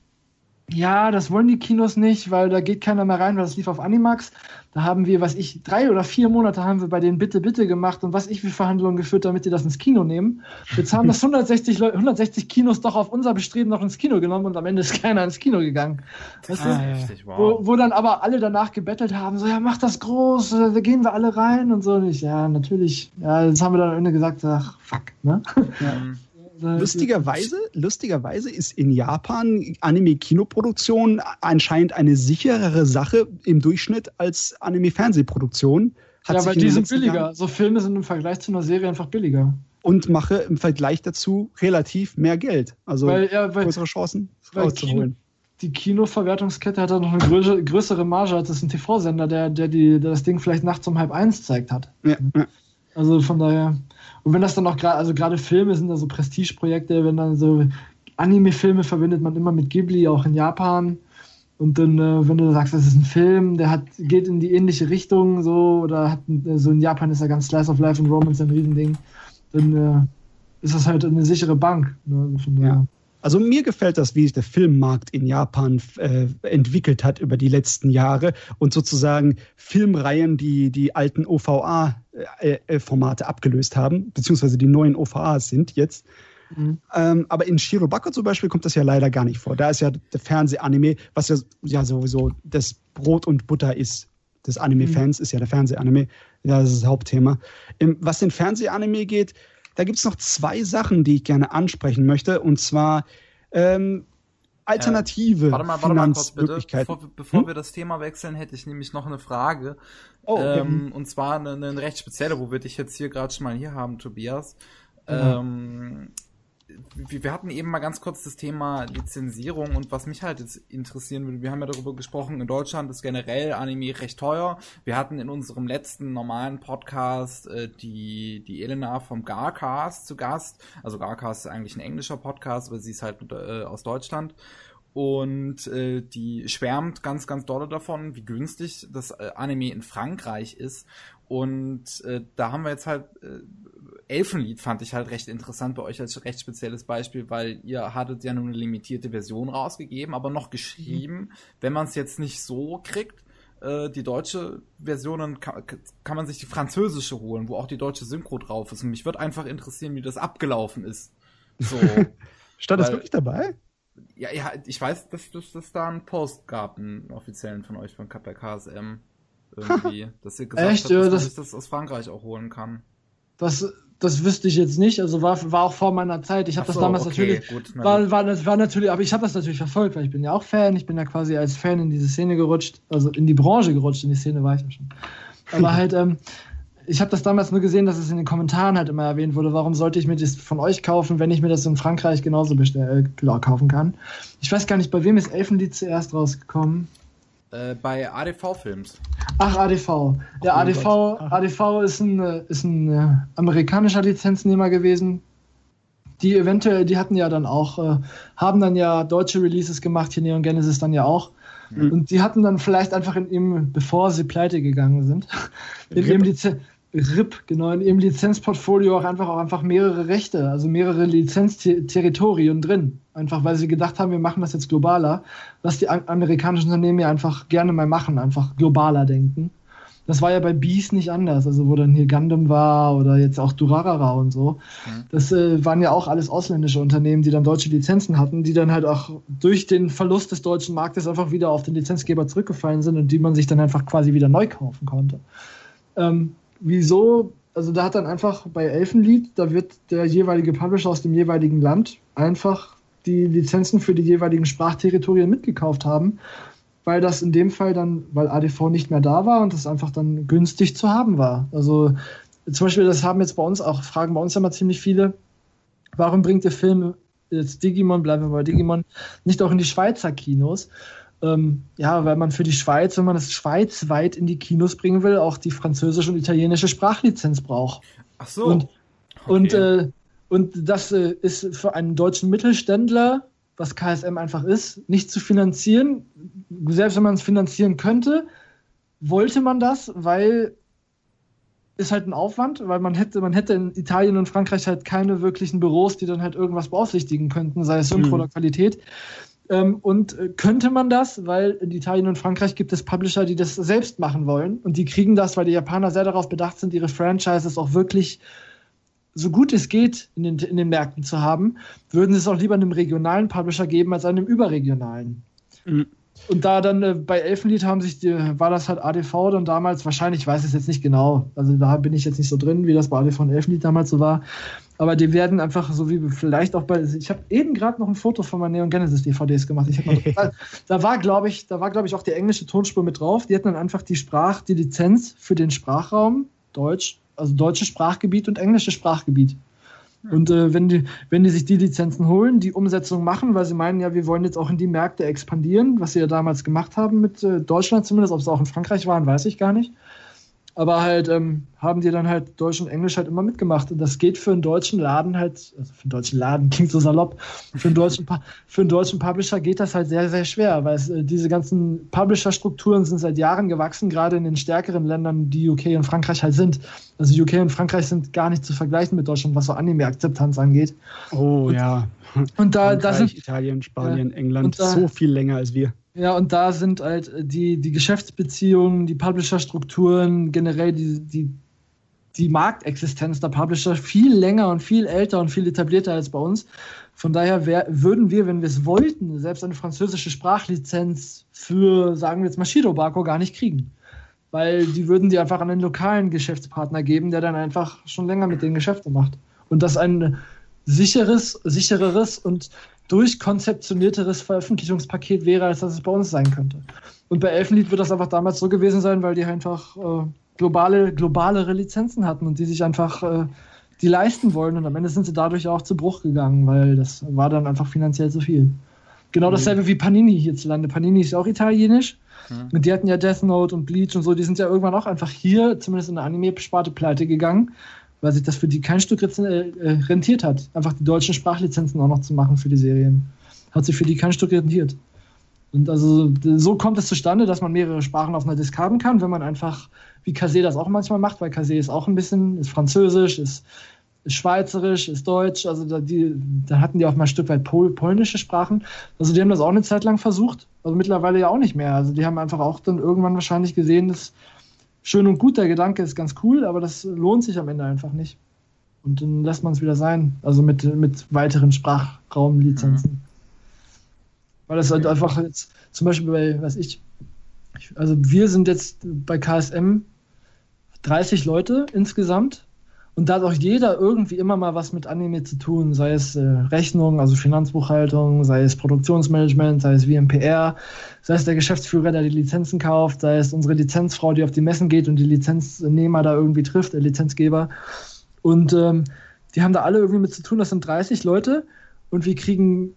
ja, das wollen die Kinos nicht, weil da geht keiner mehr rein, weil das lief auf Animax. Da haben wir, was ich, drei oder vier Monate haben wir bei denen Bitte, Bitte gemacht und was ich für Verhandlungen geführt, damit die das ins Kino nehmen. Jetzt haben das 160, 160 Kinos doch auf unser Bestreben noch ins Kino genommen und am Ende ist keiner ins Kino gegangen. Weißt ah, ja. richtig, wow. wo, wo dann aber alle danach gebettelt haben, so, ja, mach das groß, da gehen wir alle rein und so. Und ich, ja, natürlich. Ja, jetzt haben wir dann am Ende gesagt, ach, fuck, ne? Ja. Lustigerweise, lustigerweise ist in Japan Anime-Kinoproduktion anscheinend eine sicherere Sache im Durchschnitt als Anime-Fernsehproduktion. Ja, weil die sind billiger. Jahren so Filme sind im Vergleich zu einer Serie einfach billiger. Und mache im Vergleich dazu relativ mehr Geld. Also weil, ja, weil, größere Chancen rauszuholen. Kino, die Kinoverwertungskette hat dann noch eine größere, größere Marge als das ein TV-Sender, der, der, die, der das Ding vielleicht nachts um halb eins zeigt hat. Ja, ja. Also von daher. Und wenn das dann auch gerade, also gerade Filme sind da so Prestigeprojekte, wenn dann so Anime-Filme verbindet man immer mit Ghibli, auch in Japan. Und dann, äh, wenn du sagst, das ist ein Film, der hat, geht in die ähnliche Richtung, so, oder hat, äh, so in Japan ist ja ganz Slice of Life und Romance ein Riesending, dann äh, ist das halt eine sichere Bank. Ne? Also, ja. also mir gefällt das, wie sich der Filmmarkt in Japan äh, entwickelt hat über die letzten Jahre und sozusagen Filmreihen, die die alten OVA äh, äh, Formate abgelöst haben, beziehungsweise die neuen OVAs sind jetzt. Mhm. Ähm, aber in Shirobako zum Beispiel kommt das ja leider gar nicht vor. Da ist ja der Fernsehanime, was ja, ja sowieso das Brot und Butter ist des Anime-Fans, mhm. ist ja der Fernsehanime. Ja, das ist das Hauptthema. Im, was den Fernsehanime geht, da gibt es noch zwei Sachen, die ich gerne ansprechen möchte. Und zwar ähm, alternative äh, warte mal, warte mal kurz bitte. Bevor, bevor hm? wir das Thema wechseln, hätte ich nämlich noch eine Frage. Oh, okay. ähm, und zwar eine, eine, recht spezielle, wo wir dich jetzt hier gerade schon mal hier haben, Tobias. Mhm. Ähm, wir hatten eben mal ganz kurz das Thema Lizenzierung und was mich halt jetzt interessieren würde, wir haben ja darüber gesprochen, in Deutschland ist generell Anime recht teuer. Wir hatten in unserem letzten normalen Podcast äh, die, die Elena vom Garcast zu Gast. Also Garcast ist eigentlich ein englischer Podcast, aber sie ist halt äh, aus Deutschland. Und äh, die schwärmt ganz, ganz dolle davon, wie günstig das äh, Anime in Frankreich ist. Und äh, da haben wir jetzt halt äh, Elfenlied fand ich halt recht interessant bei euch als recht spezielles Beispiel, weil ihr hattet ja nur eine limitierte Version rausgegeben, aber noch geschrieben, mhm. wenn man es jetzt nicht so kriegt, äh, die deutsche Version, dann kann, kann, man sich die französische holen, wo auch die deutsche Synchro drauf ist. Und mich würde einfach interessieren, wie das abgelaufen ist. So. Stand das wirklich dabei? Ja, ja, ich weiß, dass es da einen Post gab, einen offiziellen von euch von KSM. Irgendwie. dass ihr gesagt Echt? habt, dass das, man das aus Frankreich auch holen kann. Das, das wüsste ich jetzt nicht. Also war, war auch vor meiner Zeit. Ich habe so, das damals okay, natürlich. Gut, war, war, war natürlich, aber ich habe das natürlich verfolgt, weil ich bin ja auch Fan. Ich bin ja quasi als Fan in diese Szene gerutscht, also in die Branche gerutscht, in die Szene war ich ja schon. Aber halt, ähm, ich habe das damals nur gesehen, dass es in den Kommentaren halt immer erwähnt wurde, warum sollte ich mir das von euch kaufen, wenn ich mir das in Frankreich genauso bestell, äh, kaufen kann. Ich weiß gar nicht, bei wem ist Elfenlied zuerst rausgekommen? Äh, bei ADV-Films. Ach, ADV. Ja, oh ADV, ADV ist ein, äh, ist ein äh, amerikanischer Lizenznehmer gewesen. Die eventuell, die hatten ja dann auch, äh, haben dann ja deutsche Releases gemacht, hier Neon Genesis dann ja auch. Mhm. Und die hatten dann vielleicht einfach in ihm, bevor sie pleite gegangen sind, in ihrem Lizenz. RIP, genau, in ihrem Lizenzportfolio auch einfach, auch einfach mehrere Rechte, also mehrere Lizenzterritorien drin. Einfach weil sie gedacht haben, wir machen das jetzt globaler, was die amerikanischen Unternehmen ja einfach gerne mal machen, einfach globaler denken. Das war ja bei Beast nicht anders, also wo dann hier Gundam war oder jetzt auch Durarara und so. Mhm. Das äh, waren ja auch alles ausländische Unternehmen, die dann deutsche Lizenzen hatten, die dann halt auch durch den Verlust des deutschen Marktes einfach wieder auf den Lizenzgeber zurückgefallen sind und die man sich dann einfach quasi wieder neu kaufen konnte. Ähm, wieso? Also da hat dann einfach bei Elfenlied, da wird der jeweilige Publisher aus dem jeweiligen Land einfach die Lizenzen für die jeweiligen Sprachterritorien mitgekauft haben weil das in dem Fall dann, weil ADV nicht mehr da war und das einfach dann günstig zu haben war. Also zum Beispiel, das haben jetzt bei uns auch, fragen bei uns immer ziemlich viele, warum bringt der Film jetzt Digimon, bleiben wir bei Digimon, nicht auch in die Schweizer Kinos? Ähm, ja, weil man für die Schweiz, wenn man es schweizweit in die Kinos bringen will, auch die französische und italienische Sprachlizenz braucht. Ach so. Und, okay. und, äh, und das äh, ist für einen deutschen Mittelständler was KSM einfach ist, nicht zu finanzieren. Selbst wenn man es finanzieren könnte, wollte man das, weil ist halt ein Aufwand, weil man hätte, man hätte in Italien und Frankreich halt keine wirklichen Büros, die dann halt irgendwas beaufsichtigen könnten, sei es Synchro mhm. oder Qualität. Ähm, und äh, könnte man das, weil in Italien und Frankreich gibt es Publisher, die das selbst machen wollen. Und die kriegen das, weil die Japaner sehr darauf bedacht sind, ihre Franchises auch wirklich so gut es geht in den, in den Märkten zu haben, würden sie es auch lieber einem regionalen Publisher geben als einem überregionalen. Mhm. Und da dann äh, bei Elfenlied haben sich die, war das halt ADV dann damals, wahrscheinlich, ich weiß es jetzt nicht genau, also da bin ich jetzt nicht so drin, wie das bei ADV und Elfenlied damals so war, aber die werden einfach so wie vielleicht auch bei, ich habe eben gerade noch ein Foto von meinen Neon Genesis DVDs gemacht. Ich noch, da, da war glaube ich, da war glaube ich auch die englische Tonspur mit drauf. Die hatten dann einfach die Sprach, die Lizenz für den Sprachraum Deutsch, also deutsches Sprachgebiet und englisches Sprachgebiet. Und äh, wenn, die, wenn die sich die Lizenzen holen, die Umsetzung machen, weil sie meinen, ja, wir wollen jetzt auch in die Märkte expandieren, was sie ja damals gemacht haben mit äh, Deutschland zumindest, ob es auch in Frankreich waren, weiß ich gar nicht. Aber halt ähm, haben die dann halt Deutsch und Englisch halt immer mitgemacht. Und das geht für einen deutschen Laden halt, also für einen deutschen Laden klingt so salopp, für einen deutschen, für einen deutschen Publisher geht das halt sehr, sehr schwer, weil es, äh, diese ganzen Publisher-Strukturen sind seit Jahren gewachsen, gerade in den stärkeren Ländern, die UK und Frankreich halt sind. Also UK und Frankreich sind gar nicht zu vergleichen mit Deutschland, was so Anime-Akzeptanz angeht. Oh und, ja. Und da, da sind Italien, Spanien, ja, England da, so viel länger als wir. Ja, und da sind halt die, die Geschäftsbeziehungen, die Publisher-Strukturen, generell die, die, die Marktexistenz der Publisher viel länger und viel älter und viel etablierter als bei uns. Von daher wär, würden wir, wenn wir es wollten, selbst eine französische Sprachlizenz für, sagen wir jetzt mal, Shirobako gar nicht kriegen. Weil die würden die einfach an einen lokalen Geschäftspartner geben, der dann einfach schon länger mit denen Geschäfte macht. Und das ein sicheres, sichereres und durchkonzeptionierteres Veröffentlichungspaket wäre, als das es bei uns sein könnte. Und bei Elfenlied wird das einfach damals so gewesen sein, weil die einfach äh, globale, globalere Lizenzen hatten und die sich einfach äh, die leisten wollen. Und am Ende sind sie dadurch auch zu Bruch gegangen, weil das war dann einfach finanziell zu viel. Genau mhm. dasselbe wie Panini hierzulande. Panini ist auch italienisch. Mhm. Und die hatten ja Death Note und Bleach und so, die sind ja irgendwann auch einfach hier, zumindest in der Anime-Sparte, pleite gegangen weil sich das für die kein Stück äh, rentiert hat, einfach die deutschen Sprachlizenzen auch noch zu machen für die Serien. Hat sich für die kein Stück rentiert. Und also so kommt es zustande, dass man mehrere Sprachen auf einer Disk haben kann, wenn man einfach, wie Kase das auch manchmal macht, weil Kase ist auch ein bisschen, ist französisch, ist, ist schweizerisch, ist deutsch, also da, die, da hatten die auch mal ein Stück weit Pol, polnische Sprachen. Also die haben das auch eine Zeit lang versucht, also mittlerweile ja auch nicht mehr. Also die haben einfach auch dann irgendwann wahrscheinlich gesehen, dass schön und gut, der Gedanke ist ganz cool, aber das lohnt sich am Ende einfach nicht. Und dann lässt man es wieder sein. Also mit, mit weiteren Sprachraumlizenzen. Mhm. Weil das halt einfach jetzt, zum Beispiel bei, weiß ich, also wir sind jetzt bei KSM 30 Leute insgesamt Und da hat auch jeder irgendwie immer mal was mit Anime zu tun, sei es äh, Rechnung, also Finanzbuchhaltung, sei es Produktionsmanagement, sei es VMPR, sei es der Geschäftsführer, der die Lizenzen kauft, sei es unsere Lizenzfrau, die auf die Messen geht und die Lizenznehmer da irgendwie trifft, der Lizenzgeber. Und ähm, die haben da alle irgendwie mit zu tun, das sind 30 Leute und wir kriegen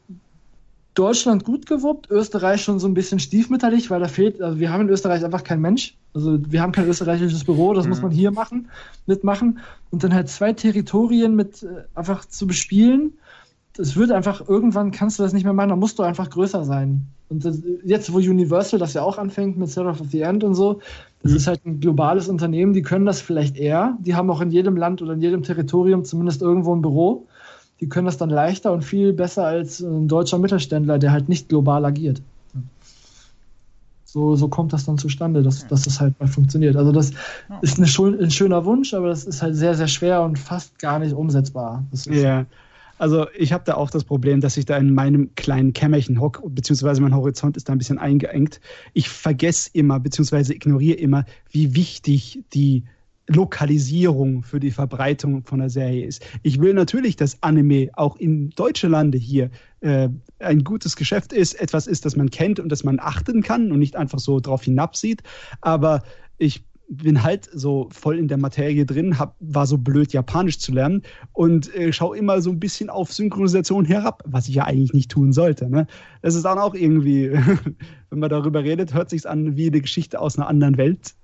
Deutschland gut gewuppt, Österreich schon so ein bisschen stiefmütterlich, weil da fehlt, also wir haben in Österreich einfach kein Mensch. Also wir haben kein österreichisches Büro, das mhm. muss man hier machen, mitmachen. Und dann halt zwei Territorien mit äh, einfach zu bespielen. Das wird einfach, irgendwann kannst du das nicht mehr machen, da musst du einfach größer sein. Und das, jetzt, wo Universal das ja auch anfängt mit Seraph of the End und so, das mhm. ist halt ein globales Unternehmen, die können das vielleicht eher. Die haben auch in jedem Land oder in jedem Territorium zumindest irgendwo ein Büro die können das dann leichter und viel besser als ein deutscher Mittelständler, der halt nicht global agiert. So, so kommt das dann zustande, dass, dass das halt mal funktioniert. Also das ist eine, ein schöner Wunsch, aber das ist halt sehr, sehr schwer und fast gar nicht umsetzbar. ja. Also ich habe da auch das Problem, dass ich da in meinem kleinen Kämmerchen hocke, beziehungsweise mein Horizont ist da ein bisschen eingeengt. Ich vergesse immer, beziehungsweise ignoriere immer, wie wichtig die Lokalisierung für die Verbreitung von der Serie ist. Ich will natürlich, dass Anime auch in deutsche Lande hier äh, ein gutes Geschäft ist, etwas ist, das man kennt und das man achten kann und nicht einfach so drauf hinabsieht. Aber ich bin halt so voll in der Materie drin, hab, war so blöd, Japanisch zu lernen und äh, schaue immer so ein bisschen auf Synchronisation herab, was ich ja eigentlich nicht tun sollte. Ne? Das ist dann auch irgendwie, wenn man darüber redet, hört sich an wie eine Geschichte aus einer anderen Welt.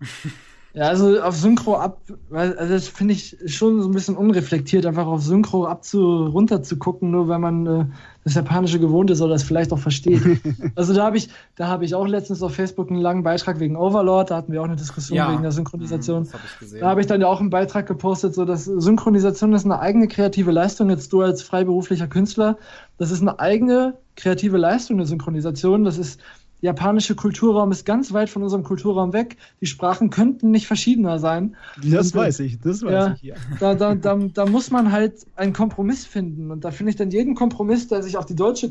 Ja, also auf Synchro ab, also das finde ich schon so ein bisschen unreflektiert, einfach auf Synchro ab zu runter zu gucken, nur wenn man äh, das Japanische gewohnt ist oder das vielleicht auch versteht. also da habe ich, da habe ich auch letztens auf Facebook einen langen Beitrag wegen Overlord, da hatten wir auch eine Diskussion ja. wegen der Synchronisation. Mhm, hab da habe ich dann ja auch einen Beitrag gepostet, so dass Synchronisation ist eine eigene kreative Leistung. Jetzt du als freiberuflicher Künstler, das ist eine eigene kreative Leistung, eine Synchronisation. Das ist japanische Kulturraum ist ganz weit von unserem Kulturraum weg. Die Sprachen könnten nicht verschiedener sein. Das und, weiß ich, das weiß ja, ich ja. Da, da, da, da muss man halt einen Kompromiss finden. Und da finde ich dann jeden Kompromiss, der sich auf die deutsche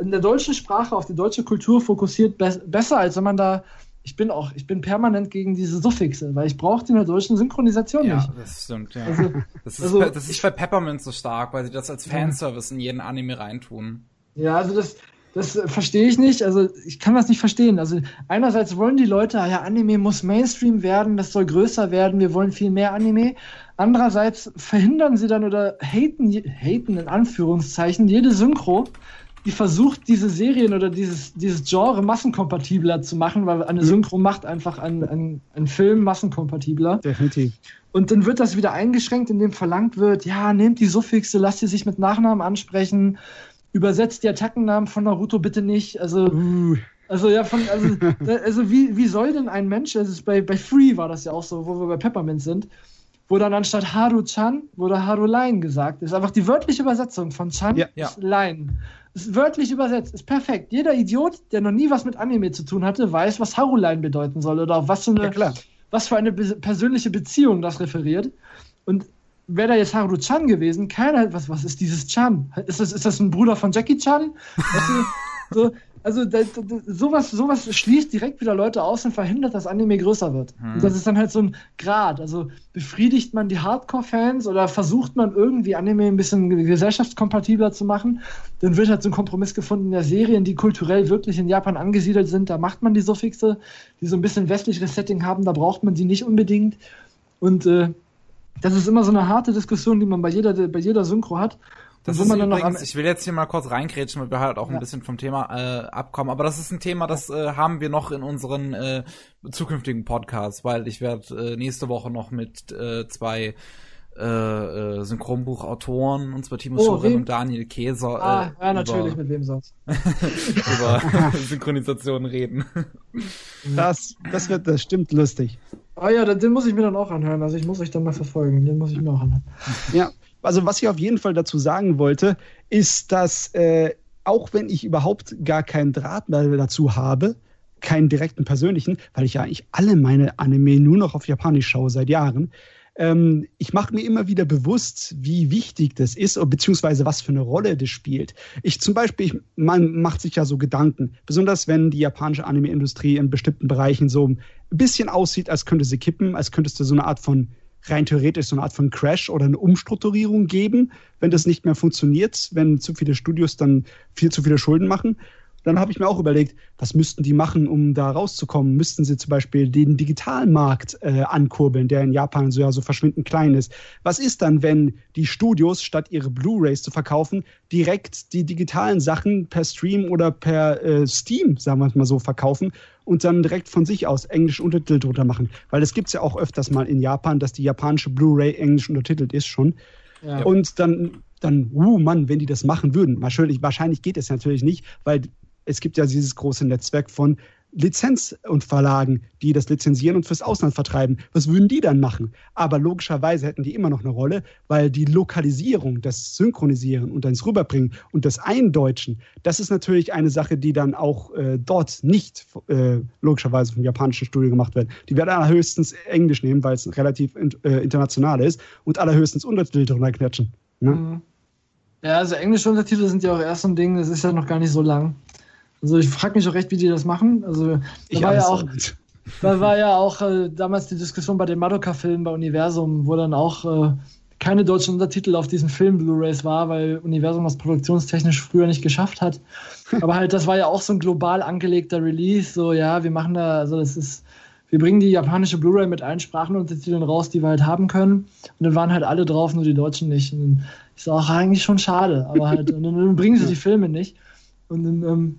in der deutschen Sprache, auf die deutsche Kultur fokussiert, be besser, als wenn man da ich bin auch, ich bin permanent gegen diese Suffixe, weil ich brauche die in der deutschen Synchronisation ja, nicht. Ja, das stimmt, ja. Also, das, ist, also, das ist bei Peppermint so stark, weil sie das als Fanservice in jeden Anime reintun. Ja, also das, das äh, verstehe ich nicht. Also ich kann das nicht verstehen. Also einerseits wollen die Leute, ja, Anime muss Mainstream werden, das soll größer werden, wir wollen viel mehr Anime. Andererseits verhindern sie dann oder haten, haten in Anführungszeichen jede Synchro, die versucht, diese Serien oder dieses, dieses Genre massenkompatibler zu machen, weil eine Synchro macht einfach einen, einen, einen Film massenkompatibler. Definitiv. Und dann wird das wieder eingeschränkt, indem verlangt wird, ja, nehmt die Suffixe, lasst sie sich mit Nachnamen ansprechen, übersetzt die Attackennamen von Naruto bitte nicht. Also, uh. also ja, von, also, also wie, wie soll denn ein Mensch, also bei, bei Free war das ja auch so, wo wir bei Peppermint sind, wo dann anstatt Haru-chan wurde Haru-Line gesagt. Das ist einfach die wörtliche Übersetzung von Chan ja, ja. ist Line. Ist wörtlich übersetzt, ist perfekt. Jeder Idiot, der noch nie was mit Anime zu tun hatte, weiß, was Haru-Line bedeuten soll oder auf was für eine, ja, was für eine persönliche Beziehung das referiert. Und wäre da jetzt Haru-chan gewesen, keiner, was, was ist dieses Chan? Ist das, ist das ein Bruder von Jackie Chan? so, also da, da, sowas, sowas schließt direkt wieder Leute aus und verhindert, dass Anime größer wird. Hm. Und das ist dann halt so ein Grad. Also befriedigt man die Hardcore-Fans oder versucht man irgendwie Anime ein bisschen gesellschaftskompatibler zu machen, dann wird halt so ein Kompromiss gefunden in der Serien, die kulturell wirklich in Japan angesiedelt sind. Da macht man die Suffixe, die so ein bisschen westliches Setting haben, da braucht man die nicht unbedingt. Und äh, das ist immer so eine harte Diskussion, die man bei jeder, bei jeder Synchro hat. Das ist übrigens, ich will jetzt hier mal kurz reingrätschen, weil wir halt auch ja. ein bisschen vom Thema äh, abkommen. Aber das ist ein Thema, das äh, haben wir noch in unseren äh, zukünftigen Podcasts, weil ich werde äh, nächste Woche noch mit äh, zwei äh, äh, Synchronbuchautoren, und zwar Timo oh, Schoren und Daniel Käser. Äh, ah, ja, natürlich, über, mit wem sonst? über Synchronisation reden. Das, das wird, das stimmt lustig. Ah ja, den muss ich mir dann auch anhören. Also ich muss euch dann mal verfolgen. Den muss ich mir auch anhören. Ja, also was ich auf jeden Fall dazu sagen wollte, ist, dass äh, auch wenn ich überhaupt gar keinen Draht mehr dazu habe, keinen direkten persönlichen, weil ich ja eigentlich alle meine Anime nur noch auf Japanisch schaue seit Jahren, ähm, ich mache mir immer wieder bewusst, wie wichtig das ist, beziehungsweise was für eine Rolle das spielt. Ich zum Beispiel, ich, man macht sich ja so Gedanken, besonders wenn die japanische Anime-Industrie in bestimmten Bereichen so ein bisschen aussieht, als könnte sie kippen, als könntest du so eine Art von rein theoretisch so eine Art von Crash oder eine Umstrukturierung geben, wenn das nicht mehr funktioniert, wenn zu viele Studios dann viel zu viele Schulden machen dann habe ich mir auch überlegt, was müssten die machen, um da rauszukommen? Müssten sie zum Beispiel den Digitalmarkt äh, ankurbeln, der in Japan so ja so verschwindend klein ist? Was ist dann, wenn die Studios statt ihre Blu-rays zu verkaufen, direkt die digitalen Sachen per Stream oder per äh, Steam, sagen wir es mal so, verkaufen und dann direkt von sich aus englisch Untertitel drunter machen? Weil es gibt es ja auch öfters mal in Japan, dass die japanische Blu-ray englisch untertitelt ist schon. Ja. Und dann dann, uh, Mann, wenn die das machen würden. Wahrscheinlich, wahrscheinlich geht es natürlich nicht, weil es gibt ja dieses große Netzwerk von Lizenz- und Verlagen, die das lizenzieren und fürs Ausland vertreiben. Was würden die dann machen? Aber logischerweise hätten die immer noch eine Rolle, weil die Lokalisierung, das Synchronisieren und das Rüberbringen und das Eindeutschen, das ist natürlich eine Sache, die dann auch äh, dort nicht äh, logischerweise vom japanischen Studio gemacht wird. Die werden allerhöchstens Englisch nehmen, weil es relativ in, äh, international ist und allerhöchstens Untertitel drunter knatschen. Ne? Mhm. Ja, also englische Untertitel sind ja auch erst so ein Ding, das ist ja noch gar nicht so lang. Also ich frage mich auch recht, wie die das machen. Also da ich war ja auch, da war ja auch äh, damals die Diskussion bei den Madoka-Filmen bei Universum, wo dann auch äh, keine deutschen Untertitel auf diesen Film Blu-rays war, weil Universum das produktionstechnisch früher nicht geschafft hat. Aber halt, das war ja auch so ein global angelegter Release. So, ja, wir machen da, also das ist, wir bringen die japanische Blu-ray mit allen Sprachenuntertiteln raus, die wir halt haben können. Und dann waren halt alle drauf, nur die Deutschen nicht. Und sage, auch eigentlich schon schade, aber halt, und dann bringen sie die Filme nicht. Und dann, ähm,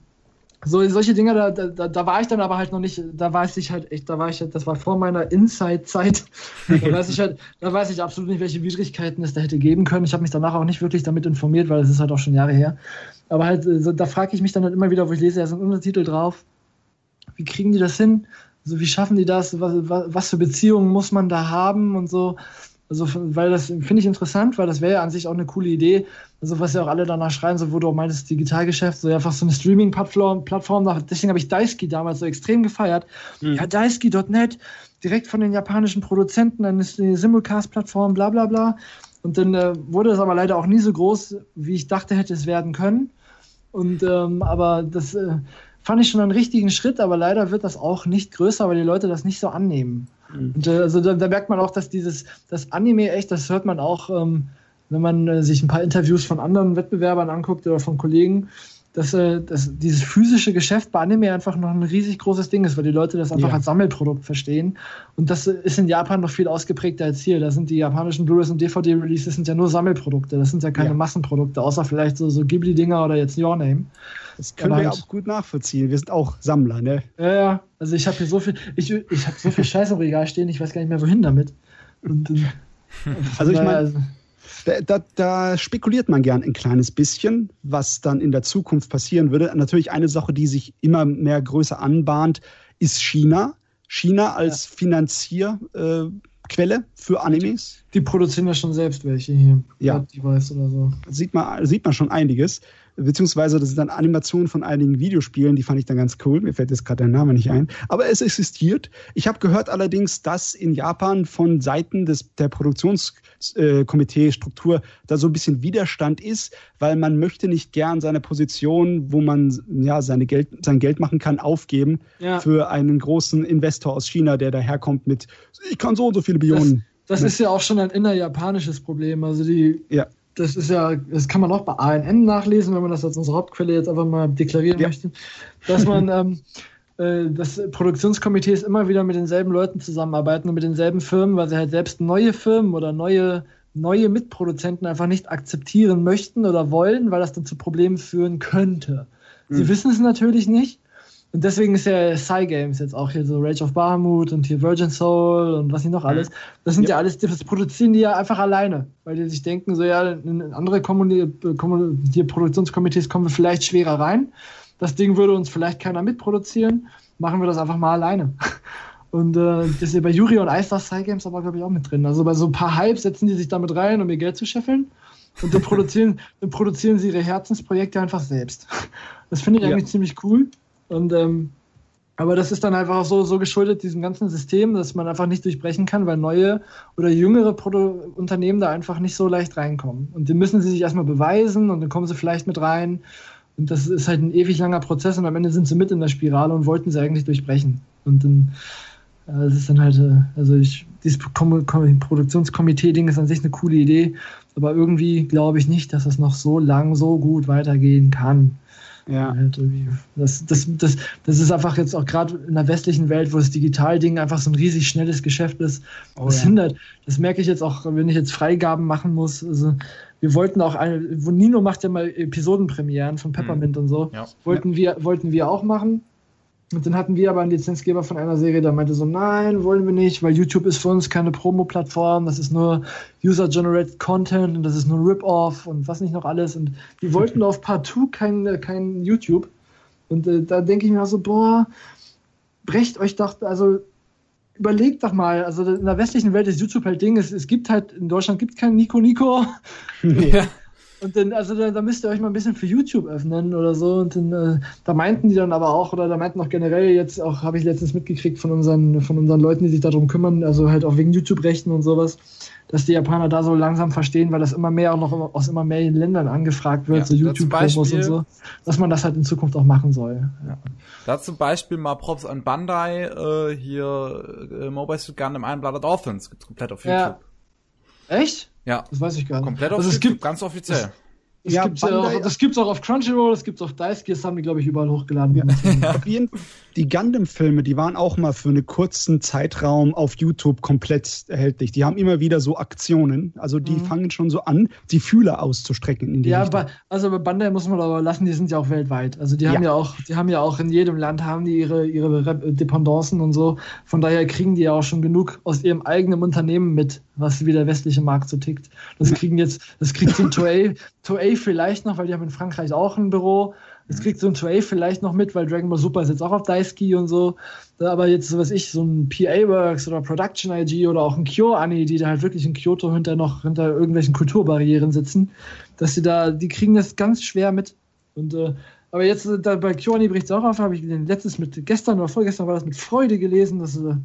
so, solche Dinge, da, da, da war ich dann aber halt noch nicht, da weiß ich halt echt, da war ich halt, das war vor meiner Inside-Zeit. Da weiß ich halt, da weiß ich absolut nicht, welche Widrigkeiten es da hätte geben können. Ich habe mich danach auch nicht wirklich damit informiert, weil es ist halt auch schon Jahre her. Aber halt, so, da frage ich mich dann halt immer wieder, wo ich lese, da ist ein Untertitel drauf. Wie kriegen die das hin? Also, wie schaffen die das? Was, was für Beziehungen muss man da haben und so? Also, weil das finde ich interessant, weil das wäre ja an sich auch eine coole Idee. Also, was ja auch alle danach schreien, so wo du auch meintest, Digitalgeschäft, so einfach so eine Streaming-Plattform. Plattform, deswegen habe ich Daisuke damals so extrem gefeiert. Mhm. Ja, Daisuke.net, direkt von den japanischen Produzenten, dann ist eine Simulcast-Plattform, bla bla bla. Und dann äh, wurde das aber leider auch nie so groß, wie ich dachte, hätte es werden können. Und ähm, aber das äh, fand ich schon einen richtigen Schritt, aber leider wird das auch nicht größer, weil die Leute das nicht so annehmen. Mhm. Und, äh, also da, da, merkt man auch, dass dieses, das Anime echt, das hört man auch, ähm, wenn man äh, sich ein paar Interviews von anderen Wettbewerbern anguckt oder von Kollegen, dass, äh, dass dieses physische Geschäft bei Anime einfach noch ein riesig großes Ding ist, weil die Leute das einfach ja. als Sammelprodukt verstehen. Und das ist in Japan noch viel ausgeprägter als hier. Da sind die japanischen Blu-rays und DVD-Releases sind ja nur Sammelprodukte. Das sind ja keine ja. Massenprodukte, außer vielleicht so, so Ghibli-Dinger oder jetzt Your Name. Das können Aber wir halt, auch gut nachvollziehen. Wir sind auch Sammler, ne? Ja, ja. Also ich habe hier so viel, ich, ich habe so viel Scheiß im Regal stehen, ich weiß gar nicht mehr, wohin damit. Und, also ich meine. Da, da, da, spekuliert man gern ein kleines bisschen, was dann in der Zukunft passieren würde. Natürlich eine Sache, die sich immer mehr größer anbahnt, ist China. China als ja. Finanzierquelle äh, für Animes. Die produzieren ja schon selbst welche hier. Ja. Device oder so. Sieht man, sieht man schon einiges beziehungsweise das sind dann Animationen von einigen Videospielen, die fand ich dann ganz cool. Mir fällt jetzt gerade der Name nicht ein. Aber es existiert. Ich habe gehört allerdings, dass in Japan von Seiten des, der Produktionskomitee-Struktur äh, da so ein bisschen Widerstand ist, weil man möchte nicht gern seine Position, wo man ja seine Geld, sein Geld machen kann, aufgeben ja. für einen großen Investor aus China, der daherkommt mit, ich kann so und so viele Billionen. Das, das ist ja auch schon ein innerjapanisches Problem. Also die ja das ist ja, das kann man auch bei ANN nachlesen, wenn man das als unsere Hauptquelle jetzt einfach mal deklarieren ja. möchte, dass man ähm, äh, dass Produktionskomitees immer wieder mit denselben Leuten zusammenarbeiten und mit denselben Firmen, weil sie halt selbst neue Firmen oder neue neue Mitproduzenten einfach nicht akzeptieren möchten oder wollen, weil das dann zu Problemen führen könnte. Sie mhm. wissen es natürlich nicht, und deswegen ist ja Cygames jetzt auch hier so Rage of Bahamut und hier Virgin Soul und was nicht noch alles. Das sind ja, ja alles, das produzieren die ja einfach alleine, weil die sich denken, so ja, in andere Kommuni hier Produktionskomitees kommen wir vielleicht schwerer rein. Das Ding würde uns vielleicht keiner mitproduzieren. Machen wir das einfach mal alleine. Und äh, das ist ja bei Yuri und Ice Cygames aber, glaube ich, auch mit drin. Also bei so ein paar Hypes setzen die sich damit rein, um ihr Geld zu scheffeln. Und dann produzieren, dann produzieren sie ihre Herzensprojekte einfach selbst. Das finde ich ja. eigentlich ziemlich cool. Und ähm, aber das ist dann einfach so, so geschuldet diesem ganzen System, dass man einfach nicht durchbrechen kann, weil neue oder jüngere Produ Unternehmen da einfach nicht so leicht reinkommen. Und die müssen sie sich erstmal beweisen und dann kommen sie vielleicht mit rein. Und das ist halt ein ewig langer Prozess und am Ende sind sie mit in der Spirale und wollten sie eigentlich durchbrechen. Und dann, Das ist dann halt, äh, also ich, dieses Produktionskomitee-Ding ist an sich eine coole Idee, aber irgendwie glaube ich nicht, dass es noch so lang so gut weitergehen kann. Ja. Halt das, das, das, das ist einfach jetzt auch gerade in der westlichen Welt, wo das Digitalding einfach so ein riesig schnelles Geschäft ist. Oh, das ja. hindert. Das merke ich jetzt auch, wenn ich jetzt Freigaben machen muss. Also wir wollten auch eine, wo Nino macht ja mal Episodenpremieren von Peppermint mhm. und so. Ja. Wollten, Wir, wollten wir auch machen. Und dann hatten wir aber einen Lizenzgeber von einer Serie, der meinte so, nein, wollen wir nicht, weil YouTube ist für uns keine Promo-Plattform, das ist nur User-Generated Content und das ist nur Rip-Off und was nicht noch alles. Und die wollten auf Partout kein, kein YouTube. Und äh, da denke ich mir so, boah, brecht euch doch, also überlegt doch mal, also in der westlichen Welt ist YouTube halt Ding, es, es gibt halt, in Deutschland gibt es keinen Nico Nico. Ja. Und dann, also da, da, müsst ihr euch mal ein bisschen für YouTube öffnen oder so. Und dann, äh, da meinten die dann aber auch, oder da meinten auch generell jetzt auch, habe ich letztens mitgekriegt von unseren, von unseren Leuten, die sich darum kümmern, also halt auch wegen YouTube-Rechten und sowas, dass die Japaner da so langsam verstehen, weil das immer mehr auch noch aus immer mehr Ländern angefragt wird, ja, so YouTube-Promos und so, dass man das halt in Zukunft auch machen soll. Ja. Da zum Beispiel mal Props an Bandai, äh, hier äh, Mobile Suit Gundam Blooded Orphans, gibt's komplett auf YouTube. Ja. Echt? Ja. Das weiß ich gar nicht. Komplett auf also YouTube, gibt, ganz offiziell. Das ja, gibt's Bandai, auch, das gibt's auch auf Crunchyroll, das gibt's auf Daisuke, das haben die, glaube ich, überall hochgeladen. Ja. die Gundam-Filme, die waren auch mal für einen kurzen Zeitraum auf YouTube komplett erhältlich. Die haben immer wieder so Aktionen, also die mhm. fangen schon so an, die Fühler auszustrecken in die Ja, Richtung. also bei Bandai muss man aber lassen, die sind ja auch weltweit. Also die haben ja, ja auch, die haben ja auch in jedem Land haben die ihre, ihre Dependancen und so. Von daher kriegen die ja auch schon genug aus ihrem eigenen Unternehmen mit, was wie der westliche Markt so tickt. Das kriegen jetzt, das kriegt so ein Toei, Vielleicht noch, weil die haben in Frankreich auch ein Büro. Das kriegt so ein Toei vielleicht noch mit, weil Dragon Ball Super ist jetzt auch auf Daisuke und so. Aber jetzt, so was ich, so ein PA Works oder Production IG oder auch ein KyoAni, die da halt wirklich in Kyoto hinter noch hinter irgendwelchen Kulturbarrieren sitzen, dass sie da, die kriegen das ganz schwer mit. Und äh, aber jetzt äh, da bei KyoAni bricht es auch auf, habe ich letztes mit gestern oder vorgestern war das mit Freude gelesen, dass äh,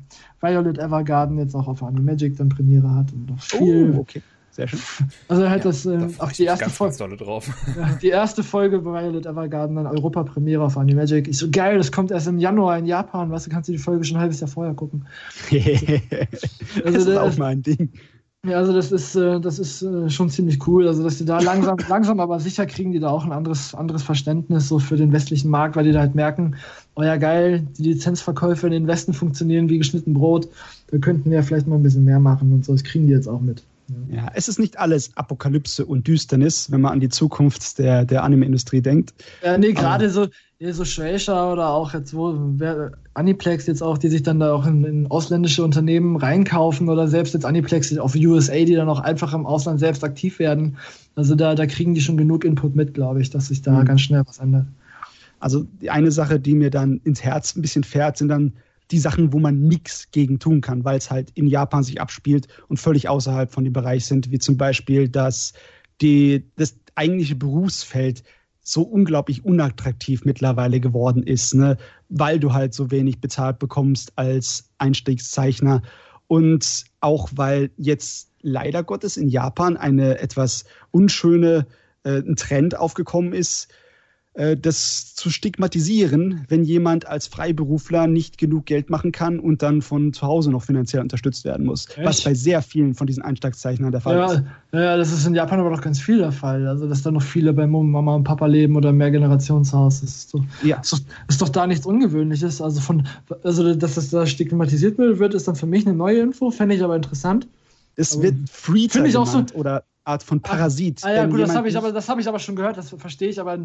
Violet Evergarden jetzt auch auf Animagic dann Premiere hat und noch viel. Oh, okay sehr schön. Also halt ja, das, äh, auch die erste Folge. drauf. Ja, die erste Folge bei Violet Evergarden, dann Europa-Premiere auf Animagic. Ich so, geil, das kommt erst im Januar in Japan, weißt du, kannst du die Folge schon ein halbes Jahr vorher gucken. also, das ist auch mein Ding. Ja, also das ist, äh, das ist äh, schon ziemlich cool. Also, dass die da langsam, langsam aber sicher kriegen, die da auch ein anderes, anderes Verständnis so für den westlichen Markt, weil die da halt merken, oh ja geil, die Lizenzverkäufe in den Westen funktionieren wie geschnitten Brot. Da könnten wir ja vielleicht mal ein bisschen mehr machen und so. Das kriegen die jetzt auch mit. Ja, es ist nicht alles Apokalypse und Düsternis, wenn man an die Zukunft der, der Anime-Industrie denkt. Ja, nee, gerade so, so Shueisha oder auch jetzt wo wer, Aniplex jetzt auch, die sich dann da auch in, in, ausländische Unternehmen reinkaufen oder selbst jetzt Aniplex auf USA, die dann auch einfach im Ausland selbst aktiv werden. Also da, da kriegen die schon genug Input mit, glaube ich, dass sich da mhm. ganz schnell was ändert. Also die eine Sache, die mir dann ins Herz ein bisschen fährt, sind dann die Sachen, wo man nichts gegen tun kann, weil es halt in Japan sich abspielt und völlig außerhalb von dem Bereich sind, wie zum Beispiel, dass die, das eigentliche Berufsfeld so unglaublich unattraktiv mittlerweile geworden ist, ne? weil du halt so wenig bezahlt bekommst als Einstiegszeichner und auch weil jetzt leider Gottes in Japan eine etwas unschöne äh, ein Trend aufgekommen ist, das zu stigmatisieren, wenn jemand als Freiberufler nicht genug Geld machen kann und dann von zu Hause noch finanziell unterstützt werden muss. Echt? Was bei sehr vielen von diesen Einstiegszeichnern der Fall ja, ist. Ja, das ist in Japan aber doch ganz viel der Fall. Also, dass da noch viele bei Mama und Papa leben oder mehr Generationshaus. Das ist, doch, ja. ist, doch, ist doch da nichts Ungewöhnliches. Also, von, also, dass das da stigmatisiert wird, ist dann für mich eine neue Info, fände ich aber interessant. Es wird Free Finde ich auch so. Oder Art von Parasit. Ah, ja, gut, das habe ich, aber, hab ich aber schon gehört, das verstehe ich, aber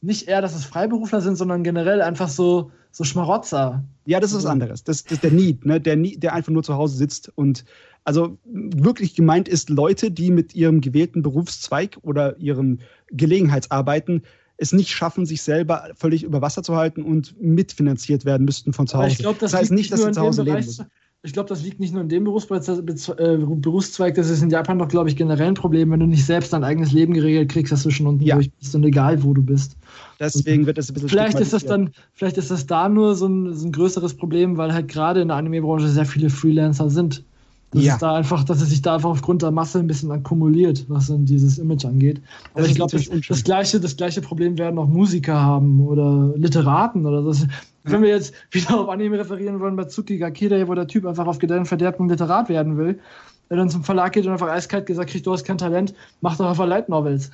nicht eher, dass es Freiberufler sind, sondern generell einfach so, so Schmarotzer. Ja, das ist was anderes. Das, das ist der Need, ne? der, Need, der einfach nur zu Hause sitzt und also wirklich gemeint ist Leute, die mit ihrem gewählten Berufszweig oder ihren Gelegenheitsarbeiten es nicht schaffen, sich selber völlig über Wasser zu halten und mitfinanziert werden müssten von zu Hause. ich glaube, das, das heißt nicht, dass sie zu Hause leben müssen ich glaube, das liegt nicht nur in dem äh, Berufszweig, das ist in Japan doch, glaube ich, generell ein Problem. Wenn du nicht selbst dein eigenes Leben geregelt kriegst, hast du schon unten ja. durch bist und egal, wo du bist. Deswegen wird das ein bisschen Vielleicht ist das dann, vielleicht ist das da nur so ein, so ein größeres Problem, weil halt gerade in der Anime-Branche sehr viele Freelancer sind. Dass ja. es da einfach, dass es sich da einfach aufgrund der Masse ein bisschen akkumuliert, was dann dieses Image angeht. Aber das ich glaube, das, das, gleiche, das gleiche Problem werden auch Musiker haben oder Literaten oder das. Wenn wir jetzt wieder auf Anime referieren wollen bei Tsuki Gakeda, wo der Typ einfach auf Gedeih und Verderben Literat werden will, der dann zum Verlag geht und einfach eiskalt gesagt kriegt, du hast kein Talent, mach doch einfach Light Novels.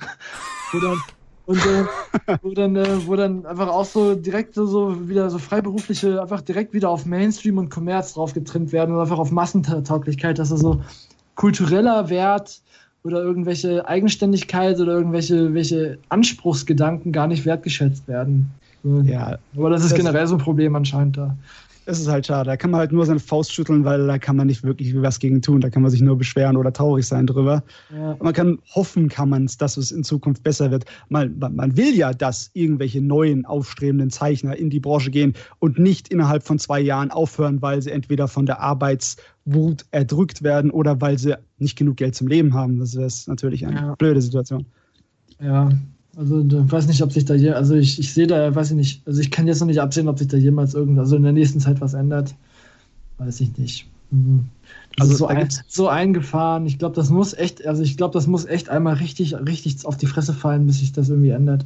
Und äh, wo, dann, äh, wo dann einfach auch so direkt so, so wieder so freiberufliche, einfach direkt wieder auf Mainstream und Kommerz drauf getrimmt werden und einfach auf Massentauglichkeit, dass er so kultureller Wert oder irgendwelche Eigenständigkeit oder irgendwelche welche Anspruchsgedanken gar nicht wertgeschätzt werden. Ja, aber das ist das generell so ein Problem anscheinend da. Das ist halt schade. Da kann man halt nur seine Faust schütteln, weil da kann man nicht wirklich was gegen tun. Da kann man sich nur beschweren oder traurig sein drüber. Ja. Man kann hoffen, kann man es, dass es in Zukunft besser wird. Man, man will ja, dass irgendwelche neuen aufstrebenden Zeichner in die Branche gehen und nicht innerhalb von zwei Jahren aufhören, weil sie entweder von der Arbeitswut erdrückt werden oder weil sie nicht genug Geld zum Leben haben. Das ist natürlich eine ja. blöde Situation. Ja, also ich weiß nicht, ob sich da je, also ich, ich sehe da, weiß ich nicht, also ich kann jetzt noch nicht absehen, ob sich da jemals irgend, also in der nächsten Zeit was ändert. Weiß ich nicht. Mhm. Also so, ein, so eingefahren. Ich glaube, das muss echt, also ich glaube, das muss echt einmal richtig, richtig auf die Fresse fallen, bis sich das irgendwie ändert.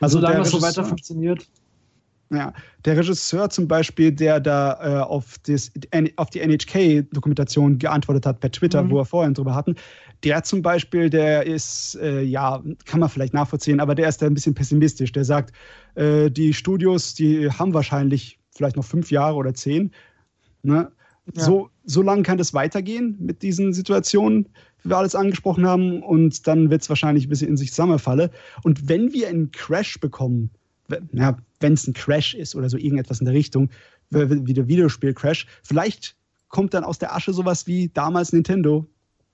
Also, solange das so weiter funktioniert. Ja, der Regisseur zum Beispiel, der da äh, auf, das, auf die NHK-Dokumentation geantwortet hat per Twitter, mhm. wo wir vorhin drüber hatten, der zum Beispiel, der ist, äh, ja, kann man vielleicht nachvollziehen, aber der ist da ein bisschen pessimistisch. Der sagt, äh, die Studios, die haben wahrscheinlich vielleicht noch fünf Jahre oder zehn. Ne? Ja. So, so lange kann das weitergehen mit diesen Situationen, wie wir alles angesprochen haben, und dann wird es wahrscheinlich ein bisschen in sich zusammenfallen. Und wenn wir einen Crash bekommen, wenn es ein Crash ist oder so irgendetwas in der Richtung, wie der Videospiel-Crash, vielleicht kommt dann aus der Asche sowas wie damals Nintendo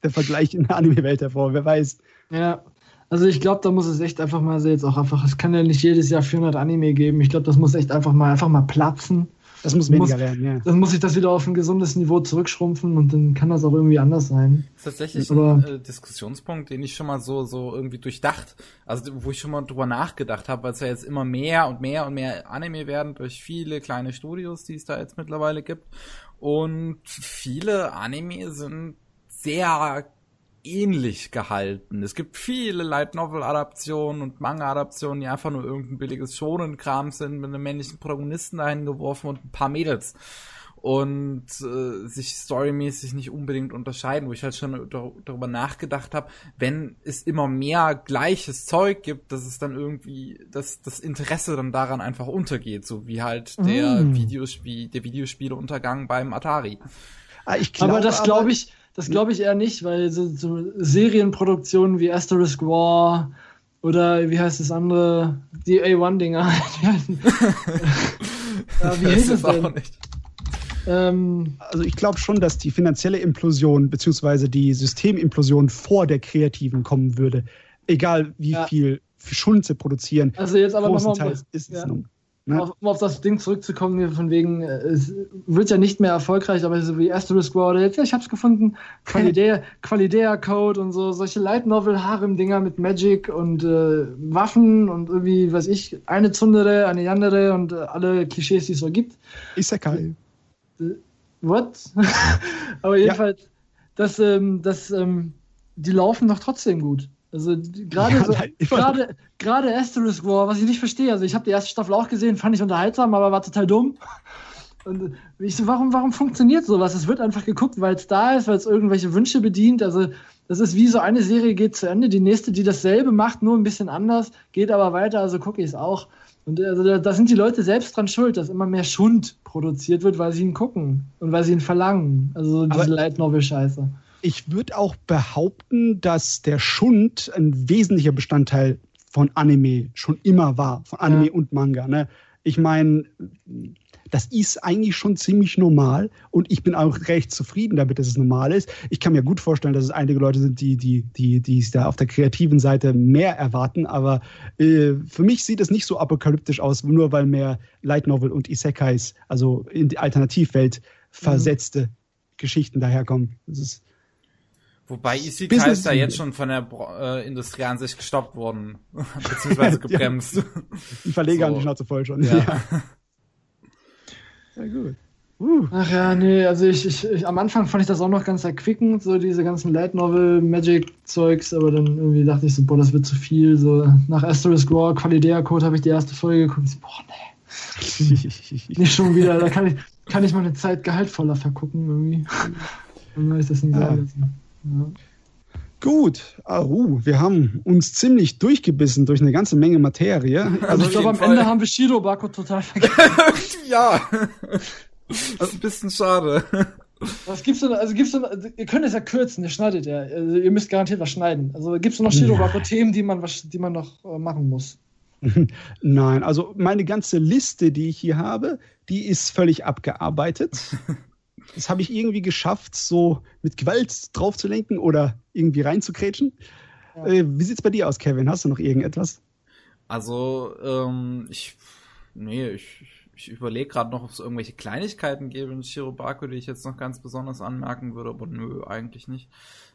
der Vergleich in der Anime-Welt hervor, wer weiß. Ja, also ich glaube, da muss es echt einfach mal so jetzt auch einfach, es kann ja nicht jedes Jahr 400 Anime geben. Ich glaube, das muss echt einfach mal, einfach mal platzen. Das muss weniger muss, werden, ja. Dann muss ich das wieder auf ein gesundes Niveau zurückschrumpfen und dann kann das auch irgendwie anders sein. Das ist tatsächlich Aber, ein äh, Diskussionspunkt, den ich schon mal so, so irgendwie durchdacht, also wo ich schon mal drüber nachgedacht habe, weil es ja jetzt immer mehr und mehr und mehr Anime werden durch viele kleine Studios, die es da jetzt mittlerweile gibt. Und viele Anime sind sehr ähnlich gehalten. Es gibt viele Light Novel Adaptionen und Manga Adaptionen, die einfach nur irgendein billiges Shonen Kram sind mit einem männlichen Protagonisten dahin geworfen und ein paar Mädels und äh, sich storymäßig nicht unbedingt unterscheiden, wo ich halt schon darüber nachgedacht habe, wenn es immer mehr gleiches Zeug gibt, dass es dann irgendwie, dass das Interesse dann daran einfach untergeht, so wie halt der mm. Videospiel, der Videospieleuntergang beim Atari. Ah, ich glaub, aber das glaube ich, das glaube ich eher nicht, weil so, so, Serienproduktionen wie Asterisk War oder wie heißt das andere, die A1-Dinger. ja, wie heißt das denn? Ähm, also ich glaube schon, dass die finanzielle Implosion bzw. die Systemimplosion vor der kreativen kommen würde. Egal wie ja. viel Schund sie produzieren. Also jetzt aber nochmal. Ist es ja. Ne? Auf, um auf das Ding zurückzukommen, von wegen, äh, es wird ja nicht mehr erfolgreich, aber so wie Asterisk oder jetzt, ich hab's gefunden, Qualidea, Qualidea Code und so, solche Light Novel Harem-Dinger mit Magic und äh, Waffen und irgendwie, weiß ich, eine Zundere, eine Yandere und äh, alle Klischees, die es so gibt. Isekai. Äh, what? aber jedenfalls, ja. das, ähm, das, ähm, die laufen doch trotzdem gut. Also gerade ja, so, gerade gerade Asterisk War, was ich nicht verstehe. Also ich habe die erste Staffel auch gesehen, fand ich unterhaltsam, aber war total dumm. Und ich so, warum, warum funktioniert sowas? Es wird einfach geguckt, weil es da ist, weil es irgendwelche Wünsche bedient. Also das ist wie so eine Serie geht zu Ende, die nächste, die dasselbe macht, nur ein bisschen anders, geht aber weiter, also gucke ich es auch. Und also da, da, sind die Leute selbst dran schuld, dass immer mehr Schund produziert wird, weil sie ihn gucken und weil sie ihn verlangen. Also diese Light Novel Scheiße ich würde auch behaupten, dass der Schund ein wesentlicher Bestandteil von Anime schon immer war, von Anime ja. und Manga. Ne? Ich meine, das ist eigentlich schon ziemlich normal und ich bin auch recht zufrieden damit, dass es normal ist. Ich kann mir gut vorstellen, dass es einige Leute sind, die, die, die, die es da auf der kreativen Seite mehr erwarten, aber äh, für mich sieht es nicht so apokalyptisch aus, nur weil mehr Light Novel und Isekais, also in die Alternativwelt versetzte mhm. Geschichten daherkommen. Das ist Wobei Isekai ist ja jetzt schon von der äh, Industrie an sich gestoppt worden, beziehungsweise gebremst. Die Verleger so. haben die Schnauze voll schon. Ja. ja. ja gut. Uh. Ach ja, nee, also ich, ich, ich, am Anfang fand ich das auch noch ganz erquickend, so diese ganzen Light Novel Magic Zeugs, aber dann irgendwie dachte ich so, boah, das wird zu viel. So nach Asterisk War, Qualidea Code habe ich die erste Folge geguckt. So, boah, nee. nicht schon wieder, da kann ich, kann ich meine Zeit gehaltvoller vergucken irgendwie. dann habe ich das nicht ja. sagen ja. Gut, uh, wir haben uns ziemlich durchgebissen durch eine ganze Menge Materie. Also, ich glaube, am Fall. Ende haben wir Shirobako total vergessen. ja. Das ist ein bisschen schade. Was gibt's denn? Also gibt's denn, ihr könnt es ja kürzen, ihr schneidet ja. Also ihr müsst garantiert was schneiden. Also gibt es noch Shirobako-Themen, die man, die man noch äh, machen muss? Nein, also meine ganze Liste, die ich hier habe, die ist völlig abgearbeitet. Das habe ich irgendwie geschafft, so mit Gewalt draufzulenken oder irgendwie reinzukrätschen. Ja. Äh, wie sieht's bei dir aus, Kevin? Hast du noch irgendetwas? Also, ähm, ich, nee, ich, ich überlege gerade noch, ob es irgendwelche Kleinigkeiten gäbe in Shirobako, die ich jetzt noch ganz besonders anmerken würde, aber nö, eigentlich nicht.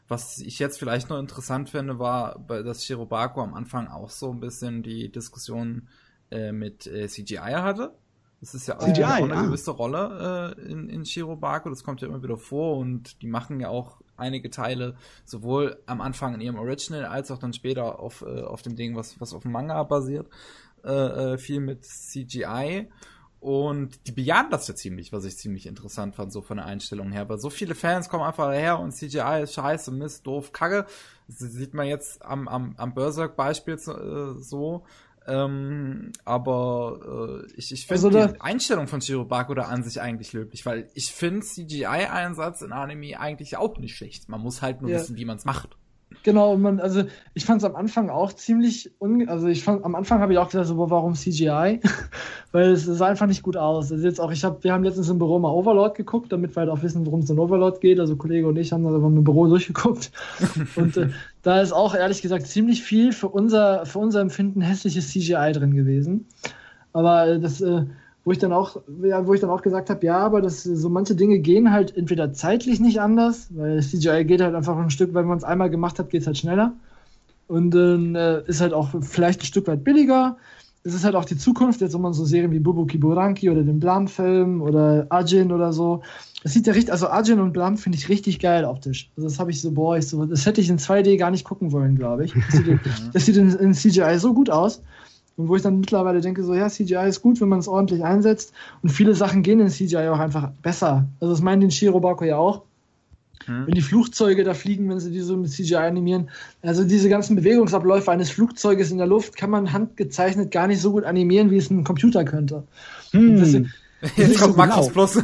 Was ich jetzt vielleicht noch interessant finde, war, dass Shirobako am Anfang auch so ein bisschen die Diskussion äh, mit äh, CGI hatte. Das ist ja auch, CGI, eine ja. gewisse Rolle äh, in, in Shirobako, das kommt ja immer wieder vor und die machen ja auch einige Teile, sowohl am Anfang in ihrem Original als auch dann später auf, äh, auf dem Ding, was, was auf dem Manga basiert, äh, äh viel mit CGI. Und die bejahen das ja ziemlich, was ich ziemlich interessant fand, so von der Einstellung her. Weil so viele Fans kommen einfach her und CGI ist scheiße, Mist, doof, kacke. Das sieht man jetzt am, am, am Berserk-Beispiel äh, so. Ähm, aber äh, ich, ich finde also die Einstellung von Shirobako da an sich eigentlich löblich, weil ich finde CGI-Einsatz in Anime eigentlich auch nicht schlecht. Man muss halt nur ja. wissen, wie man es macht. Genau, man, also ich fand es am Anfang auch ziemlich, un also ich fand, am Anfang habe ich auch gedacht, so, warum CGI? Weil es sah einfach nicht gut aus. Also jetzt auch, ich habe, wir haben letztens im Büro mal Overlord geguckt, damit wir halt auch wissen, worum es in Overlord geht. Also Kollege und ich haben da im Büro durchgeguckt. und äh, da ist auch ehrlich gesagt ziemlich viel für unser, für unser Empfinden hässliches CGI drin gewesen. Aber äh, das, äh, wo ich dann auch, ja, wo ich dann auch gesagt habe, ja, aber das, so manche Dinge gehen halt entweder zeitlich nicht anders, weil CGI geht halt einfach ein Stück, wenn man es einmal gemacht hat, geht es halt schneller. Und dann äh, ist halt auch vielleicht ein Stück weit billiger. Es ist halt auch die Zukunft, jetzt wenn man so Serien wie Bubuki Buranki oder den Blam-Film oder Ajin oder so. Das sieht ja richtig, also Ajin und Blam finde ich richtig geil optisch. Also das habe ich so, boah, ich so, das hätte ich in 2D gar nicht gucken wollen, glaube ich. Das sieht, das sieht in, in CGI so gut aus. Und wo ich dann mittlerweile denke, so ja, CGI ist gut, wenn man es ordentlich einsetzt. Und viele Sachen gehen in CGI auch einfach besser. Also das meint den Shirobako ja auch. Hm. Wenn die Flugzeuge da fliegen, wenn sie die so mit CGI animieren. Also diese ganzen Bewegungsabläufe eines Flugzeuges in der Luft kann man handgezeichnet gar nicht so gut animieren, wie es ein Computer könnte. Hm. Deswegen, Jetzt kommt Markus genau. Plus.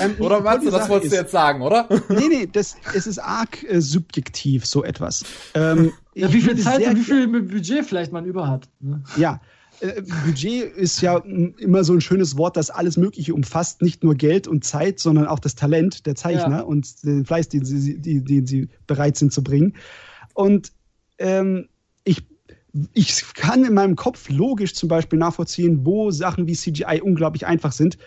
Ähm, oder meinst du, das wolltest du jetzt sagen, oder? Nee, nee, das, es ist arg äh, subjektiv, so etwas. Ähm, ja, wie viel Zeit und wie viel Budget vielleicht man über hat. Ne? Ja. Äh, Budget ist ja immer so ein schönes Wort, das alles Mögliche umfasst, nicht nur Geld und Zeit, sondern auch das Talent der Zeichner ja. und den Fleiß, den sie, die, den sie bereit sind zu bringen. Und ähm, ich ich kann in meinem Kopf logisch zum Beispiel nachvollziehen, wo Sachen wie CGI unglaublich einfach sind,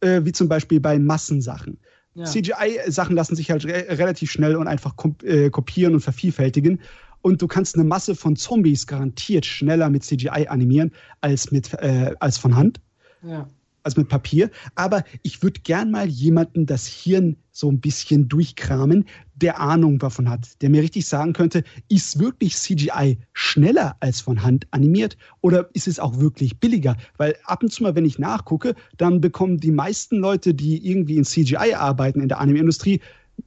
äh, wie zum Beispiel bei Massensachen. Ja. CGI-Sachen lassen sich halt re relativ schnell und einfach äh, kopieren und vervielfältigen. Und du kannst eine Masse von Zombies garantiert schneller mit CGI animieren als, mit, äh, als von Hand. Ja als mit Papier. Aber ich würde gern mal jemanden das Hirn so ein bisschen durchkramen, der Ahnung davon hat, der mir richtig sagen könnte, ist wirklich CGI schneller als von Hand animiert oder ist es auch wirklich billiger? Weil ab und zu mal, wenn ich nachgucke, dann bekommen die meisten Leute, die irgendwie in CGI arbeiten in der Anime-Industrie,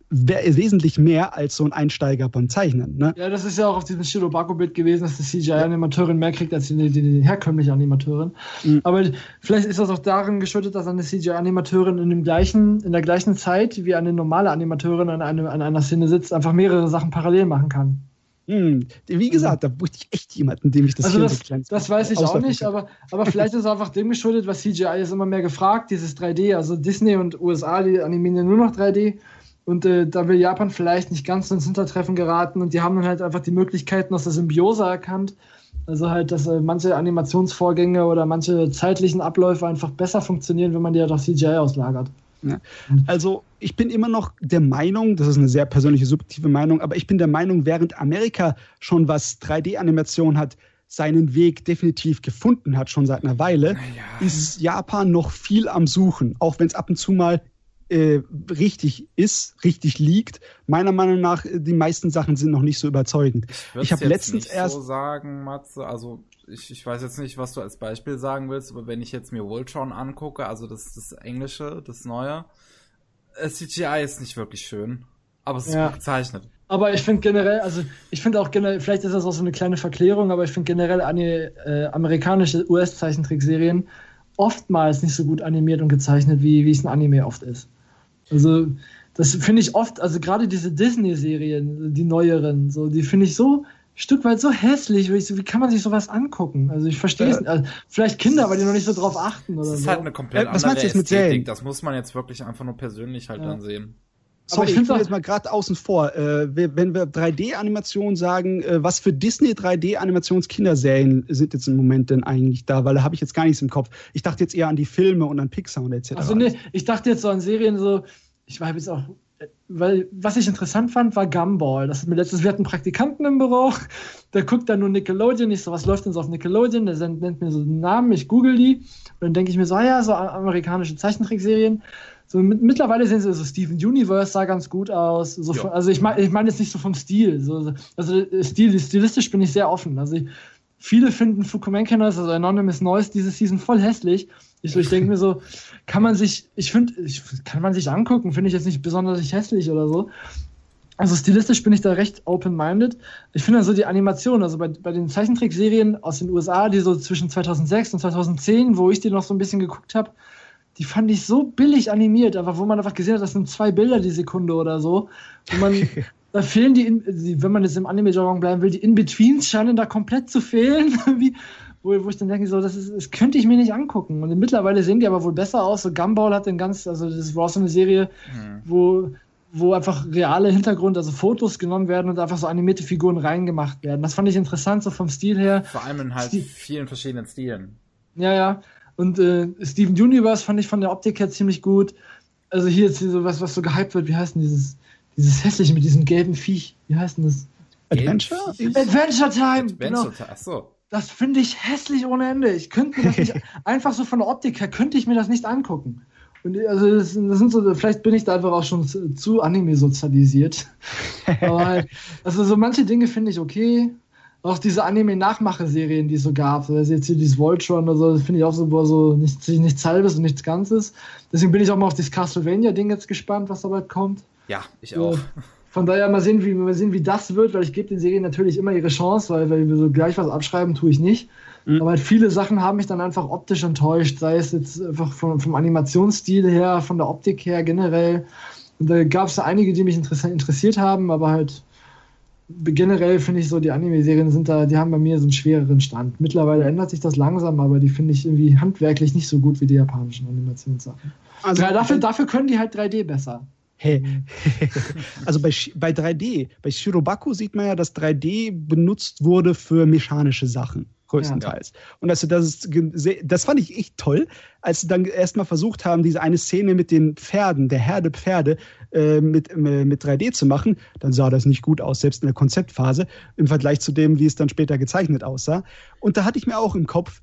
wesentlich mehr als so ein Einsteiger beim Zeichnen. Ne? Ja, das ist ja auch auf diesem Shirobako-Bild gewesen, dass die CGI-Animateurin mehr kriegt als die, die, die herkömmliche Animateurin. Mhm. Aber vielleicht ist das auch darin geschuldet, dass eine CGI-Animateurin in, dem gleichen, in der gleichen Zeit wie eine normale Animateurin an, einem, an einer Szene sitzt, einfach mehrere Sachen parallel machen kann. Hm. Wie gesagt, da bräuchte ich echt jemanden, dem ich das also das, so das weiß ich auch nicht, aber, aber vielleicht ist es einfach dem geschuldet, was CGI ist immer mehr gefragt, dieses 3D. Also Disney und USA, die animieren ja nur noch 3D. Und äh, da will Japan vielleicht nicht ganz ins Hintertreffen geraten und die haben dann halt einfach die Möglichkeiten aus der Symbiose erkannt. Also halt, dass äh, manche Animationsvorgänge oder manche zeitlichen Abläufe einfach besser funktionieren, wenn man die halt auf CGI auslagert. Ja. Also ich bin immer noch der Meinung, das ist eine sehr persönliche, subjektive Meinung, aber ich bin der Meinung, während Amerika schon was 3D-Animation hat, seinen Weg definitiv gefunden hat, schon seit einer Weile, ja. ist Japan noch viel am Suchen, auch wenn es ab und zu mal äh, richtig ist, richtig liegt. Meiner Meinung nach, äh, die meisten Sachen sind noch nicht so überzeugend. Ich, ich habe letztens nicht erst so sagen, Matze, also ich, ich weiß jetzt nicht, was du als Beispiel sagen willst, aber wenn ich jetzt mir Voltron angucke, also das, das Englische, das Neue, äh, CGI ist nicht wirklich schön, aber es ist ja. gut gezeichnet. Aber ich finde generell, also ich finde auch generell, vielleicht ist das auch so eine kleine Verklärung, aber ich finde generell eine, äh, amerikanische US-Zeichentrickserien oftmals nicht so gut animiert und gezeichnet, wie, wie es ein Anime oft ist. Also, das finde ich oft, also gerade diese Disney-Serien, die neueren, so, die finde ich so Stück weit so hässlich, wie, so, wie kann man sich sowas angucken? Also ich verstehe es, also, vielleicht Kinder, weil die noch nicht so drauf achten oder Das ist so. halt eine komplett äh, was andere jetzt mit Ästhetik. Das muss man jetzt wirklich einfach nur persönlich halt ja. dann sehen. Sorry, ich, will jetzt mal gerade außen vor. Äh, wenn wir 3D-Animation sagen, äh, was für Disney 3D-Animationskinderserien sind jetzt im Moment denn eigentlich da? Weil da habe ich jetzt gar nichts im Kopf. Ich dachte jetzt eher an die Filme und an Pixar und etc. Also nee, ich dachte jetzt so an Serien so, ich war jetzt auch weil was ich interessant fand, war Gumball. Das ist mir letztes, wir hatten Praktikanten im Büro, der guckt dann nur Nickelodeon. Ich so, was läuft denn so auf Nickelodeon? Der nennt mir so den Namen, ich google die. Und dann denke ich mir so, ah ja, so amerikanische Zeichentrickserien. So, mit, mittlerweile sehen sie so Steven Universe sah ganz gut aus. So von, also ich meine ich mein jetzt nicht so vom Stil. So, also Stil, stilistisch bin ich sehr offen. Also ich, viele finden Fukumenkenos, also Anonymous Noise, diese Season voll hässlich. Ich, ich denke mir so, kann man sich, ich finde, kann man sich angucken, finde ich jetzt nicht besonders hässlich oder so. Also stilistisch bin ich da recht open-minded. Ich finde also die Animation, also bei, bei den Zeichentrickserien aus den USA, die so zwischen 2006 und 2010, wo ich die noch so ein bisschen geguckt habe, die fand ich so billig animiert, aber wo man einfach gesehen hat, das sind zwei Bilder die Sekunde oder so. Wo man, da fehlen die, wenn man jetzt im Anime-Jargon bleiben will, die In-Betweens scheinen da komplett zu fehlen. Wo, wo ich dann denke, so, das, ist, das könnte ich mir nicht angucken. Und mittlerweile sehen die aber wohl besser aus. So Gumball hat den ganz, also das war so eine Serie, mhm. wo, wo einfach reale Hintergrund, also Fotos genommen werden und einfach so animierte Figuren reingemacht werden. Das fand ich interessant, so vom Stil her. Vor allem in halt Stil vielen verschiedenen Stilen. Ja, ja. Und äh, Steven Universe fand ich von der Optik her ziemlich gut. Also hier jetzt so was, was so gehypt wird, wie heißt denn dieses, dieses hässliche mit diesem gelben Viech? Wie heißt denn das? Adventure? Adventure Time! Adventure genau. Time, achso das finde ich hässlich ohne Ende. Ich könnte mir das nicht, einfach so von der Optik her, könnte ich mir das nicht angucken. Und also das, das, sind so, vielleicht bin ich da einfach auch schon zu, zu Anime sozialisiert. Aber also so manche Dinge finde ich okay. Auch diese Anime-Nachmache-Serien, die es so gab, also jetzt hier dieses Voltron oder so, das finde ich auch so, wo so nichts, nichts Halbes und nichts Ganzes. Deswegen bin ich auch mal auf das Castlevania-Ding jetzt gespannt, was da bald kommt. Ja, ich auch. So, von daher mal sehen, wie, mal sehen, wie das wird, weil ich gebe den Serien natürlich immer ihre Chance, weil, weil wir so gleich was abschreiben, tue ich nicht. Mhm. Aber halt viele Sachen haben mich dann einfach optisch enttäuscht, sei es jetzt einfach vom, vom Animationsstil her, von der Optik her generell. Und da gab es einige, die mich interessiert haben, aber halt generell finde ich so, die Anime-Serien sind da, die haben bei mir so einen schwereren Stand. Mittlerweile ändert sich das langsam, aber die finde ich irgendwie handwerklich nicht so gut wie die japanischen Animationssachen. Also, ja, dafür, dafür können die halt 3D besser. Hey. Also bei, bei 3D, bei Shirobaku sieht man ja, dass 3D benutzt wurde für mechanische Sachen, größtenteils. Ja. Und also das, ist, das fand ich echt toll, als sie dann erstmal versucht haben, diese eine Szene mit den Pferden, der Herde Pferde, äh, mit, äh, mit 3D zu machen. Dann sah das nicht gut aus, selbst in der Konzeptphase, im Vergleich zu dem, wie es dann später gezeichnet aussah. Und da hatte ich mir auch im Kopf,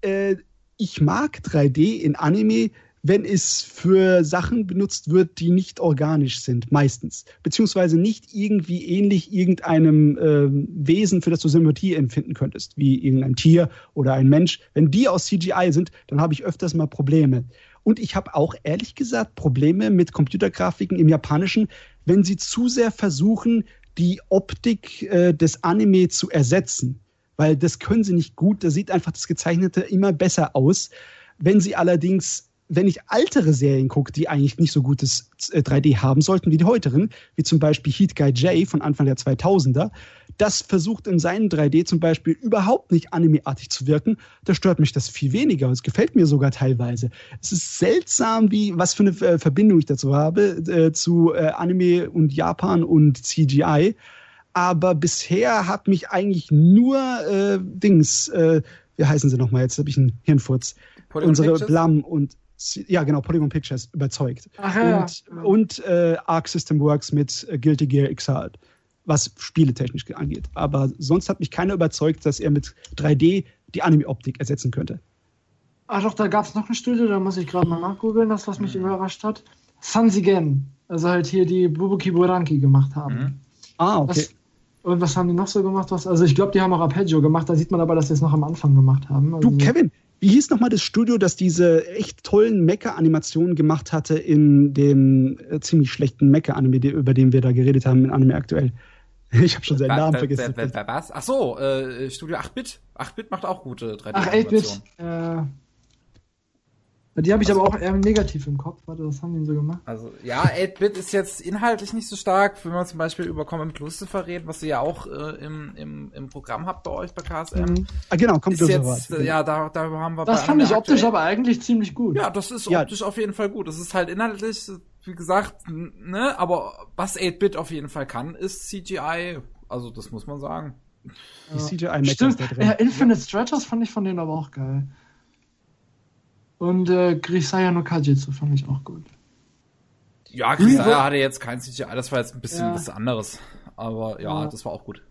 äh, ich mag 3D in Anime, wenn es für Sachen benutzt wird, die nicht organisch sind, meistens. Beziehungsweise nicht irgendwie ähnlich irgendeinem äh, Wesen, für das du Sympathie empfinden könntest, wie irgendein Tier oder ein Mensch. Wenn die aus CGI sind, dann habe ich öfters mal Probleme. Und ich habe auch ehrlich gesagt Probleme mit Computergrafiken im Japanischen, wenn sie zu sehr versuchen, die Optik äh, des Anime zu ersetzen. Weil das können sie nicht gut, da sieht einfach das Gezeichnete immer besser aus. Wenn sie allerdings wenn ich ältere Serien gucke, die eigentlich nicht so gutes 3D äh, haben sollten wie die heuteren, wie zum Beispiel Heat Guy J von Anfang der 2000er, das versucht in seinen 3D zum Beispiel überhaupt nicht animeartig zu wirken. Da stört mich das viel weniger. Es gefällt mir sogar teilweise. Es ist seltsam, wie was für eine äh, Verbindung ich dazu habe äh, zu äh, Anime und Japan und CGI. Aber bisher hat mich eigentlich nur äh, Dings, äh, wie heißen sie nochmal? Jetzt habe ich einen Hirnfurz. Unsere Blam und ja genau, Polygon Pictures überzeugt. Ach, ja. Und, und äh, Arc System Works mit äh, Guilty Gear Xrd, was spieletechnisch angeht. Aber sonst hat mich keiner überzeugt, dass er mit 3D die Anime-Optik ersetzen könnte. Ach doch, da gab es noch ein Studio, da muss ich gerade mal nachgoogeln, das, was mich mhm. überrascht hat. Sansigen, also halt hier die Bubuki Buranki gemacht haben. Mhm. Ah, okay. Was, und was haben die noch so gemacht? Was, also ich glaube, die haben auch Arpeggio gemacht, da sieht man aber, dass sie es noch am Anfang gemacht haben. Also, Du, Kevin, wie hieß nochmal das Studio, das diese echt tollen Mecha-Animationen gemacht hatte in dem äh, ziemlich schlechten Mecha-Anime, über den wir da geredet haben, in Anime aktuell? Ich habe schon seinen Namen wer- vergessen. wer- wer- Was? Ach so, äh, Studio 8-Bit. 8-Bit macht auch gute 3D-Animationen. Ach, 8-Bit. Äh, die habe ich aber auch eher negativ im Kopf. Warte, was haben die denn so gemacht? Also, ja, 8-Bit ist jetzt inhaltlich nicht so stark, wenn wir zum Beispiel über Common Lucifer reden, was ihr ja auch äh, im, im, im Programm habt bei euch bei KSM. Mhm. ah, genau, kommt Ist das jetzt, äh, ja, da, da haben wir Das bei fand ich optisch aktuell- aber eigentlich ziemlich gut. Ja, das ist Ja. optisch auf jeden Fall gut. Das ist halt inhaltlich, wie gesagt, ne, aber was 8-Bit auf jeden Fall kann, ist CGI. Also, das muss man sagen. Die Stimmt. ist da drin. Ja, Infinite Stretchers fand ich von denen aber auch geil. Und äh, Grisaya no Kajitsu fand ich auch gut. Ja, Kisaya hatte jetzt kein CGI, das war jetzt ein bisschen Ja. was anderes. Aber ja, Ja. das war auch gut.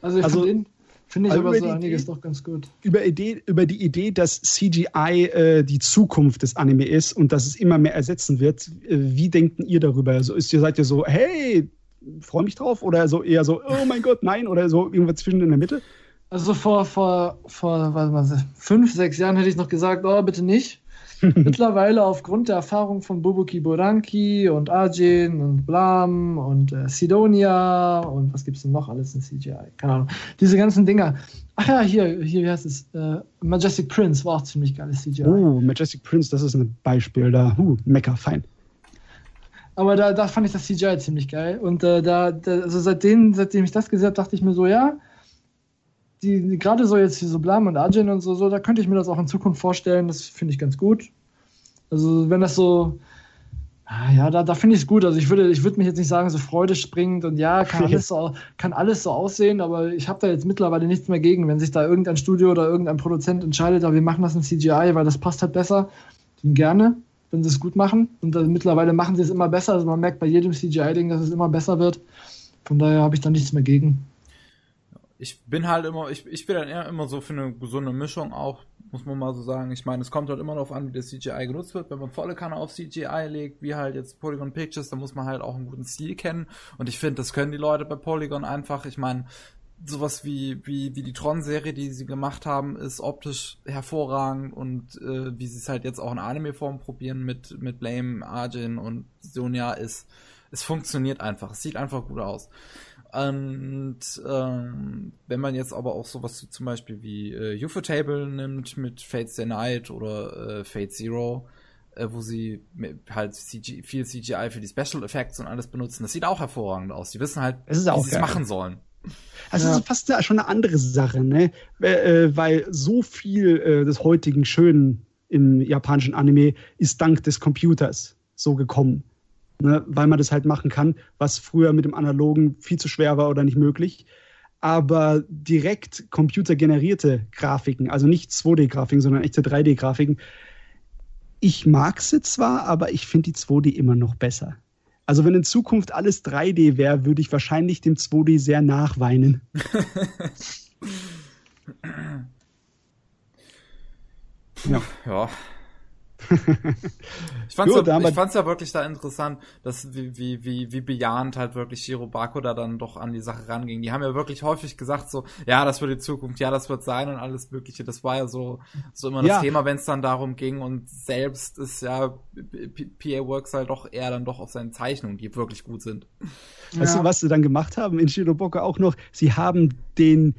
Also, ich Also- finde ich also aber über so die einiges Idee- doch ganz gut. über, Idee, über die Idee, dass CGI äh, die Zukunft des Anime ist und dass es immer mehr ersetzen wird. Äh, wie denkt ihr darüber? Also ist ihr, seid ihr so, hey, freue mich drauf? Oder so eher so, oh mein Gott, nein? Oder so irgendwas zwischen in der Mitte? Also vor, vor, vor warte mal, fünf, sechs Jahren hätte ich noch gesagt, oh, bitte nicht. Mittlerweile aufgrund der Erfahrung von Bubuki Boranki und Arjin und Blam und äh, Sidonia und was gibt's denn noch alles in CGI? Keine Ahnung. Diese ganzen Dinger. Ach ja, hier, hier, wie heißt es? Äh, Majestic Prince war auch ziemlich geiles CGI. Oh, Majestic Prince, das ist ein Beispiel da. Huh, Mecha, fein. Aber da, da fand ich das CGI ziemlich geil. Und äh, da, da, also seitdem, seitdem ich das gesehen habe, dachte ich mir so, ja, die, gerade so jetzt hier so Blam und Arjun und so, so, da könnte ich mir das auch in Zukunft vorstellen. Das finde ich ganz gut. Also wenn das so, ah, ja, da, da finde ich es gut. Also ich würde, ich würde mich jetzt nicht sagen, so freudespringend und ja, kann alles so, kann alles so aussehen, aber ich habe da jetzt mittlerweile nichts mehr gegen, wenn sich da irgendein Studio oder irgendein Produzent entscheidet, aber wir machen das in CGI, weil das passt halt besser, dann gerne, wenn sie es gut machen. Und dann mittlerweile machen sie es immer besser. Also man merkt bei jedem CGI-Ding, dass es immer besser wird. Von daher habe ich da nichts mehr gegen. Ich bin halt immer, ich, ich bin dann eher immer so für eine gesunde Mischung auch, muss man mal so sagen. Ich meine, es kommt halt immer darauf an, wie das CGI genutzt wird. Wenn man volle Kanne auf CGI legt, wie halt jetzt Polygon Pictures, dann muss man halt auch einen guten Stil kennen. Und ich finde, das können die Leute bei Polygon einfach. Ich meine, sowas wie, wie, wie die Tron-Serie, die sie gemacht haben, ist optisch hervorragend und äh, wie sie es halt jetzt auch in Anime-Form probieren mit, mit Blame, Arjin und Sonia ist, es funktioniert einfach. Es sieht einfach gut aus. Und ähm, wenn man jetzt aber auch sowas wie zum Beispiel wie äh, Ufotable nimmt mit Fate Stay Night oder äh, Fate Zero, äh, wo sie halt CG, viel CGI für die Special Effects und alles benutzen, das sieht auch hervorragend aus. Die wissen halt, wie auch sie es machen sollen. Also Ja. es ist fast ja schon eine andere Sache, ne? Äh, weil so viel äh, des heutigen Schönen im japanischen Anime ist dank des Computers so gekommen. Ne? Weil man das halt machen kann, was früher mit dem Analogen viel zu schwer war oder nicht möglich. Aber direkt computergenerierte Grafiken, also nicht 2D-Grafiken, sondern echte 3D-Grafiken, ich mag sie zwar, aber ich finde die 2D immer noch besser. Also wenn in Zukunft alles 3D wäre, würde ich wahrscheinlich dem 2D sehr nachweinen. ja. Ja. Ich fand's, Gut, ja, ich fand's ja wirklich da interessant, dass wie, wie, wie, wie bejahend halt wirklich Shirobako da dann doch an die Sache ranging. Die haben ja wirklich häufig gesagt so, ja, das wird die Zukunft, ja, das wird sein und alles mögliche. Das war ja so, so immer das Ja. Thema, wenn es dann darum ging und selbst ist ja PA Works halt doch eher dann doch auf seinen Zeichnungen, die wirklich gut sind. Weißt Ja. du, was sie dann gemacht haben in Shiroboko auch noch? Sie haben den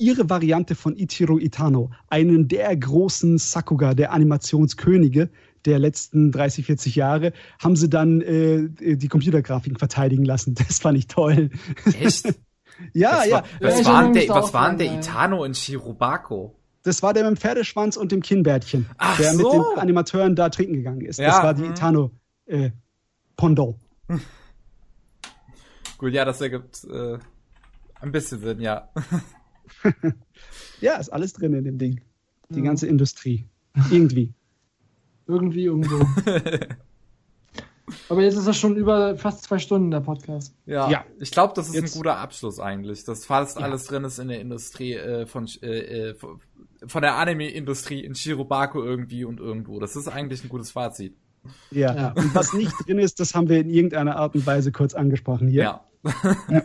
ihre Variante von Ichiro Itano, einen der großen Sakuga, der Animationskönige der letzten 30, 40 Jahre, haben sie dann äh, die Computergrafiken verteidigen lassen. Das fand ich toll. Echt? Ja, was ja. War, was ich waren der, was waren der ja. Itano in Shirobako? Das war der mit dem Pferdeschwanz und dem Kinnbärtchen, Ach der mit so. den Animateuren da trinken gegangen ist. Ja, Das war die mhm. Itano äh, Pendant. Gut, ja, das ergibt äh, ein bisschen Sinn, ja. Ja, ist alles drin in dem Ding. Die Ja. ganze Industrie. Irgendwie. Irgendwie irgendwo. Aber jetzt ist das schon über fast zwei Stunden der Podcast. Ja, Ja. ich glaube, das ist Jetzt- ein guter Abschluss eigentlich. Das fast Ja. alles drin ist in der Industrie äh, von äh, äh, von von der Anime-Industrie in Shirobako irgendwie und irgendwo. Das ist eigentlich ein gutes Fazit. Ja. ja. Und was nicht drin ist, das haben wir in irgendeiner Art und Weise kurz angesprochen hier. Ja. ja.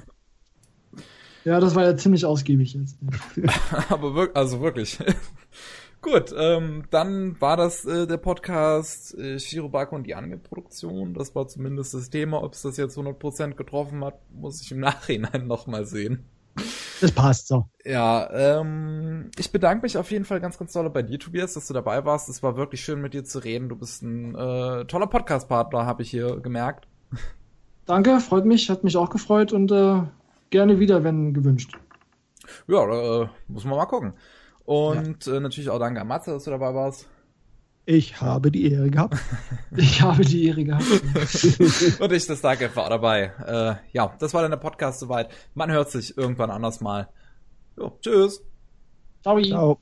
Ja das war ja ziemlich ausgiebig jetzt. Aber wirklich, also wirklich. Gut, ähm, dann war das äh, der Podcast äh, Shirobako und die Anime-Produktion. Das war zumindest das Thema. Ob es das jetzt 100% getroffen hat, muss ich im Nachhinein nochmal sehen. Das passt so. Ja, ähm, ich bedanke mich auf jeden Fall ganz, ganz doll bei dir, Tobias, dass du dabei warst. Es war wirklich schön, mit dir zu reden. Du bist ein äh, toller Podcast-Partner, habe ich hier gemerkt. Danke, freut mich, hat mich auch gefreut und äh, gerne wieder, wenn gewünscht. Ja, äh, muss man mal gucken. Und ja. äh, natürlich auch danke an Matze, dass du dabei warst. Ich habe die Ehre gehabt. ich habe die Ehre gehabt. Und ich, das Danke war dabei. Äh, ja, das war dann der Podcast soweit. Man hört sich irgendwann anders mal. Jo, tschüss. Ciao. Ciao.